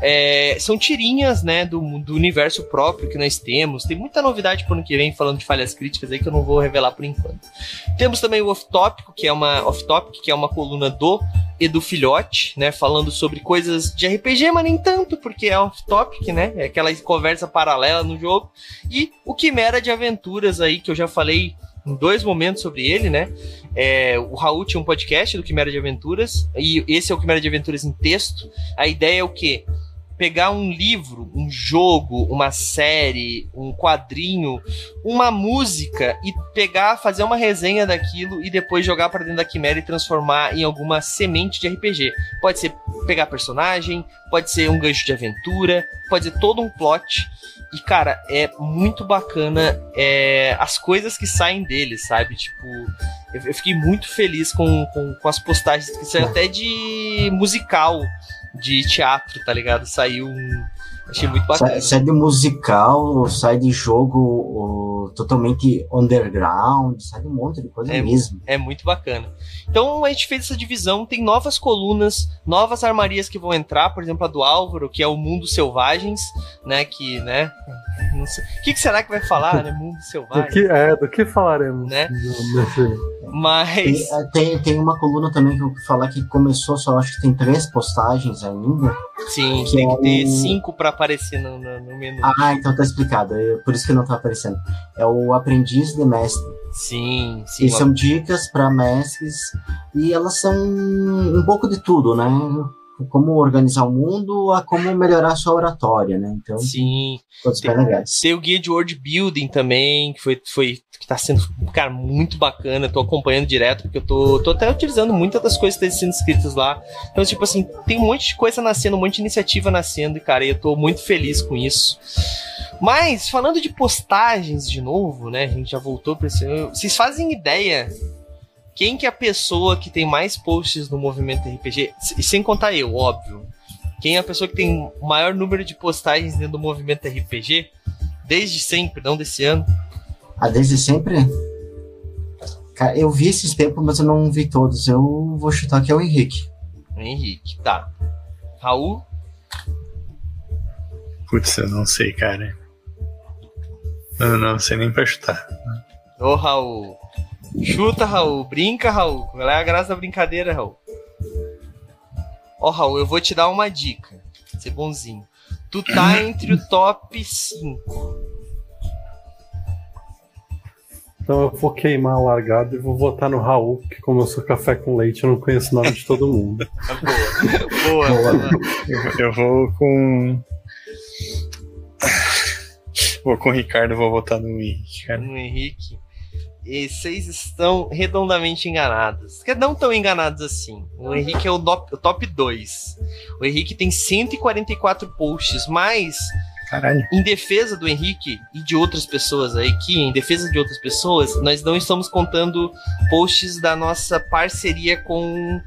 É, são tirinhas, né, do, do universo próprio que nós temos. Tem muita novidade pro ano que vem falando de falhas críticas aí que eu não vou revelar por enquanto. Temos também o Off Topic, que é uma Off Topic, que é uma coluna do Edu Filhote, né, falando sobre coisas de RPG, mas nem tanto, porque é off-topic, né, é aquela conversa paralela no jogo, e o Quimera de Aventuras aí, que eu já falei em dois momentos sobre ele, né, é, o Raul tinha um podcast do Quimera de Aventuras, e esse é o Quimera de Aventuras em texto, a ideia é o quê? Pegar um livro, um jogo, uma série, um quadrinho, uma música e pegar, fazer uma resenha daquilo e depois jogar para dentro da Quimera e transformar em alguma semente de RPG. Pode ser pegar personagem, pode ser um gancho de aventura, pode ser todo um plot. E, cara, é muito bacana é, as coisas que saem dele, sabe? Tipo, eu, fiquei muito feliz com, com, com as postagens que saem até de musical de teatro, tá ligado? Saiu um. Achei muito bacana. Sai, sai de musical, sai de jogo totalmente underground, sai de um monte de coisa é, mesmo. É muito bacana. Então a gente fez essa divisão, tem novas colunas, novas armarias que vão entrar, por exemplo, a do Álvaro, que é o Mundo Selvagens, né? Que, né? O que, que, será que vai falar, né? Mundo Selvagem. Do que, é, do que falaremos? Né? Mas. Tem, é, tem, tem, uma coluna também que eu vou falar que começou, só acho que tem três postagens ainda. Sim, que tem é que ter o... cinco para aparecer no, no, no, menu. Ah, então tá explicado. É por isso que não tá aparecendo. É o Aprendiz de Mestre. Sim, sim. E são dicas para mestres e elas são um pouco de tudo, né? como organizar o mundo a como melhorar a sua oratória, né? Então, sim. Tem, tem o guia de word building também, que foi, foi tá sendo, cara, muito bacana. Eu tô acompanhando direto, porque eu tô, tô até utilizando muitas das coisas que estão sendo escritas lá. Então, tipo assim, tem um monte de coisa nascendo, um monte de iniciativa nascendo, e, cara, eu tô muito feliz com isso. Mas, falando de postagens de novo, né? A gente já voltou pra esse. Vocês fazem ideia quem que é a pessoa que tem mais posts no movimento RPG? E sem contar eu, óbvio. Quem é a pessoa que tem o maior número de postagens dentro do movimento RPG? Desde sempre, não desse ano. Ah, desde sempre? Cara, eu vi esses tempos, mas eu não vi todos. Eu vou chutar que é o Henrique. O Henrique, tá. Raul? Putz, eu não sei, cara. Não, não sei nem pra chutar. Ô, Raul. Chuta, Raul. Brinca, Raul. Qual é a graça da brincadeira, Raul? Ó, oh, Raul, eu vou te dar uma dica. Ser bonzinho. Tu tá entre o top 5. Então eu vou queimar a largada e vou votar no Raul, que como eu sou café com leite, eu não conheço o nome de todo mundo. boa, boa. eu, eu vou com. Vou com o Ricardo, vou votar no Henrique, cara. No Henrique. E vocês estão redondamente enganados. Que não tão enganados assim. O Henrique é o top 2. O Henrique tem 144 posts, mas Caralho. Em defesa do Henrique e de outras pessoas aí, que em defesa de outras pessoas, nós não estamos contando posts da nossa parceria com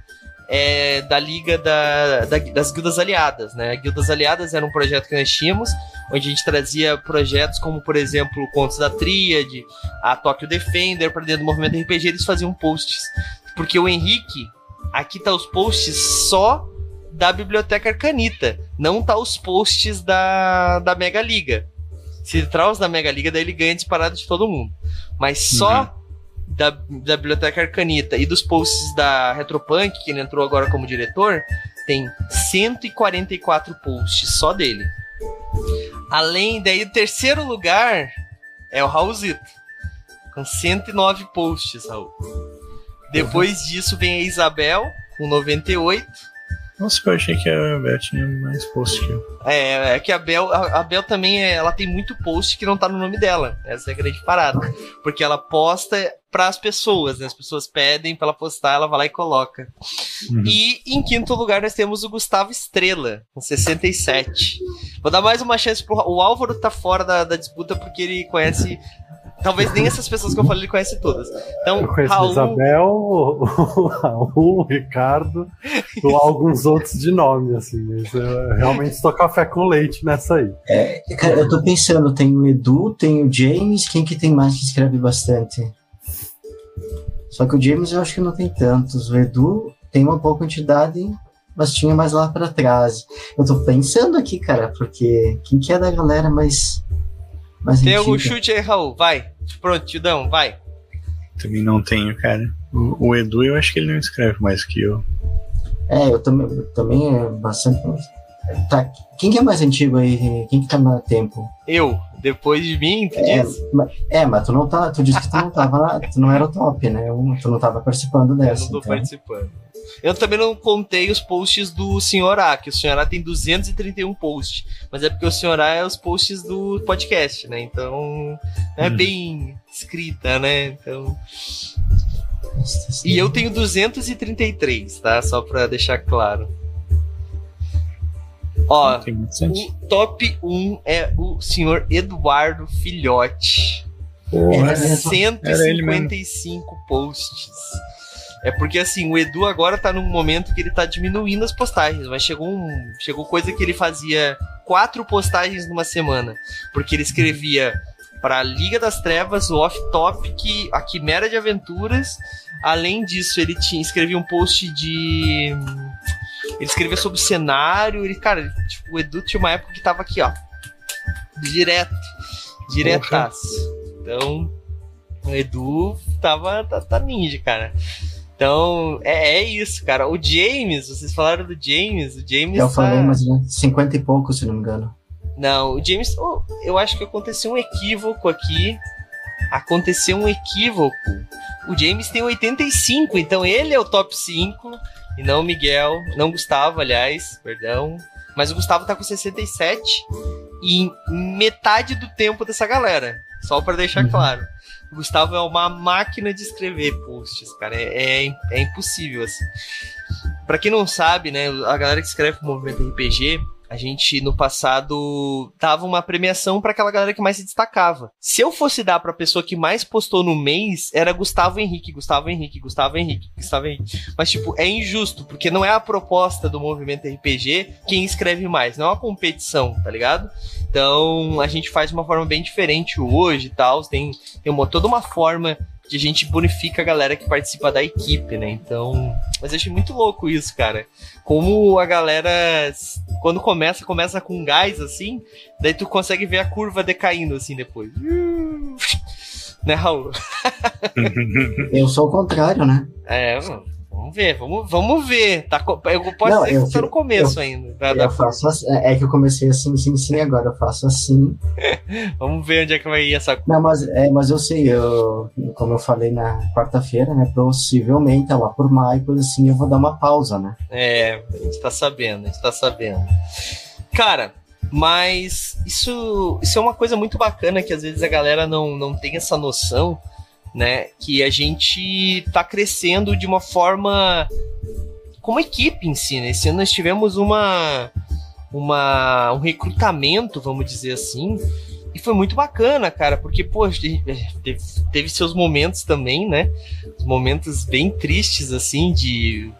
é, da Liga da, da, das Guildas Aliadas, né? Guildas Aliadas era um projeto que nós tínhamos, onde a gente trazia projetos como, por exemplo, Contos da Tríade, a Tokyo Defender, para dentro do movimento RPG, eles faziam posts. Porque o Henrique, aqui tá os posts só da Biblioteca Arcanita. Não tá os posts da, da Mega Liga. Se ele traz da Mega Liga, daí ele ganha disparado de todo mundo. Mas só uhum. da, da Biblioteca Arcanita e dos posts da Retropunk, que ele entrou agora como diretor, tem 144 posts só dele. Além daí, o terceiro lugar é o Raulzito, com 109 posts, Raul. Depois disso vem a Isabel, com 98. Nossa, eu achei que a Bel tinha mais post que eu. É, é que a Bel, a, a Bel também é, ela tem muito post que não tá no nome dela. Essa é a grande parada. Porque ela posta para as pessoas, né? As pessoas pedem para ela postar, ela vai lá e coloca. Uhum. E em quinto lugar nós temos o Gustavo Estrela, com 67. Vou dar mais uma chance pro. O Álvaro tá fora da, da disputa porque ele conhece Talvez nem essas pessoas que eu falei ele conhece todas. Então, eu conheço Raul... Isabel, o, o Raul, o Ricardo, ou alguns outros de nome, assim. Mas eu realmente estou café com leite nessa aí. É, cara, eu tô pensando, tem o Edu, tem o James, quem que tem mais que escreve bastante? Só que o James eu acho que não tem tantos. O Edu tem uma boa quantidade, mas tinha mais lá para trás. Eu tô pensando aqui, cara, porque quem que é da galera mais mas Tem algum chute aí, Raul? Vai. Prontidão, vai. Também não tenho, cara. O, o, Edu, eu acho que ele não escreve mais que eu. É, eu também, eu também é bastante. Tá, quem que é mais antigo aí? Quem que tá mais tempo? Eu, depois de mim, tu é, Mas, é, mas tu não tá. Tu disse que tu não tava lá, tu não era o top, né? Tu não tava participando dessa. Eu não tô então. participando. Eu também não contei os posts do Senhor A, que o Senhor A tem 231 posts. Mas é porque o Senhor A é os posts do podcast, né? Então é hum. bem escrita, né? Então. E eu tenho 233, tá? Só pra deixar claro. Ó, o top 1 é o senhor Eduardo Filhote. Porra, 155 posts. É porque assim, o Edu agora tá num momento que ele tá diminuindo as postagens, mas chegou um, chegou coisa que ele fazia quatro postagens numa semana, porque ele escrevia para a Liga das Trevas, o Off Topic, a Quimera de Aventuras. Além disso, ele tinha escrevia um post de ele escrevia sobre o cenário, ele, cara, tipo, o Edu tinha uma época que tava aqui, ó, direto, diretaço. Então, o Edu tava tá, tá ninja, cara. Então, é, é, isso, cara. O James, vocês falaram do James, o James. Eu tá... falei, mas né, 50 e pouco, se não me engano. Não, o James, oh, eu acho que aconteceu um equívoco aqui. Aconteceu um equívoco. O James tem 85, então ele é o top 5 e não o Miguel, não Gustavo, aliás, perdão. Mas o Gustavo tá com 67 e metade do tempo dessa galera. Só para deixar uhum. claro. O Gustavo é uma máquina de escrever posts, cara. É, é, é impossível, assim. Pra quem não sabe, né, a galera que escreve pro movimento RPG, a gente no passado dava uma premiação para aquela galera que mais se destacava. Se eu fosse dar para a pessoa que mais postou no mês, era Gustavo Henrique, Gustavo Henrique, Gustavo Henrique, Gustavo Henrique. Mas tipo, é injusto, porque não é a proposta do movimento RPG quem escreve mais, não é uma competição, tá ligado? Então, a gente faz de uma forma bem diferente hoje e tal, tem, tem uma, toda uma forma que a gente bonifica a galera que participa da equipe, né? Então, mas eu achei muito louco isso, cara. Como a galera, quando começa, começa com gás assim, daí tu consegue ver a curva decaindo assim depois. né, Raul? eu sou o contrário, né? É, mano. Vamos ver, vamos, vamos ver. Tá, eu posso não, dizer que tá no começo eu, ainda. Da, eu faço assim, é que eu comecei assim, sim, sim, agora eu faço assim. vamos ver onde é que vai ir essa Não, mas, é, mas eu sei, eu, como eu falei na quarta-feira, né? Possivelmente lá por maio, coisa assim, eu vou dar uma pausa, né? É, a gente tá sabendo, a gente tá sabendo. Cara, Mas isso, isso é uma coisa muito bacana que às vezes a galera não, não tem essa noção, né? Que a gente tá crescendo de uma forma como equipe em si, né? Esse ano nós tivemos uma, uma, um recrutamento, vamos dizer assim, e foi muito bacana, cara, porque, pô, teve, teve seus momentos também, né? Momentos bem tristes, assim, de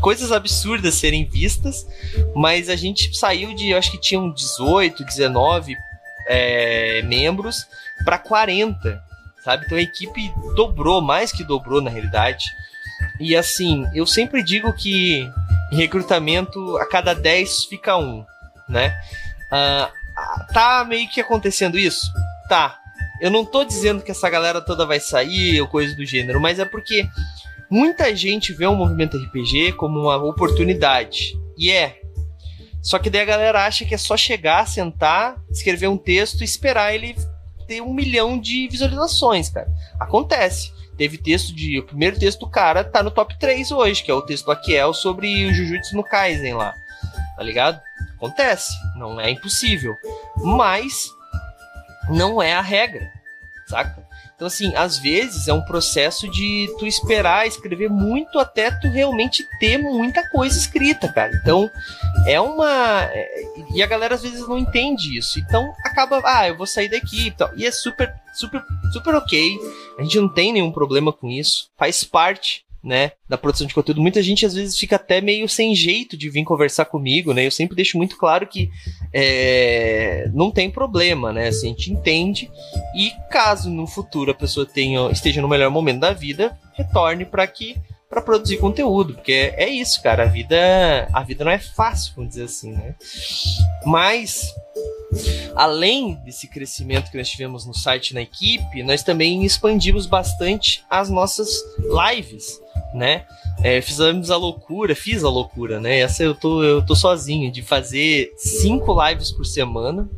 coisas absurdas serem vistas, mas a gente saiu de, acho que tinham 18, 19 é, membros para 40, sabe? Então a equipe dobrou, mais que dobrou na realidade. E assim, eu sempre digo que recrutamento a cada 10 fica um, né? Uh, tá meio que acontecendo isso? Tá. Eu não tô dizendo que essa galera toda vai sair ou coisa do gênero, mas é porque Muita gente vê o movimento RPG como uma oportunidade. E é. Só que daí a galera acha que é só chegar, sentar, escrever um texto e esperar ele ter um milhão de visualizações, cara. Acontece. Teve texto de. O primeiro texto do cara tá no top 3 hoje, que é o texto do Akiel sobre o Jujutsu no Kaisen lá. Tá ligado? Acontece. Não é impossível. Mas não é a regra. Saca? Então, assim, às vezes é um processo de tu esperar escrever muito até tu realmente ter muita coisa escrita, cara. Então, é uma. É, e a galera às vezes não entende isso. Então, acaba, ah, eu vou sair daqui e tal. E é super, super, super ok. A gente não tem nenhum problema com isso. Faz parte né, da produção de conteúdo. Muita gente às vezes fica até meio sem jeito de vir conversar comigo, né? Eu sempre deixo muito claro que é, não tem problema, né? Assim, a gente entende e caso no futuro a pessoa tenha, esteja no melhor momento da vida, retorne para que para produzir conteúdo, porque é, é isso, cara. A vida, a vida não é fácil, vamos dizer assim, né? Mas Além desse crescimento que nós tivemos no site na equipe, nós também expandimos bastante as nossas lives né? É, fizemos a loucura, fiz a loucura, né? Essa eu tô, eu tô sozinho, de fazer cinco lives por semana.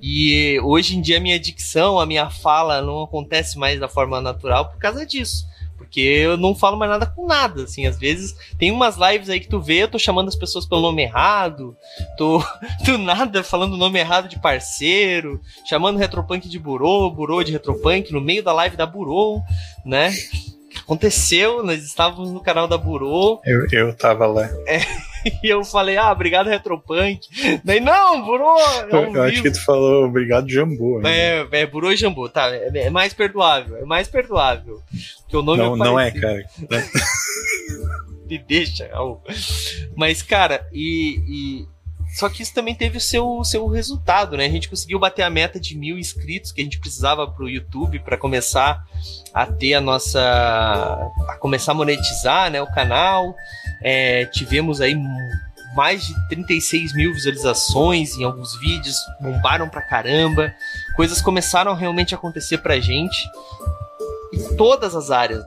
E hoje em dia a minha dicção, a minha fala não acontece mais da forma natural por causa disso. Porque eu não falo mais nada com nada, assim, às vezes tem umas lives aí que tu vê, eu tô chamando as pessoas pelo nome errado, tô do nada falando o nome errado de parceiro, chamando Retropunk de Burô, Burô de Retropunk, no meio da live da Burô, né? aconteceu, nós estávamos no canal da Burô. Eu, eu tava lá. É, e eu falei, ah, obrigado Retropunk. Daí, não, Burô! É eu, eu acho que tu falou obrigado Jambu. É, é Burô e Jambu, tá. É, é, mais perdoável, é mais perdoável. Porque o nome não, é não é, cara. Me deixa, Raul. Mas, cara, e, e só que isso também teve o seu, seu resultado, né? A gente conseguiu bater a meta de mil inscritos que a gente precisava para o YouTube para começar a ter a nossa. a começar a monetizar né, o canal. É, tivemos aí mais de 36 mil visualizações em alguns vídeos, bombaram pra caramba. Coisas começaram realmente a acontecer pra gente em todas as áreas.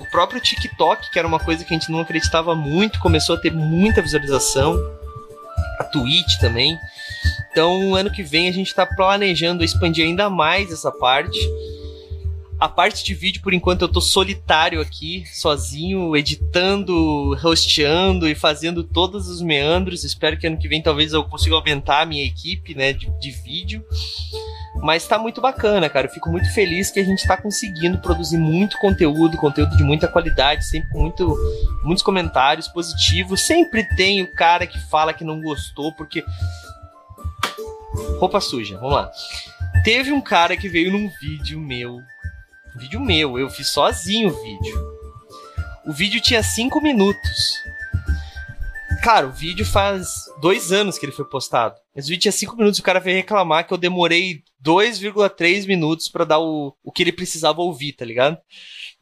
O próprio TikTok, que era uma coisa que a gente não acreditava muito, começou a ter muita visualização a Twitch também. Então, ano que vem a gente está planejando expandir ainda mais essa parte. A parte de vídeo, por enquanto, eu tô solitário aqui, sozinho, editando, hosteando e fazendo todos os meandros. Espero que ano que vem talvez eu consiga aumentar a minha equipe, né, de, de vídeo. Mas tá muito bacana, cara. Eu fico muito feliz que a gente tá conseguindo produzir muito conteúdo, conteúdo de muita qualidade, sempre com muito, muitos comentários positivos. Sempre tem o cara que fala que não gostou, porque. Roupa suja, vamos lá. Teve um cara que veio num vídeo meu Vídeo meu, eu fiz sozinho o vídeo. O vídeo tinha 5 minutos. Cara, o vídeo faz dois anos que ele foi postado. Esse vídeo tinha 5 minutos e o cara veio reclamar que eu demorei 2,3 minutos para dar o, o que ele precisava ouvir, tá ligado?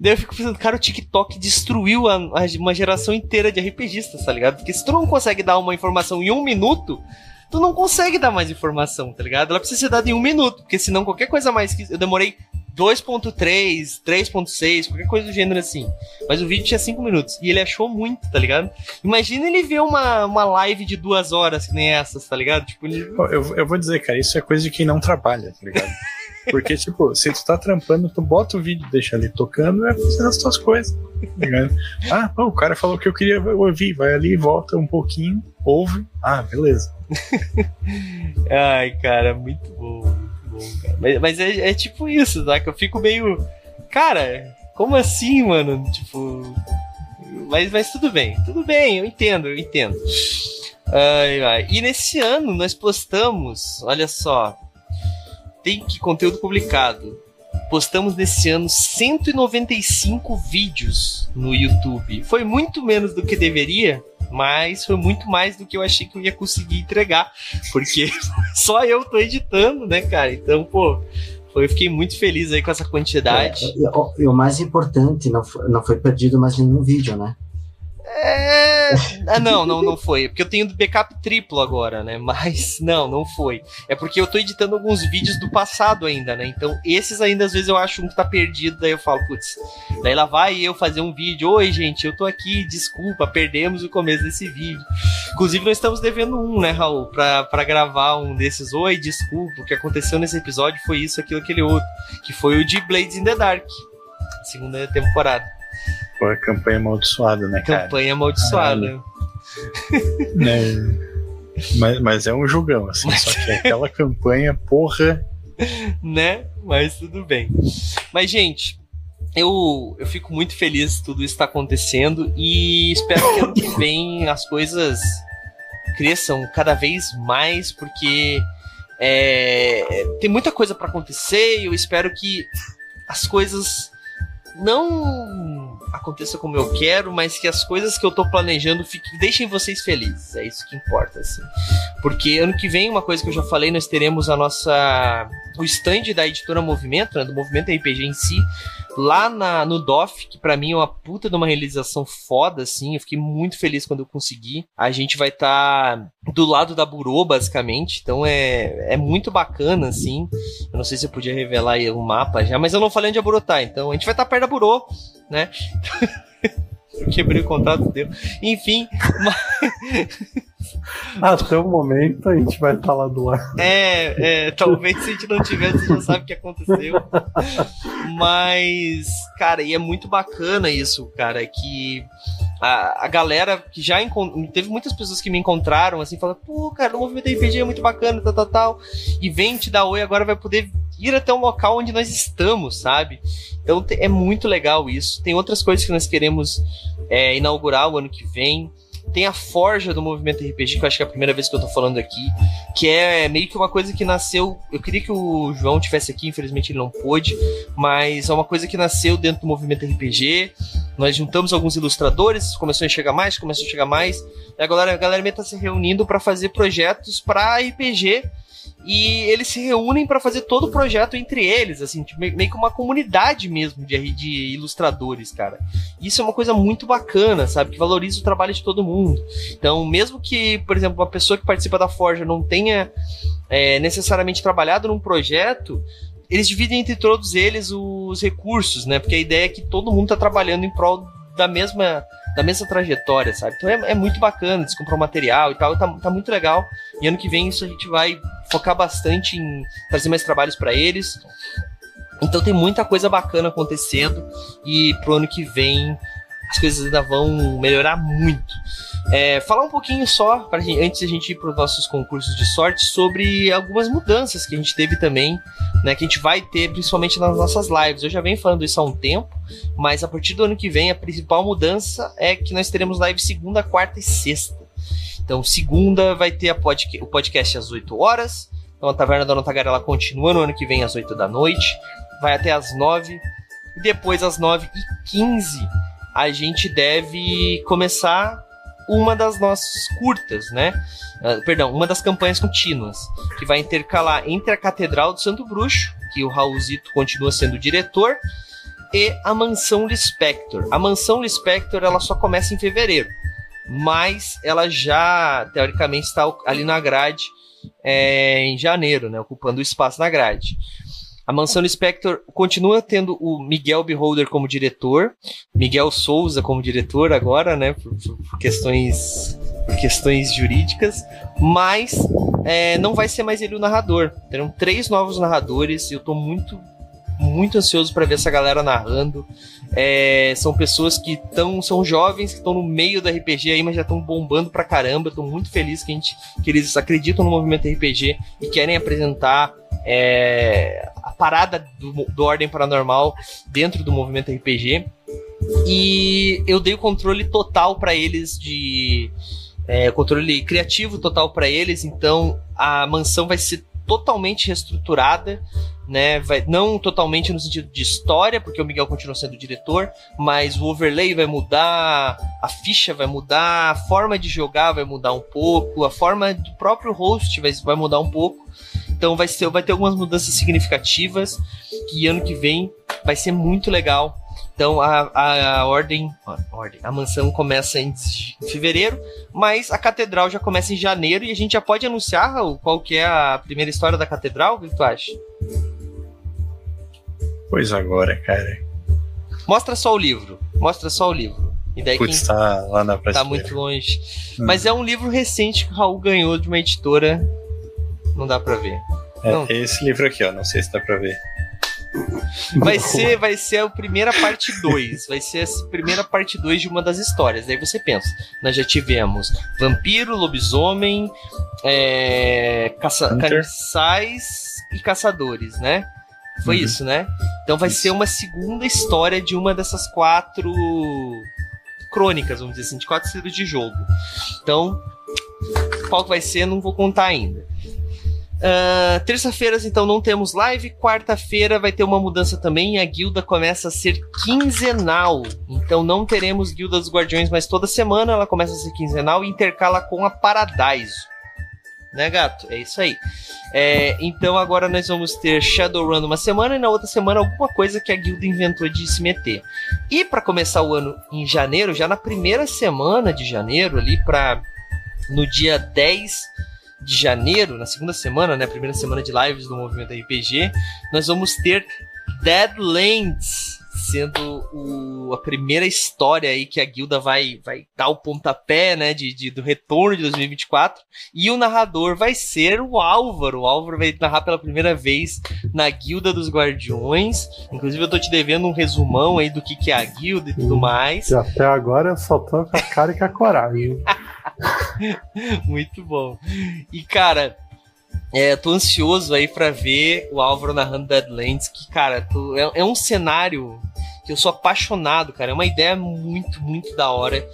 Daí eu fico pensando, cara, o TikTok destruiu a, a, uma geração inteira de RPGistas, tá ligado? Porque se tu não consegue dar uma informação em um minuto, tu não consegue dar mais informação, tá ligado? Ela precisa ser dada em um minuto, porque senão qualquer coisa mais que. Eu demorei 2.3, 3.6, qualquer coisa do gênero assim. Mas o vídeo tinha 5 minutos. E ele achou muito, tá ligado? Imagina ele ver uma, uma live de duas horas que nem essas, tá ligado? Tipo, ele... eu, eu vou dizer, cara, isso é coisa de quem não trabalha, tá ligado? Porque, tipo, se tu tá trampando, tu bota o vídeo, deixa ali tocando vai fazendo as tuas coisas. Tá ah, pô, o cara falou que eu queria ouvir, vai ali, volta um pouquinho, ouve. Ah, beleza. Ai, cara, muito bom, bom, cara. Mas, mas é, é, tipo isso, tá? Que eu fico meio. Cara, como assim, mano? Tipo. Mas, mas tudo bem, tudo bem, eu entendo, eu entendo. Ai, ai. E nesse ano nós postamos, olha só, tem que conteúdo publicado. Postamos nesse ano 195 vídeos no YouTube. Foi muito menos do que deveria, mas foi muito mais do que eu achei que eu ia conseguir entregar, porque só eu tô editando, né, cara? Então, pô, eu fiquei muito feliz aí com essa quantidade. É, e, e, o mais importante, não foi, não foi perdido mais nenhum vídeo, né? É... Ah, não, não, não foi. Porque eu tenho backup triplo agora, né? Mas não, não foi. É porque eu tô editando alguns vídeos do passado ainda, né? Então, esses ainda às vezes eu acho um que tá perdido, daí eu falo, putz, daí lá vai eu fazer um vídeo. Oi, gente, eu tô aqui, desculpa, perdemos o começo desse vídeo. Inclusive, nós estamos devendo um, né, Raul? Pra, pra gravar um desses. Oi, desculpa, o que aconteceu nesse episódio foi isso, aquilo, aquele outro. Que foi o de Blades in the Dark, segunda temporada. Pô, campanha amaldiçoada, né, cara? Campanha amaldiçoada. É, mas, mas é um jogão, assim, mas... só que aquela campanha, porra. Né? Mas tudo bem. Mas, gente, eu, eu fico muito feliz que tudo isso está acontecendo e espero que ano que vem as coisas cresçam cada vez mais, porque é, tem muita coisa para acontecer e eu espero que as coisas não aconteça como eu quero, mas que as coisas que eu tô planejando fiquem, deixem vocês felizes. É isso que importa, assim. Porque ano que vem, uma coisa que eu já falei, nós teremos a nossa. o stand da editora Movimento, né, do Movimento RPG em si, lá na, no DOF, que para mim é uma puta de uma realização foda, assim. Eu fiquei muito feliz quando eu consegui. A gente vai estar tá do lado da Burô, basicamente. Então é, é muito bacana, assim. Eu não sei se eu podia revelar o mapa já, mas eu não falei onde a Burô tá. Então a gente vai estar tá perto da Burô, né? Quebrei o contrato dele. Enfim, mas... Até o momento a gente vai estar lá do lado. É, é, talvez se a gente não tiver, você já sabe o que aconteceu. Mas, cara, e é muito bacana isso, cara, que a, a galera que já teve muitas pessoas que me encontraram assim, falando, pô, cara, o movimento RPG é muito bacana, tal, tal, tal, e vem te dar oi, agora vai poder ir até um local onde nós estamos, sabe? Então é muito legal isso. Tem outras coisas que nós queremos é, inaugurar o ano que vem. Tem a forja do movimento RPG, que eu acho que é a primeira vez que eu tô falando aqui, que é meio que uma coisa que nasceu. Eu queria que o João tivesse aqui, infelizmente ele não pôde, mas é uma coisa que nasceu dentro do movimento RPG. Nós juntamos alguns ilustradores, começou a chegar mais, começou a chegar mais. E agora a galera tá se reunindo para fazer projetos para RPG e eles se reúnem para fazer todo o projeto entre eles, assim, tipo, meio que uma comunidade mesmo de, de ilustradores, cara. Isso é uma coisa muito bacana, sabe? Que valoriza o trabalho de todo mundo. Então, mesmo que, por exemplo, uma pessoa que participa da Forja não tenha é, necessariamente trabalhado num projeto, eles dividem entre todos eles os recursos, né? Porque a ideia é que todo mundo tá trabalhando em prol da mesma da mesma trajetória, sabe? Então é, é muito bacana, eles compram material e tal, tá, tá muito legal. E ano que vem isso a gente vai focar bastante em trazer mais trabalhos para eles. Então tem muita coisa bacana acontecendo e pro ano que vem as coisas ainda vão melhorar muito. É, falar um pouquinho só, pra gente, antes de a gente ir para os nossos concursos de sorte, sobre algumas mudanças que a gente teve também, né, que a gente vai ter principalmente nas nossas lives. Eu já venho falando isso há um tempo, mas a partir do ano que vem a principal mudança é que nós teremos live segunda, quarta e sexta. Então, segunda vai ter o podcast às 8 horas. Então, a Taverna da Notagarela ela continua no ano que vem às 8 da noite. Vai até às 9. E depois, às 9 e 15 a gente deve começar uma das nossas curtas, né? Uh, perdão, uma das campanhas contínuas, que vai intercalar entre a Catedral do Santo Bruxo, que o Raulzito continua sendo diretor, e a Mansão Lispector. A Mansão Lispector ela só começa em fevereiro, mas ela já, teoricamente, está ali na grade é, em janeiro, né? Ocupando o espaço na grade. A Mansão Spector continua tendo o Miguel Beholder como diretor, Miguel Souza como diretor agora, né? Por, por questões por questões jurídicas, mas é, não vai ser mais ele o narrador. Terão três novos narradores e eu tô muito, muito ansioso para ver essa galera narrando. É, são pessoas que estão, são jovens que estão no meio do RPG aí, mas já estão bombando pra caramba. Estou muito feliz que, a gente, que eles acreditam no movimento RPG e querem apresentar é, a parada do, do Ordem Paranormal dentro do movimento RPG. E eu dei o controle total para eles de. É, controle criativo total para eles, então a mansão vai ser totalmente reestruturada, né? Vai, não totalmente no sentido de história, porque o Miguel continua sendo o diretor, mas o overlay vai mudar, a ficha vai mudar, a forma de jogar vai mudar um pouco, a forma do próprio host vai, vai mudar um pouco. Então vai, ser, vai ter algumas mudanças significativas que ano que vem vai ser muito legal. Então a, a, a ordem, a, ordem, a mansão começa em fevereiro, mas a catedral já começa em janeiro e a gente já pode anunciar, Raul, qual que é a primeira história da catedral? O que tu acha? Pois agora, cara. Mostra só o livro. Mostra só o livro. E daí Putz, quem tá lá na Tá muito longe. Hum. Mas é um livro recente que o Raul ganhou de uma editora. Não dá pra ver. É, esse livro aqui, ó. Não sei se dá pra ver. Vai ser, vai ser a primeira parte 2. Vai ser a primeira parte 2 de uma das histórias. Daí você pensa, nós já tivemos vampiro, lobisomem, é, caça, carniçais e caçadores, né? Foi uhum. isso, né? Então vai isso. ser uma segunda história de uma dessas quatro crônicas, vamos dizer assim, de quatro estilos de jogo. Então, qual que vai ser, não vou contar ainda. Uh, Terça-feiras, então, não temos live. Quarta-feira vai ter uma mudança também. A guilda começa a ser quinzenal. Então, não teremos Guilda dos Guardiões, mas toda semana ela começa a ser quinzenal e intercala com a Paradise. Né, gato? É isso aí. É, então, agora nós vamos ter Shadowrun uma semana e na outra semana alguma coisa que a guilda inventou de se meter. E para começar o ano em janeiro, já na primeira semana de janeiro, ali para no dia 10 de janeiro, na segunda semana, né, primeira semana de lives do Movimento RPG, nós vamos ter Deadlands sendo o, a primeira história aí que a guilda vai, vai dar o pontapé, né, de, de, do retorno de 2024. E o narrador vai ser o Álvaro. O Álvaro vai narrar pela primeira vez na Guilda dos Guardiões. Inclusive, eu tô te devendo um resumão aí do que, que é a guilda e tudo mais. E até agora eu só tô com a cara e com a coragem. Muito bom. E, cara, é, tô ansioso aí para ver o Álvaro narrando Deadlands, que, cara, tô, é, é, um cenário que eu sou apaixonado, cara. É uma ideia muito, muito da hora.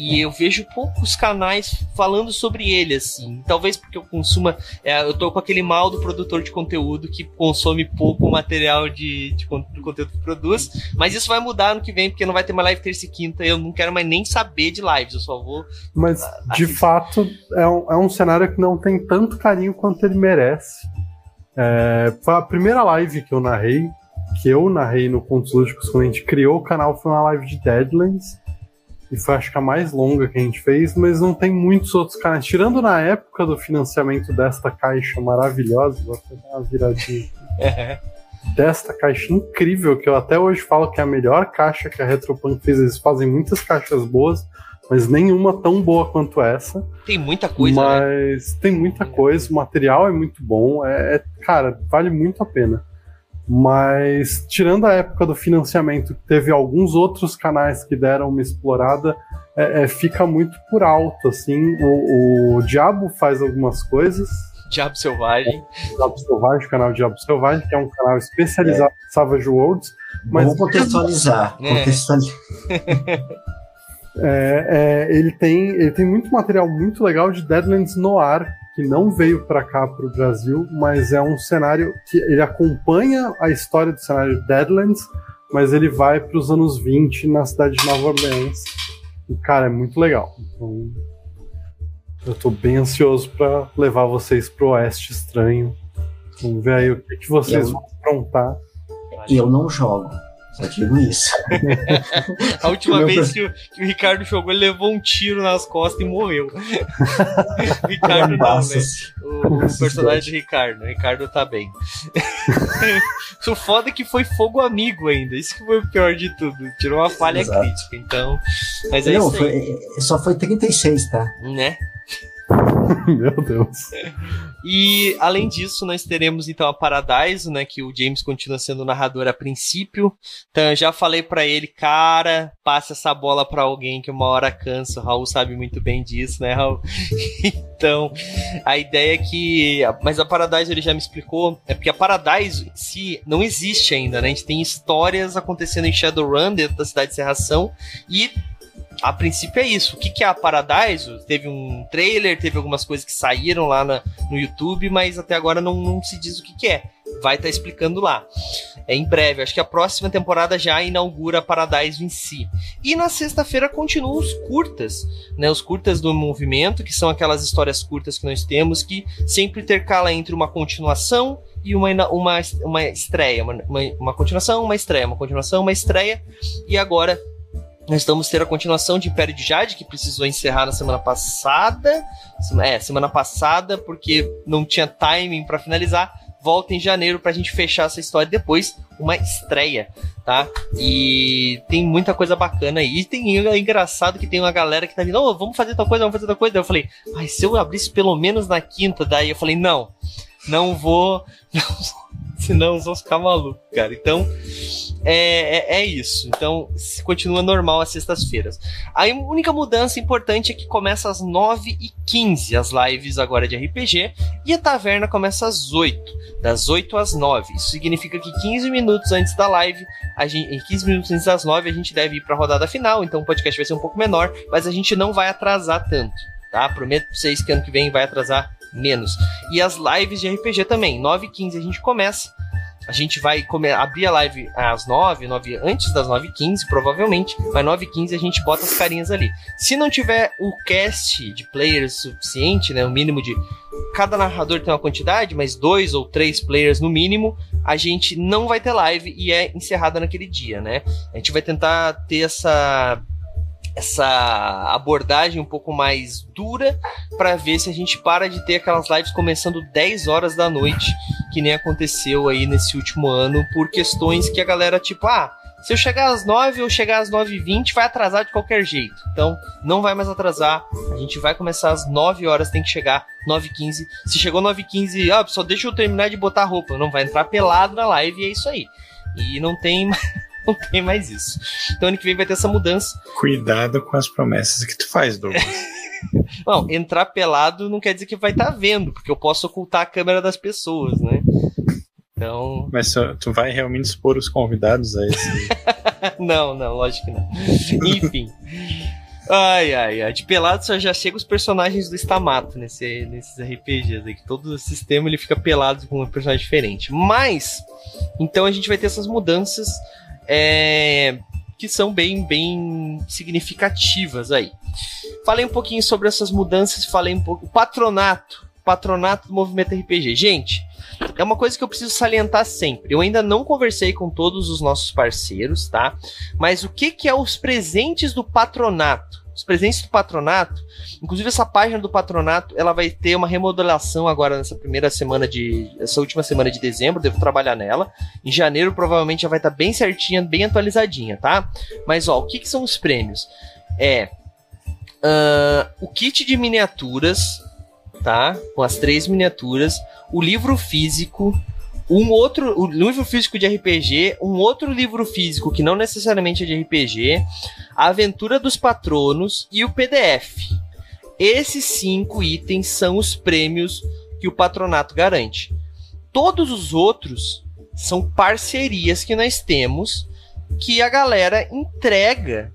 E eu vejo poucos canais falando sobre ele, assim. Talvez porque eu consuma. É, eu tô com aquele mal do produtor de conteúdo que consome pouco material de, de, do conteúdo que produz. Mas isso vai mudar no que vem, porque não vai ter uma live terça e quinta. Eu não quero mais nem saber de lives, eu só vou. Mas, de fato, é um, é um cenário que não tem tanto carinho quanto ele merece. É, foi a primeira live que eu narrei, que eu narrei no Contos Lúdicos quando a gente criou o canal, foi uma live de Deadlands e foi acho que a mais longa que a gente fez, mas não tem muitos outros canais. Tirando na época do financiamento desta caixa maravilhosa, vou dar uma viradinha. É. Desta caixa incrível, que eu até hoje falo que é a melhor caixa que a Retropunk fez. Eles fazem muitas caixas boas, mas nenhuma tão boa quanto essa. Tem muita coisa, né? Mas né? tem muita coisa, o material é muito bom. É, é, cara, vale muito a pena. Mas, tirando a época do financiamento, teve alguns outros canais que deram uma explorada, é, é, fica muito por alto, assim. O, o, Diabo faz algumas coisas. Diabo Selvagem. Diabo Selvagem, canal Diabo Selvagem, que é um canal especializado é. em Savage Worlds. Mas Vamos contextualizar. É. contextualizar. É, é, ele, tem, ele tem muito material muito legal de Deadlands no ar, que não veio para cá para o Brasil, mas é um cenário que ele acompanha a história do cenário Deadlands, mas ele vai para os anos 20 na cidade de Nova Orleans. E cara, é muito legal. Então, eu estou bem ansioso para levar vocês pro Oeste Estranho. Vamos ver aí o que, que vocês eu, vão aprontar. Eu não jogo. Só digo isso. a última vez que o, que o, Ricardo jogou, ele levou um tiro nas costas e morreu. Ricardo não, né? O, o personagem do Ricardo. O Ricardo tá bem. o foda é que foi fogo amigo ainda. Isso que foi o pior de tudo. Tirou uma falha Exato. crítica. Então. Mas é não, isso foi, só foi 36, tá? Né? Meu Deus. E além disso, nós teremos então a Paradise, né? Que o James continua sendo narrador a princípio. Então eu já falei para ele, cara, passa essa bola para alguém que uma hora cansa. O Raul sabe muito bem disso, né, Raul? então, a ideia é que. Mas a Paradise ele já me explicou. É porque a Paradise em si não existe ainda, né? A gente tem histórias acontecendo em Shadowrun, dentro da cidade de Serração. E a princípio é isso. O que, que é a Paradise? Teve um trailer, teve algumas coisas que saíram lá na, no YouTube, mas até agora não, não se diz o que, que é. Vai estar tá explicando lá. É em breve. Acho que a próxima temporada já inaugura a Paradise em si. E na sexta-feira continuam os curtas, né? Os curtas do movimento, que são aquelas histórias curtas que nós temos, que sempre intercala entre uma continuação e uma, uma, uma estreia. Uma, uma, uma continuação, uma estreia, uma continuação, uma estreia. E agora nós vamos ter a continuação de Império de Jade, que precisou encerrar na semana passada. É, semana passada, porque não tinha timing para finalizar. Volta em janeiro pra gente fechar essa história depois uma estreia, tá? E tem muita coisa bacana aí. E tem é engraçado que tem uma galera que tá vindo, oh, vamos fazer tal coisa, vamos fazer tal coisa. Daí eu falei, mas se eu abrisse pelo menos na quinta, daí eu falei, não, não vou, não senão vão ficar malucos, cara. Então, é, é, é, isso. Então, continua normal às sextas-feiras. A única mudança importante é que começa às 9h15 as lives agora de RPG e a taverna começa às 8 das 8 às 9. Isso significa que 15 minutos antes da live, a gente, 15 minutos antes das 9, a gente deve ir para a rodada final, então o podcast vai ser um pouco menor, mas a gente não vai atrasar tanto, tá? Prometo pra vocês que ano que vem vai atrasar menos. E as lives de RPG também. 9 h 15 a gente começa. A gente vai comer, abrir a live às 9, 9 antes das 9 h 15 provavelmente. Mas 9 h 15 a gente bota as carinhas ali. Se não tiver o cast de players suficiente, né? O mínimo de. Cada narrador tem uma quantidade, mas dois ou três players no mínimo, a gente não vai ter live e é encerrada naquele dia, né? A gente vai tentar ter essa essa abordagem um pouco mais dura para ver se a gente para de ter aquelas lives começando 10 horas da noite, que nem aconteceu aí nesse último ano, por questões que a galera, tipo, ah, se eu chegar às 9 ou chegar às 9 e 20 vai atrasar de qualquer jeito. Então, não vai mais atrasar. A gente vai começar às 9 horas, tem que chegar 9 e 15. Se chegou 9 e 15, ah, só deixa eu terminar de botar roupa. Não vai entrar pelado na live e é isso aí. E não tem não tem mais isso. Então ano que vem vai ter essa mudança. Cuidado com as promessas que tu faz, Douglas. Não, entrar pelado não quer dizer que vai estar tá vendo, porque eu posso ocultar a câmera das pessoas, né? Então. Mas tu vai realmente expor os convidados a esse. não, não, lógico que não. Enfim. Ai, ai, ai. De pelado só já chega os personagens do Stamato nesse, nesses RPGs aí. Que todo o sistema ele fica pelado com um personagem diferente. Mas, então a gente vai ter essas mudanças é, que são bem, bem significativas aí. Falei um pouquinho sobre essas mudanças, falei um pouco. Patronato. Patronato do movimento RPG. Gente, é uma coisa que eu preciso salientar sempre. Eu ainda não conversei com todos os nossos parceiros, tá? Mas o que, que é os presentes do patronato? Os presentes do patronato, inclusive essa página do patronato, ela vai ter uma remodelação agora nessa primeira semana de. essa última semana de dezembro, devo trabalhar nela. Em janeiro provavelmente já vai estar tá bem certinha, bem atualizadinha, tá? Mas ó, o que, que são os prêmios? É. Uh, o kit de miniaturas, tá? Com as três miniaturas, o livro físico, um outro livro físico de RPG, um outro livro físico que não necessariamente é de RPG, a Aventura dos Patronos e o PDF. Esses cinco itens são os prêmios que o patronato garante. Todos os outros são parcerias que nós temos que a galera entrega,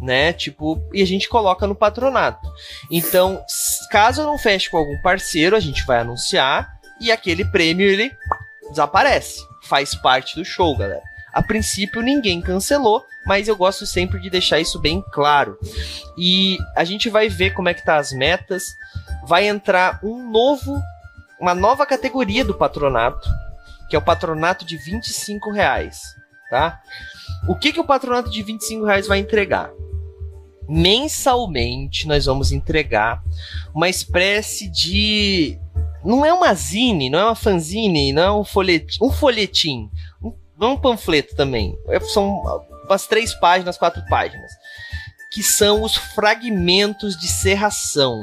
né? Tipo, e a gente coloca no patronato. Então, caso eu não feche com algum parceiro, a gente vai anunciar e aquele prêmio ele desaparece. Faz parte do show, galera. A princípio ninguém cancelou, mas eu gosto sempre de deixar isso bem claro. E a gente vai ver como é que tá as metas. Vai entrar um novo, uma nova categoria do patronato, que é o patronato de 25 reais, tá? O que, que o patronato de 25 reais vai entregar? Mensalmente nós vamos entregar uma espécie de. Não é uma zine, não é uma fanzine, não é um folhetim. Um folhetim. Não é um panfleto também. É, são umas três páginas, quatro páginas. Que são os fragmentos de serração.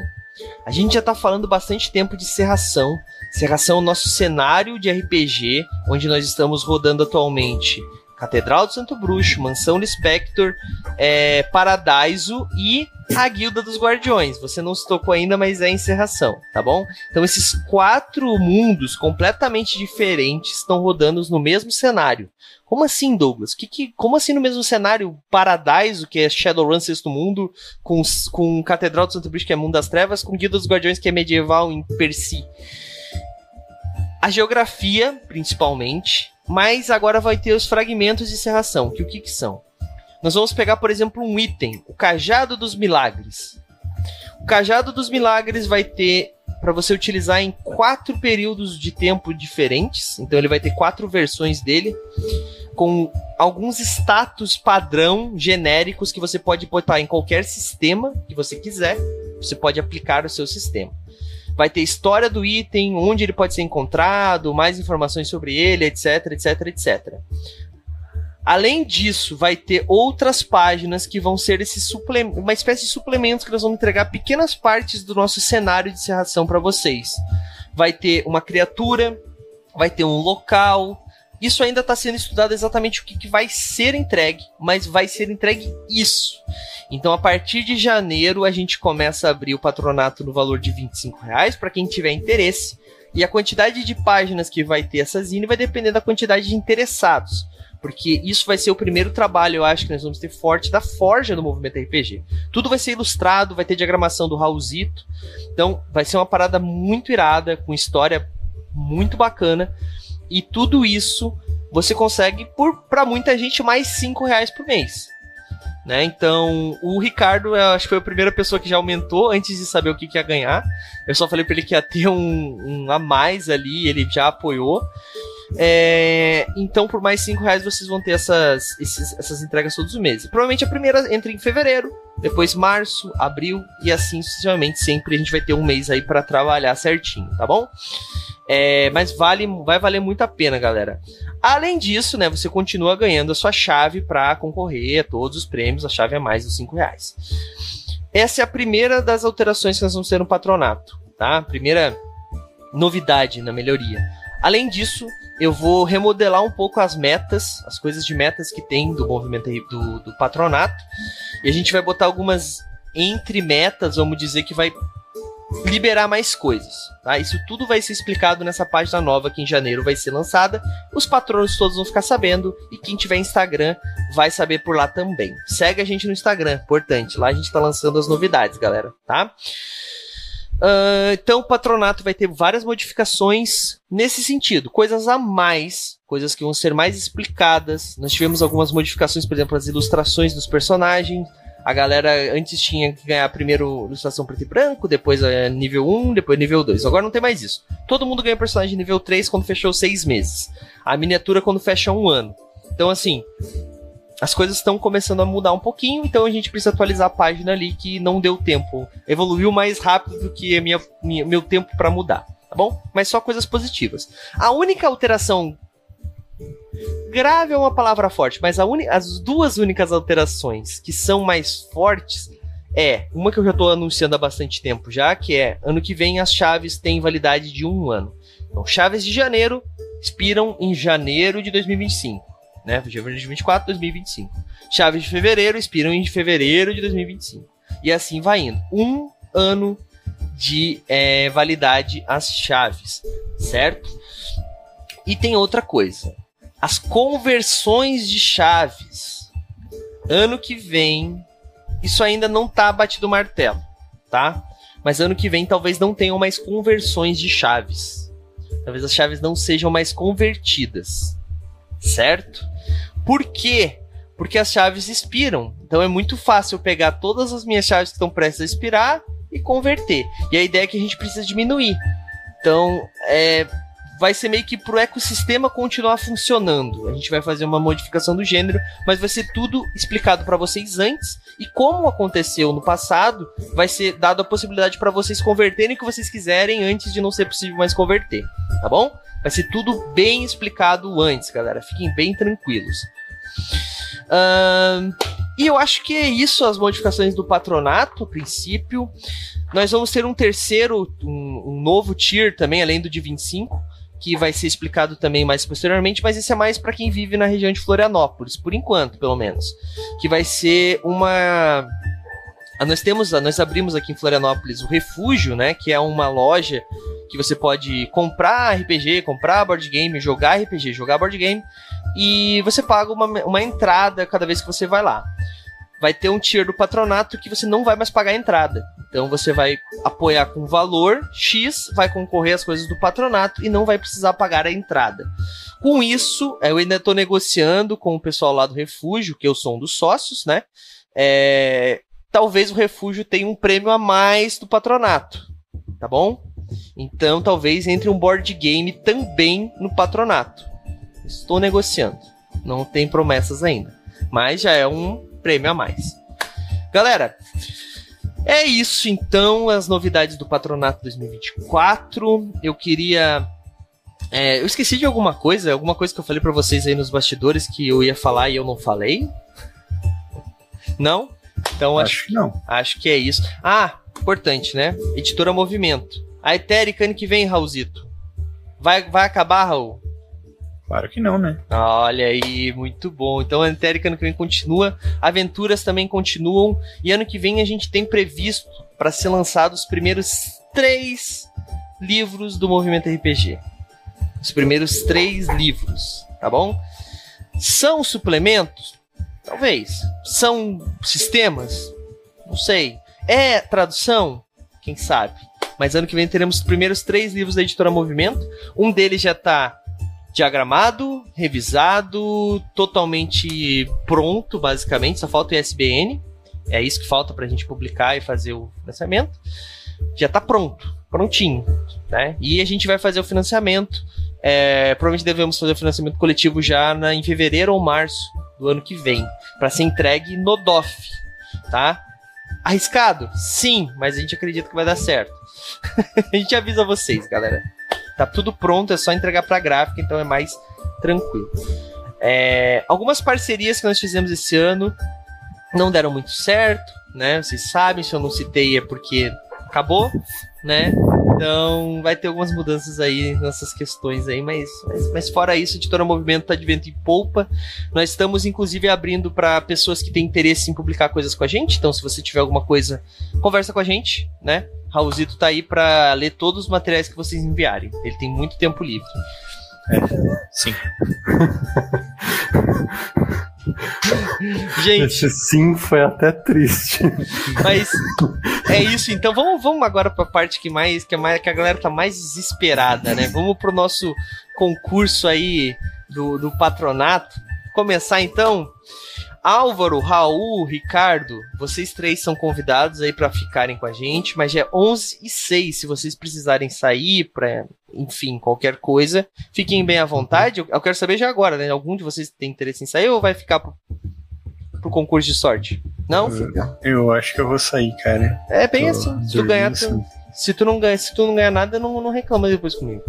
A gente já está falando bastante tempo de serração. Serração é o nosso cenário de RPG, onde nós estamos rodando atualmente Catedral do Santo Bruxo, Mansão Lispector, é, Paradiso e a Guilda dos Guardiões. Você não se tocou ainda, mas é encerração, tá bom? Então esses quatro mundos completamente diferentes estão rodando no mesmo cenário. Como assim, Douglas? Que, que, como assim no mesmo cenário Paradiso, que é Shadowrun Sexto Mundo, com, com Catedral do Santo Bruxo, que é Mundo das Trevas, com Guilda dos Guardiões, que é medieval em Percy? A geografia, principalmente, mas agora vai ter os fragmentos de serração, que o que, que são? Nós vamos pegar, por exemplo, um item, o Cajado dos Milagres. O Cajado dos Milagres vai ter para você utilizar em quatro períodos de tempo diferentes. Então ele vai ter quatro versões dele com alguns status padrão genéricos que você pode botar em qualquer sistema que você quiser. Você pode aplicar o seu sistema vai ter história do item, onde ele pode ser encontrado, mais informações sobre ele, etc, etc, etc. Além disso, vai ter outras páginas que vão ser esse uma espécie de suplementos que nós vamos entregar pequenas partes do nosso cenário de serração para vocês. Vai ter uma criatura, vai ter um local, isso ainda está sendo estudado exatamente o que, que, vai ser entregue, mas vai ser entregue isso. Então, a partir de janeiro, a gente começa a abrir o patronato no valor de 25 reais para quem tiver interesse. E a quantidade de páginas que vai ter essa zine vai depender da quantidade de interessados. Porque isso vai ser o primeiro trabalho, eu acho, que nós vamos ter forte da forja do movimento RPG. Tudo vai ser ilustrado, vai ter diagramação do Raulzito. Então, vai ser uma parada muito irada, com história muito bacana. E tudo isso você consegue por para muita gente mais 5 reais por mês. Né? Então, o Ricardo, acho que foi a primeira pessoa que já aumentou antes de saber o que, que ia ganhar. Eu só falei para ele que ia ter um, um, a mais ali, ele já apoiou. É, então, por mais 5 reais, vocês vão ter essas, esses, essas entregas todos os meses. Provavelmente a primeira entra em fevereiro, depois março, abril e assim sucessivamente. Sempre a gente vai ter um mês aí para trabalhar certinho, tá bom? É, mas vale, vai valer muito a pena, galera. Além disso, né, você continua ganhando a sua chave para concorrer a todos os prêmios. A chave é mais dos 5 reais. Essa é a primeira das alterações que nós vamos ter no patronato, tá? Primeira novidade na melhoria. Além disso, eu vou remodelar um pouco as metas, as coisas de metas que tem do movimento do, do patronato. E a gente vai botar algumas entre metas, vamos dizer que vai liberar mais coisas. Tá? Isso tudo vai ser explicado nessa página nova que em janeiro vai ser lançada. Os patronos todos vão ficar sabendo e quem tiver Instagram vai saber por lá também. Segue a gente no Instagram, importante. Lá a gente tá lançando as novidades, galera, tá? Uh, então o patronato vai ter várias modificações nesse sentido, coisas a mais, coisas que vão ser mais explicadas. Nós tivemos algumas modificações, por exemplo, as ilustrações dos personagens, a galera antes tinha que ganhar primeiro ilustração preto e branco, depois é, nível 1, depois nível 2. Agora não tem mais isso. Todo mundo ganha personagem nível 3 quando fechou 6 meses. A miniatura quando fecha um ano. Então, assim, as coisas estão começando a mudar um pouquinho, então a gente precisa atualizar a página ali que não deu tempo. Evoluiu mais rápido do que minha, minha meu tempo para mudar, tá bom? Mas só coisas positivas. A única alteração Grave é uma palavra forte, mas as duas únicas alterações que são mais fortes é uma que eu já estou anunciando há bastante tempo já, que é ano que vem as chaves têm validade de um ano. Então, chaves de janeiro expiram em janeiro de 2025, né? Janeiro de 2024, 2025. Chaves de fevereiro expiram em fevereiro de 2025. E assim vai indo. Um ano de é, validade as chaves, certo? E tem outra coisa as conversões de chaves. Ano que vem, isso ainda não tá batido martelo, tá? Mas ano que vem talvez não tenham mais conversões de chaves. Talvez as chaves não sejam mais convertidas. Certo? Por quê? Porque as chaves expiram. Então é muito fácil pegar todas as minhas chaves que estão prestes a expirar e converter. E a ideia é que a gente precisa diminuir. Então, é, vai ser meio que pro ecossistema continuar funcionando. A gente vai fazer uma modificação do gênero, mas vai ser tudo explicado para vocês antes e como aconteceu no passado, vai ser dado a possibilidade para vocês converterem o que vocês quiserem antes de não ser possível mais converter, tá bom? Vai ser tudo bem explicado antes, galera. Fiquem bem tranquilos. E eu acho que é isso as modificações do patronato, a princípio. Nós vamos ter um terceiro, um, um novo tier também, além do de 25, que vai ser explicado também mais posteriormente, mas esse é mais para quem vive na região de Florianópolis, por enquanto, pelo menos. Que vai ser uma nós temos, nós abrimos aqui em Florianópolis o Refúgio, né, que é uma loja que você pode comprar RPG, comprar board game, jogar RPG, jogar board game, e você paga uma, uma entrada cada vez que você vai lá. Vai ter um tier do patronato que você não vai mais pagar a entrada. Então você vai apoiar com valor X, vai concorrer às coisas do patronato e não vai precisar pagar a entrada. Com isso, eu ainda estou negociando com o pessoal lá do refúgio, que eu sou um dos sócios, né? É, talvez o refúgio tenha um prêmio a mais do patronato, tá bom? Então talvez entre um board game também no patronato. Estou negociando. Não tem promessas ainda. Mas já é um prêmio a mais. Galera, é isso então, as novidades do Patronato 2024. Eu queria. É, eu esqueci de alguma coisa, alguma coisa que eu falei para vocês aí nos bastidores que eu ia falar e eu não falei? Não? Então acho, acho que não. Acho que é isso. Ah, importante, né? Editora Movimento. A Etérica ano que vem, Raulzito. Vai, vai acabar, Raul? Claro que não, né? Olha aí, muito bom. Então a Etérica ano que vem continua, aventuras também continuam, e ano que vem a gente tem previsto para ser lançados os primeiros três livros do movimento RPG. Os primeiros três livros, tá bom? São suplementos? Talvez. São sistemas? Não sei. É tradução? Quem sabe? Mas ano que vem teremos os primeiros três livros da editora Movimento. Um deles já está diagramado, revisado, totalmente pronto, basicamente. Só falta o ISBN. É isso que falta para a gente publicar e fazer o financiamento. Já está pronto, prontinho. Né? E a gente vai fazer o financiamento. É, provavelmente devemos fazer o financiamento coletivo já na, em fevereiro ou março do ano que vem, para ser entregue no DOF, tá? Arriscado? Sim, mas a gente acredita que vai dar certo. a gente avisa vocês, galera. Tá tudo pronto, é só entregar pra gráfica, então é mais tranquilo. É, algumas parcerias que nós fizemos esse ano não deram muito certo, né? Vocês sabem, se eu não citei é porque acabou, né? Então vai ter algumas mudanças aí nessas questões aí, mas, mas, mas fora isso, a Editora Movimento está de vento em polpa. Nós estamos inclusive abrindo para pessoas que têm interesse em publicar coisas com a gente. Então, se você tiver alguma coisa, conversa com a gente, né? Raulzito tá aí para ler todos os materiais que vocês enviarem. Ele tem muito tempo livre. É, sim. Gente. Esse sim foi até triste. Mas é isso, então vamos, vamos agora para a parte que mais que, é mais que a galera tá mais desesperada, né? Vamos pro nosso concurso aí do, do patronato. Começar então. Álvaro, Raul, Ricardo, vocês três são convidados aí para ficarem com a gente, mas já é 11 e 6. Se vocês precisarem sair para, enfim, qualquer coisa, fiquem bem à vontade. Eu, eu, quero saber já agora, né? Algum de vocês tem interesse em sair ou vai ficar pro, pro concurso de sorte? Não? Eu, eu acho que eu vou sair, cara. É bem Tô assim. Se tu ganhar, tu, se tu não ganha, se tu não ganhar nada, não, não reclama depois comigo.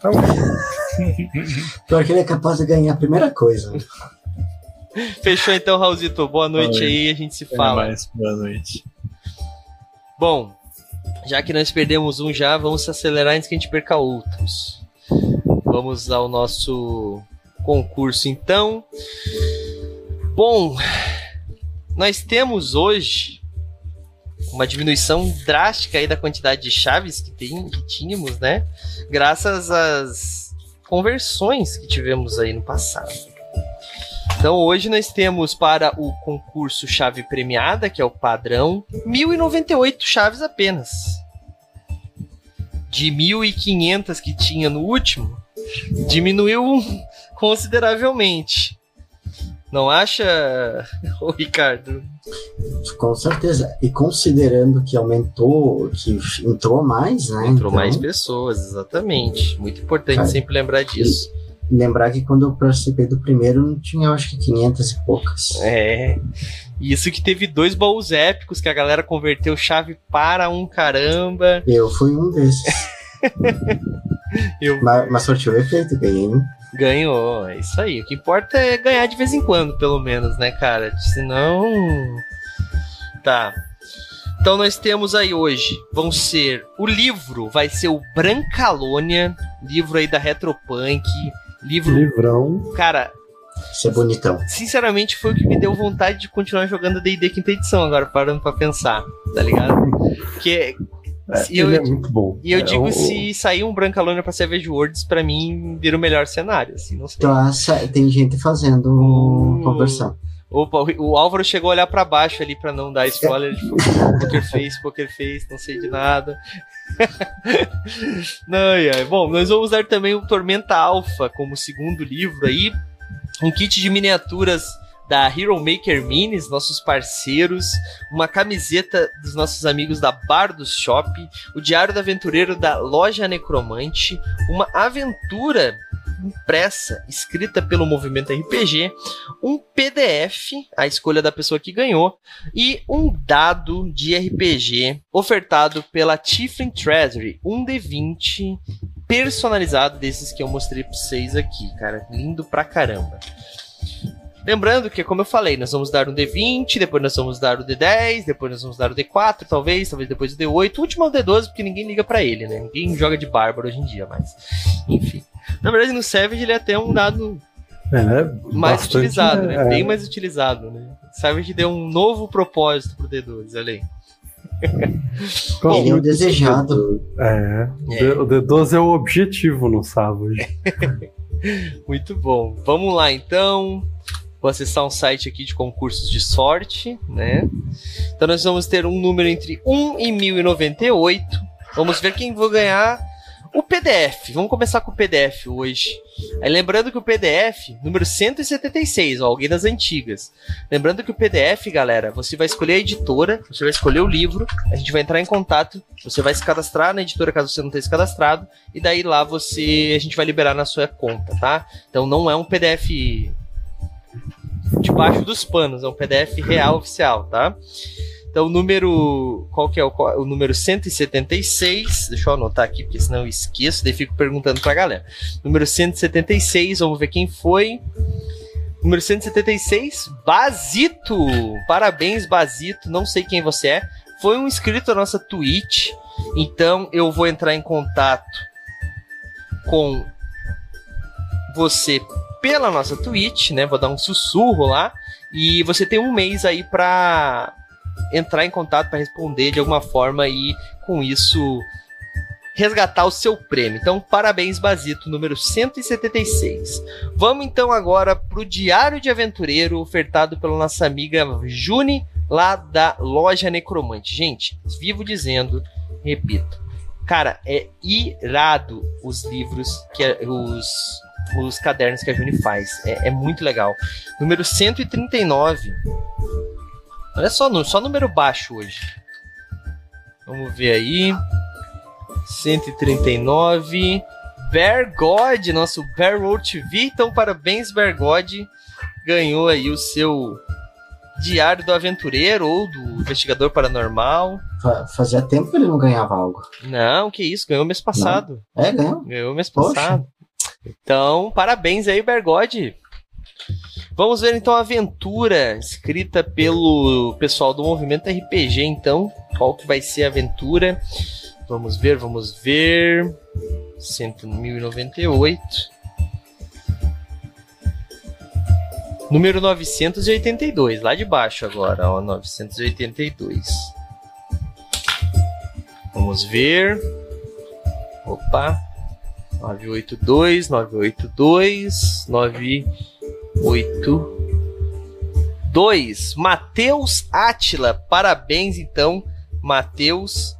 Tá bom. Pior que ele é capaz de ganhar a primeira coisa. Fechou então, Raulzito. Boa noite aí, a gente se fala. Mais. Boa noite. Bom, já que nós perdemos um já, vamos acelerar antes que a gente perca outros. Vamos ao nosso concurso então. Bom, nós temos hoje uma diminuição drástica aí da quantidade de chaves que, tem, que tínhamos, né? Graças às conversões que tivemos aí no passado. Então hoje nós temos para o concurso chave premiada, que é o padrão, 1098 chaves apenas. De 1500 que tinha no último, diminuiu consideravelmente. Não acha, Ricardo? Com certeza. E considerando que aumentou, que entrou mais, né? Entrou então... mais pessoas, exatamente. Muito importante sempre lembrar disso. Lembrar que quando eu participei do primeiro não tinha, acho que 500 e poucas. É. Isso que teve dois baús épicos que a galera converteu chave para um caramba. Eu fui um desses. eu... mas, mas surtiu o efeito, ganhei. Ganhou, é isso aí. O que importa é ganhar de vez em quando, pelo menos, né, cara? Senão. Tá. Então nós temos aí hoje, vão ser. O livro vai ser o Brancalônia, livro aí da Retropunk. Livro. Livrão. Cara. Isso é bonitão. Sinceramente, foi o que me deu vontade de continuar jogando DD quinta edição agora, parando pra pensar, tá ligado? Porque é, e eu, é muito bom. E eu é, digo, o, se sair um Brancalônia pra Savage Worlds, pra mim, vira o melhor cenário, assim, não sei. Então, tem gente fazendo uh, conversão. Opa, o Álvaro chegou a olhar para baixo ali para não dar spoiler de Poker Face, Poker Face, não sei de nada. não, é. Bom, nós vamos dar também o Tormenta Alpha como segundo livro aí. Um kit de miniaturas da Hero Maker Minis, nossos parceiros, uma camiseta dos nossos amigos da Bar do Shop, o Diário do Aventureiro da Loja Necromante, uma aventura impressa, escrita pelo Movimento RPG, um PDF, a escolha da pessoa que ganhou, e um dado de RPG ofertado pela Tiflin Treasury, um D20 personalizado desses que eu mostrei para vocês aqui, cara, lindo pra caramba. Lembrando que, como eu falei, nós vamos dar um D20, depois nós vamos dar o D10, depois nós vamos dar o D4, talvez, talvez depois o D8. O último é o D12, porque ninguém liga para ele, né? Ninguém joga de bárbaro hoje em dia, mas. Enfim. Na verdade, no Savage ele é até um dado é, né? mais Bastante, utilizado, né? É. Bem mais utilizado, né? Savage deu um novo propósito pro D12, olha aí. Ele é o desejado. É, é. O D12 é o objetivo no Savage. Muito bom. Vamos lá então. Vou acessar um site aqui de concursos de sorte, né? Então nós vamos ter um número entre 1 e 1098. Vamos ver quem vai ganhar o PDF. Vamos começar com o PDF hoje. Aí lembrando que o PDF, número 176, ó, alguém das antigas. Lembrando que o PDF, galera, você vai escolher a editora, você vai escolher o livro, a gente vai entrar em contato, você vai se cadastrar na editora caso você não tenha se cadastrado, e daí lá você a gente vai liberar na sua conta, tá? Então não é um PDF debaixo dos panos, é um PDF real oficial, tá? Então, o número. Qual que é o, o número 176? Deixa eu anotar aqui, porque senão eu esqueço, daí fico perguntando pra galera. Número 176, vamos ver quem foi. Número 176, Basito! Parabéns, Basito. Não sei quem você é. Foi um inscrito da nossa Twitch. Então eu vou entrar em contato com você pela nossa Twitch, né? Vou dar um sussurro lá. E você tem um mês aí para entrar em contato para responder de alguma forma e com isso resgatar o seu prêmio. Então, parabéns, Basito, número 176. Vamos então agora para o Diário de Aventureiro, ofertado pela nossa amiga Juni, lá da Loja Necromante. Gente, vivo dizendo, repito, cara, é irado os livros que os os cadernos que a Juni faz. É, é muito legal. Número 139. Olha só, só número baixo hoje. Vamos ver aí. 139. Bear God, nosso Bear World TV. Então, parabéns, Bear God. Ganhou aí o seu Diário do Aventureiro ou do Investigador Paranormal. Fazia tempo que ele não ganhava algo. Não, que isso, ganhou mês passado. Não. É, ganhou. Ganhou mês passado. Então, parabéns aí, Bergode. Vamos ver então a aventura escrita pelo pessoal do movimento RPG, então. Qual que vai ser a aventura? Vamos ver, vamos ver. 1098. Número 982, lá de baixo agora, ó, 982. Vamos ver. Opa. 982, 982, 982. Matheus Átila, parabéns então, Matheus.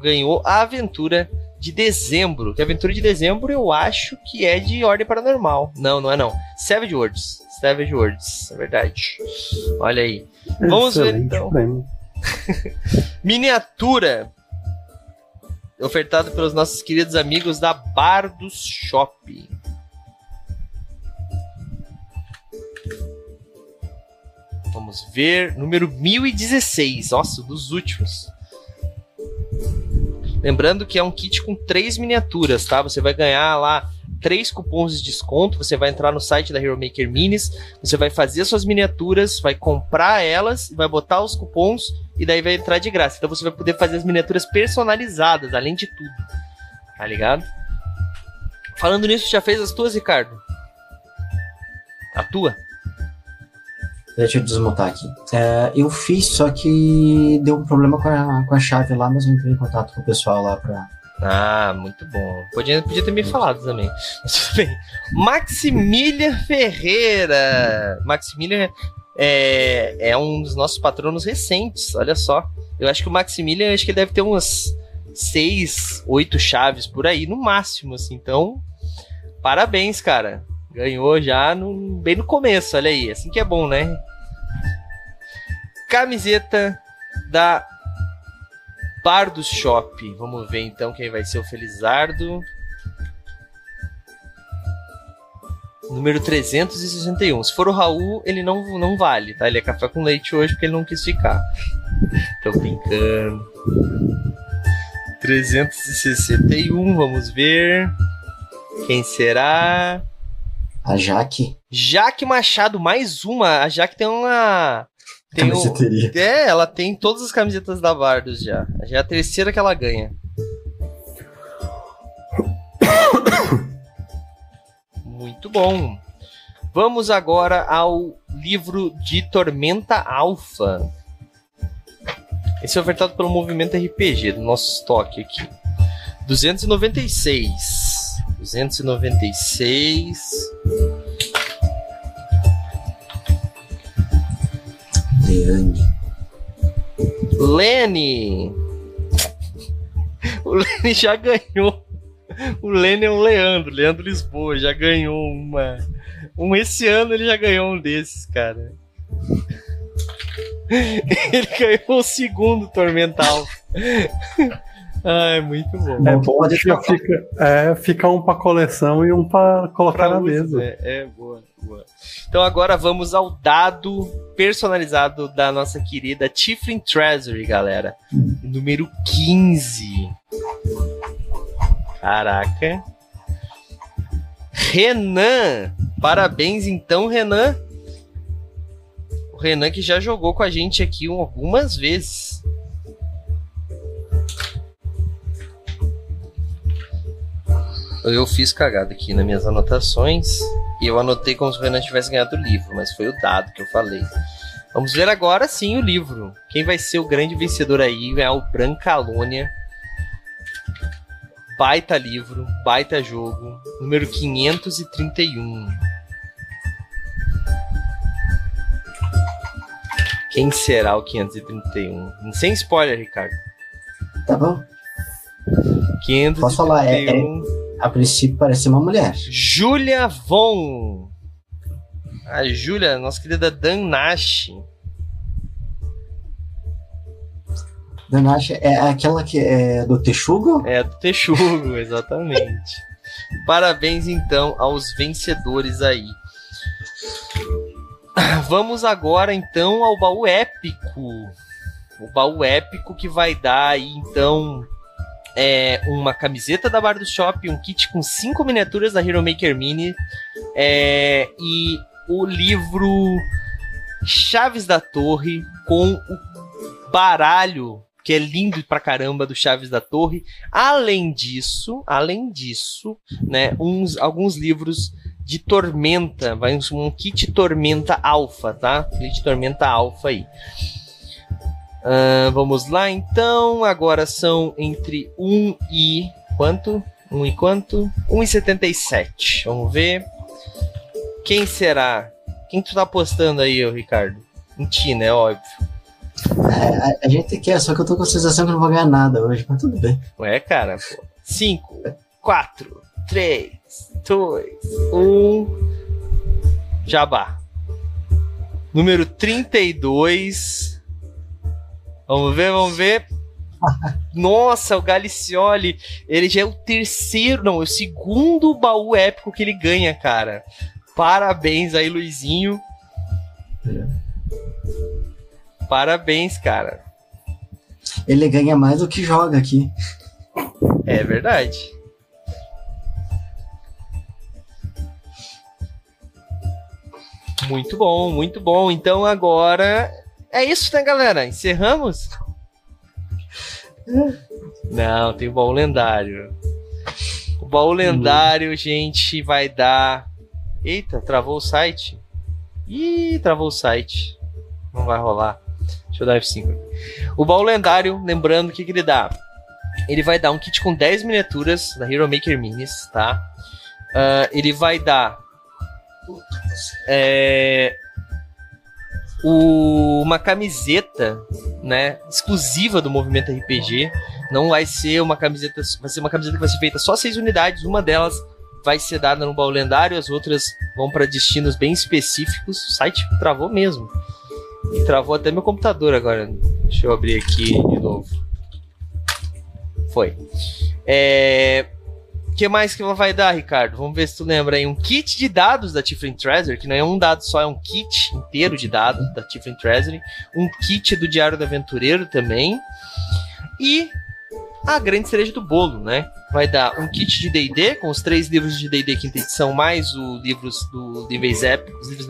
Ganhou a aventura de dezembro. Que aventura de dezembro eu acho que é de ordem paranormal. Não, não é não. Savage Words. Savage Words, é verdade. Olha aí. Vamos Excelente ver então. Miniatura. Ofertado pelos nossos queridos amigos da Bardos Shop. Vamos ver. Número 1016. Nossa, dos últimos. Lembrando que é um kit com três miniaturas, tá? Você vai ganhar lá três cupons de desconto. Você vai entrar no site da Hero Maker Minis, você vai fazer suas miniaturas, vai comprar elas, vai botar os cupons e daí vai entrar de graça. Então você vai poder fazer as miniaturas personalizadas, além de tudo. Tá ligado? Falando nisso, já fez as tuas, Ricardo? A tua? Deixa eu desmontar aqui. É, eu fiz, só que deu um problema com a, com a chave lá, mas eu entrei em contato com o pessoal lá pra. Ah, muito bom. Podia, podia ter me falado também. Mas tudo bem. Maximilian Ferreira. Maximilian é, é um dos nossos patronos recentes, olha só. Eu acho que o Maximilian, acho que ele deve ter umas seis, oito chaves por aí, no máximo, assim. Então, parabéns, cara. Ganhou já no, bem no começo, olha aí. Assim que é bom, né? Camiseta da Bardos Shop. Vamos ver então quem vai ser o Felizardo. Número 361. Se for o Raul, ele não, não vale, tá? Ele é café com leite hoje porque ele não quis ficar. Tô brincando. 361, vamos ver. Quem será? A Jaque. Jaque Machado, mais uma. A Jaque tem uma. Tem um, é, ela tem todas as camisetas da Bardos já. Já é a terceira que ela ganha. Muito bom. Vamos agora ao livro de Tormenta Alpha. Esse é ofertado pelo Movimento RPG, do nosso estoque aqui. 296. 296. Leane. Lene. O Lene já ganhou. O Lene é o Leandro, Leandro Lisboa, já ganhou uma. Um esse ano ele já ganhou um desses, cara. Ele ganhou o segundo Tormental. Ai, muito bom. É bom, fica, fica, é, fica um pra coleção e um pra colocar pra na mesa. É, é, boa, Então agora vamos ao dado personalizado da nossa querida Tiflin Treasury, galera. Número 15. Caraca. Renan. Parabéns então, Renan. O Renan que já jogou com a gente aqui algumas vezes. Eu fiz cagada aqui nas minhas anotações e eu anotei como se o Renan tivesse ganhado o livro, mas foi o dado que eu falei. Vamos ver agora sim o livro. Quem vai ser o grande vencedor aí é o Brancalônia. Baita livro, baita jogo, número 531. Quem será o 531? Sem spoiler, Ricardo. Tá bom. 531. Posso falar, é, é, a princípio parece uma mulher. Julia Von. A Julia, nossa querida Dan Nash. Dan Nash é aquela que é do Texugo? É, do Texugo, exatamente. Parabéns então aos vencedores aí. Vamos agora então ao baú épico. O baú épico que vai dar aí então é, uma camiseta da Bar do Shop, um kit com cinco miniaturas da Hero Maker Mini é, e o livro Chaves da Torre com o baralho que é lindo pra caramba do Chaves da Torre. Além disso, além disso, né, uns alguns livros de Tormenta, vai um kit Tormenta Alpha, tá? Kit Tormenta Alpha aí. Uh, vamos lá então. Agora são entre 1 e. Quanto? 1 e quanto? 1 e 77. Vamos ver. Quem será? Quem tu tá apostando aí, Ricardo? Em ti, né? Óbvio. A, a, gente quer, só que eu tô com a sensação que não vou ganhar nada hoje, mas tudo bem. Ué, cara, pô. 5, 4, 3, 2, 1. Jabá. Número 32. Vamos ver, vamos ver. Nossa, o Galicioli, ele já é o terceiro, não, é o segundo baú épico que ele ganha, cara. Parabéns aí, Luizinho. É. Parabéns, cara. Ele ganha mais do que joga aqui. É verdade. Muito bom, muito bom. Então agora é isso, né, galera? Encerramos? Não, tem o baú lendário. O baú lendário, gente, vai dar. Eita, travou o site. Ih, travou o site. Não vai rolar. Deixa eu dar F5. O baú lendário, lembrando o que, que ele dá. Ele vai dar um kit com 10 miniaturas da Hero Maker Minis, tá? Uh, ele vai dar é, o, uma camiseta, né, exclusiva do movimento RPG. Não vai ser uma camiseta, vai ser uma camiseta que vai ser feita só seis unidades. Uma delas vai ser dada no baú lendário, as outras vão para destinos bem específicos. O site travou mesmo. E travou até meu computador agora. Deixa eu abrir aqui de novo. Foi. É, que mais que ela vai dar, Ricardo? Vamos ver se tu lembra aí. Um kit de dados da Tiflin Treasury, que não é um dado só, é um kit inteiro de dados da Tiflin Treasury. Um kit do Diário do Aventureiro também. E a grande cereja do bolo, né? Vai dar um kit de D&D, com os três livros de D&D quinta edição, mais os livros do níveis épicos, livros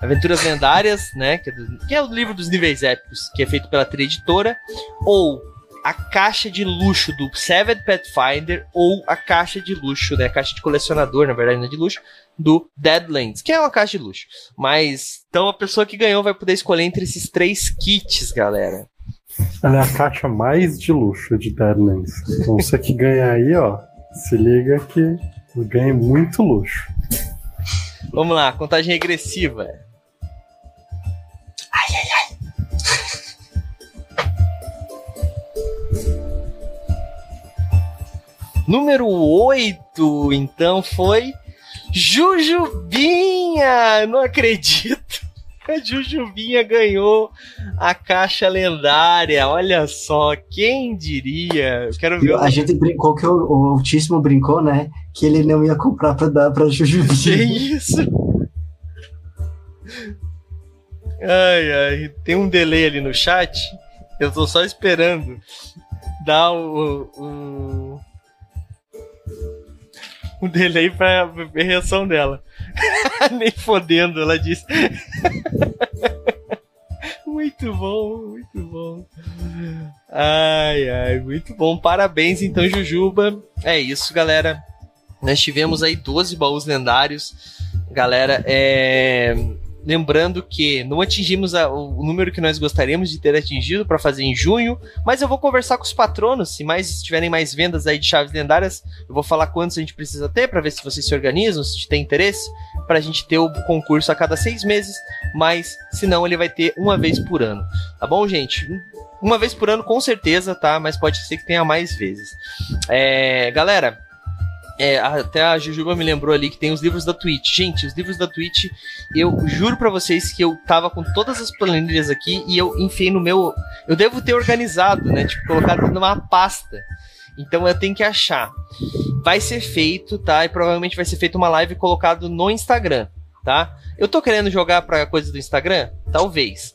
Aventuras Lendárias, né? Que é, do, que é, o livro dos níveis épicos, que é feito pela Tri Editora. Ou a caixa de luxo do Seventh Pathfinder ou a caixa de luxo, né? A caixa de colecionador, na verdade, não é de luxo, do Deadlands, que é uma caixa de luxo. Mas, então a pessoa que ganhou vai poder escolher entre esses três kits, galera. Ela é a caixa mais de luxo de Deadlands. Então você que ganha aí, ó, se liga que ganha muito luxo. Vamos lá, contagem regressiva. Número 8, então, foi Jujubinha! Não acredito. A Jujubinha ganhou a caixa lendária. Olha só, quem diria? Eu quero ver. A gente brincou que o, o Altíssimo brincou, né? Que ele não ia comprar pra dar pra Jujubinha. Que isso? Ai, ai. Tem um delay ali no chat. Eu tô só esperando dar o, o um delay pra ver reação dela. Nem fodendo, ela disse. muito bom, muito bom. Ai, ai, muito bom. Parabéns, então, Jujuba. É isso, galera. Nós tivemos aí 12 baús lendários. Galera, é Lembrando que não atingimos a, o número que nós gostaríamos de ter atingido para fazer em junho, mas eu vou conversar com os patronos. Se mais tiverem mais vendas aí de chaves lendárias, eu vou falar quantos a gente precisa ter para ver se vocês se organizam, se tem interesse, para a gente ter o concurso a cada seis meses. Mas se não, ele vai ter uma vez por ano, tá bom, gente? Uma vez por ano, com certeza, tá? Mas pode ser que tenha mais vezes. É, galera, é, até a Jujuba me lembrou ali que tem os livros da Twitch. Gente, os livros da Twitch, eu juro para vocês que eu tava com todas as planilhas aqui e eu enfiei no meu. Eu devo ter organizado, né? Tipo, colocado numa pasta. Então eu tenho que achar. Vai ser feito, tá? E provavelmente vai ser feita uma live colocado no Instagram, tá? Eu tô querendo jogar pra coisa do Instagram? Talvez.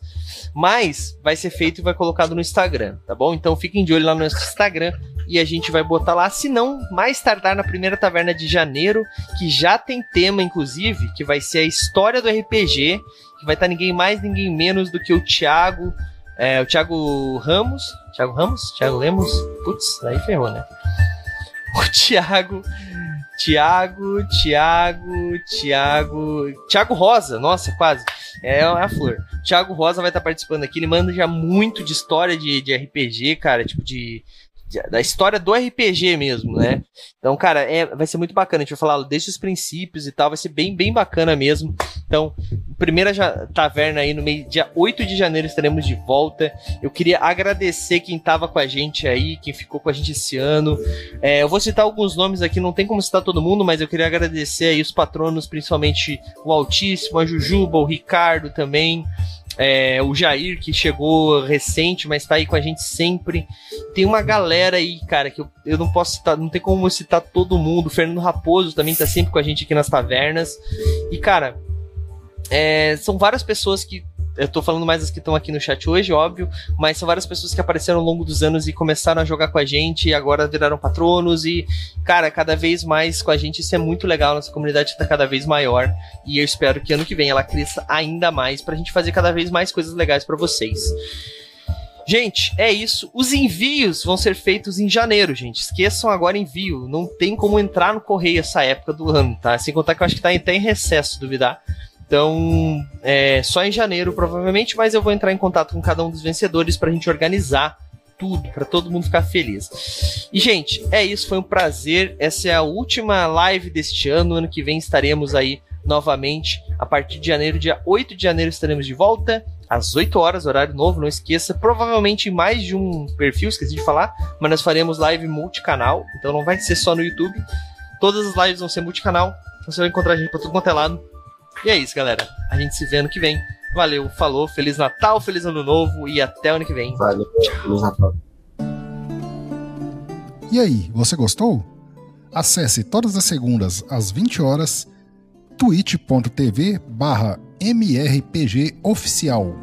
Mas vai ser feito e vai colocado no Instagram, tá bom? Então fiquem de olho lá no nosso Instagram e a gente vai botar lá, se não, mais tardar na primeira taverna de janeiro, que já tem tema, inclusive, que vai ser a história do RPG, que vai estar ninguém mais, ninguém menos do que o Thiago, é, o Thiago Ramos, Thiago Ramos? Thiago Lemos? Putz, aí ferrou, né? O Thiago Tiago, Tiago, Tiago. Tiago Rosa, nossa, quase. É a flor. Tiago Rosa vai estar participando aqui. Ele manda já muito de história de, de RPG, cara. Tipo, de, da história do RPG mesmo, né? Então, cara, é, vai ser muito bacana. A gente vai falar desde os princípios e tal, vai ser bem, bem bacana mesmo. Então, primeira taverna aí no mês, dia 8 de janeiro estaremos de volta. Eu queria agradecer quem estava com a gente aí, quem ficou com a gente esse ano. É, eu vou citar alguns nomes aqui, não tem como citar todo mundo, mas eu queria agradecer aí os patronos, principalmente o Altíssimo, a Jujuba, o Ricardo também. É, o Jair, que chegou recente, mas tá aí com a gente sempre. Tem uma galera aí, cara, que eu, eu não posso citar, não tem como citar todo mundo. O Fernando Raposo também tá sempre com a gente aqui nas tavernas. E, cara, é, são várias pessoas que eu tô falando mais das que estão aqui no chat hoje, óbvio, mas são várias pessoas que apareceram ao longo dos anos e começaram a jogar com a gente e agora viraram patronos e, cara, cada vez mais com a gente, isso é muito legal, nossa comunidade está cada vez maior e eu espero que ano que vem ela cresça ainda mais pra gente fazer cada vez mais coisas legais para vocês. Gente, é isso. Os envios vão ser feitos em janeiro, gente. Esqueçam agora envio. Não tem como entrar no correio essa época do ano, tá? Sem contar que eu acho que tá até em recesso, duvidar. Então, é só em janeiro, provavelmente, mas eu vou entrar em contato com cada um dos vencedores para a gente organizar tudo, para todo mundo ficar feliz. E, gente, é isso, foi um prazer. Essa é a última live deste ano. Ano que vem estaremos aí novamente. A partir de janeiro, dia 8 de janeiro, estaremos de volta. Às 8 horas, horário novo, não esqueça. Provavelmente em mais de um perfil, esqueci de falar, mas nós faremos live multicanal, então não vai ser só no YouTube. Todas as lives vão ser multicanal. Você vai encontrar a gente para tudo quanto é lado. E é isso, galera. A gente se vê ano que vem. Valeu, falou, Feliz Natal, Feliz Ano Novo e até ano que vem. Valeu, Feliz Natal. E aí, você gostou? Acesse todas as segundas às 20 horas twitch.tv barra mrpgoficial.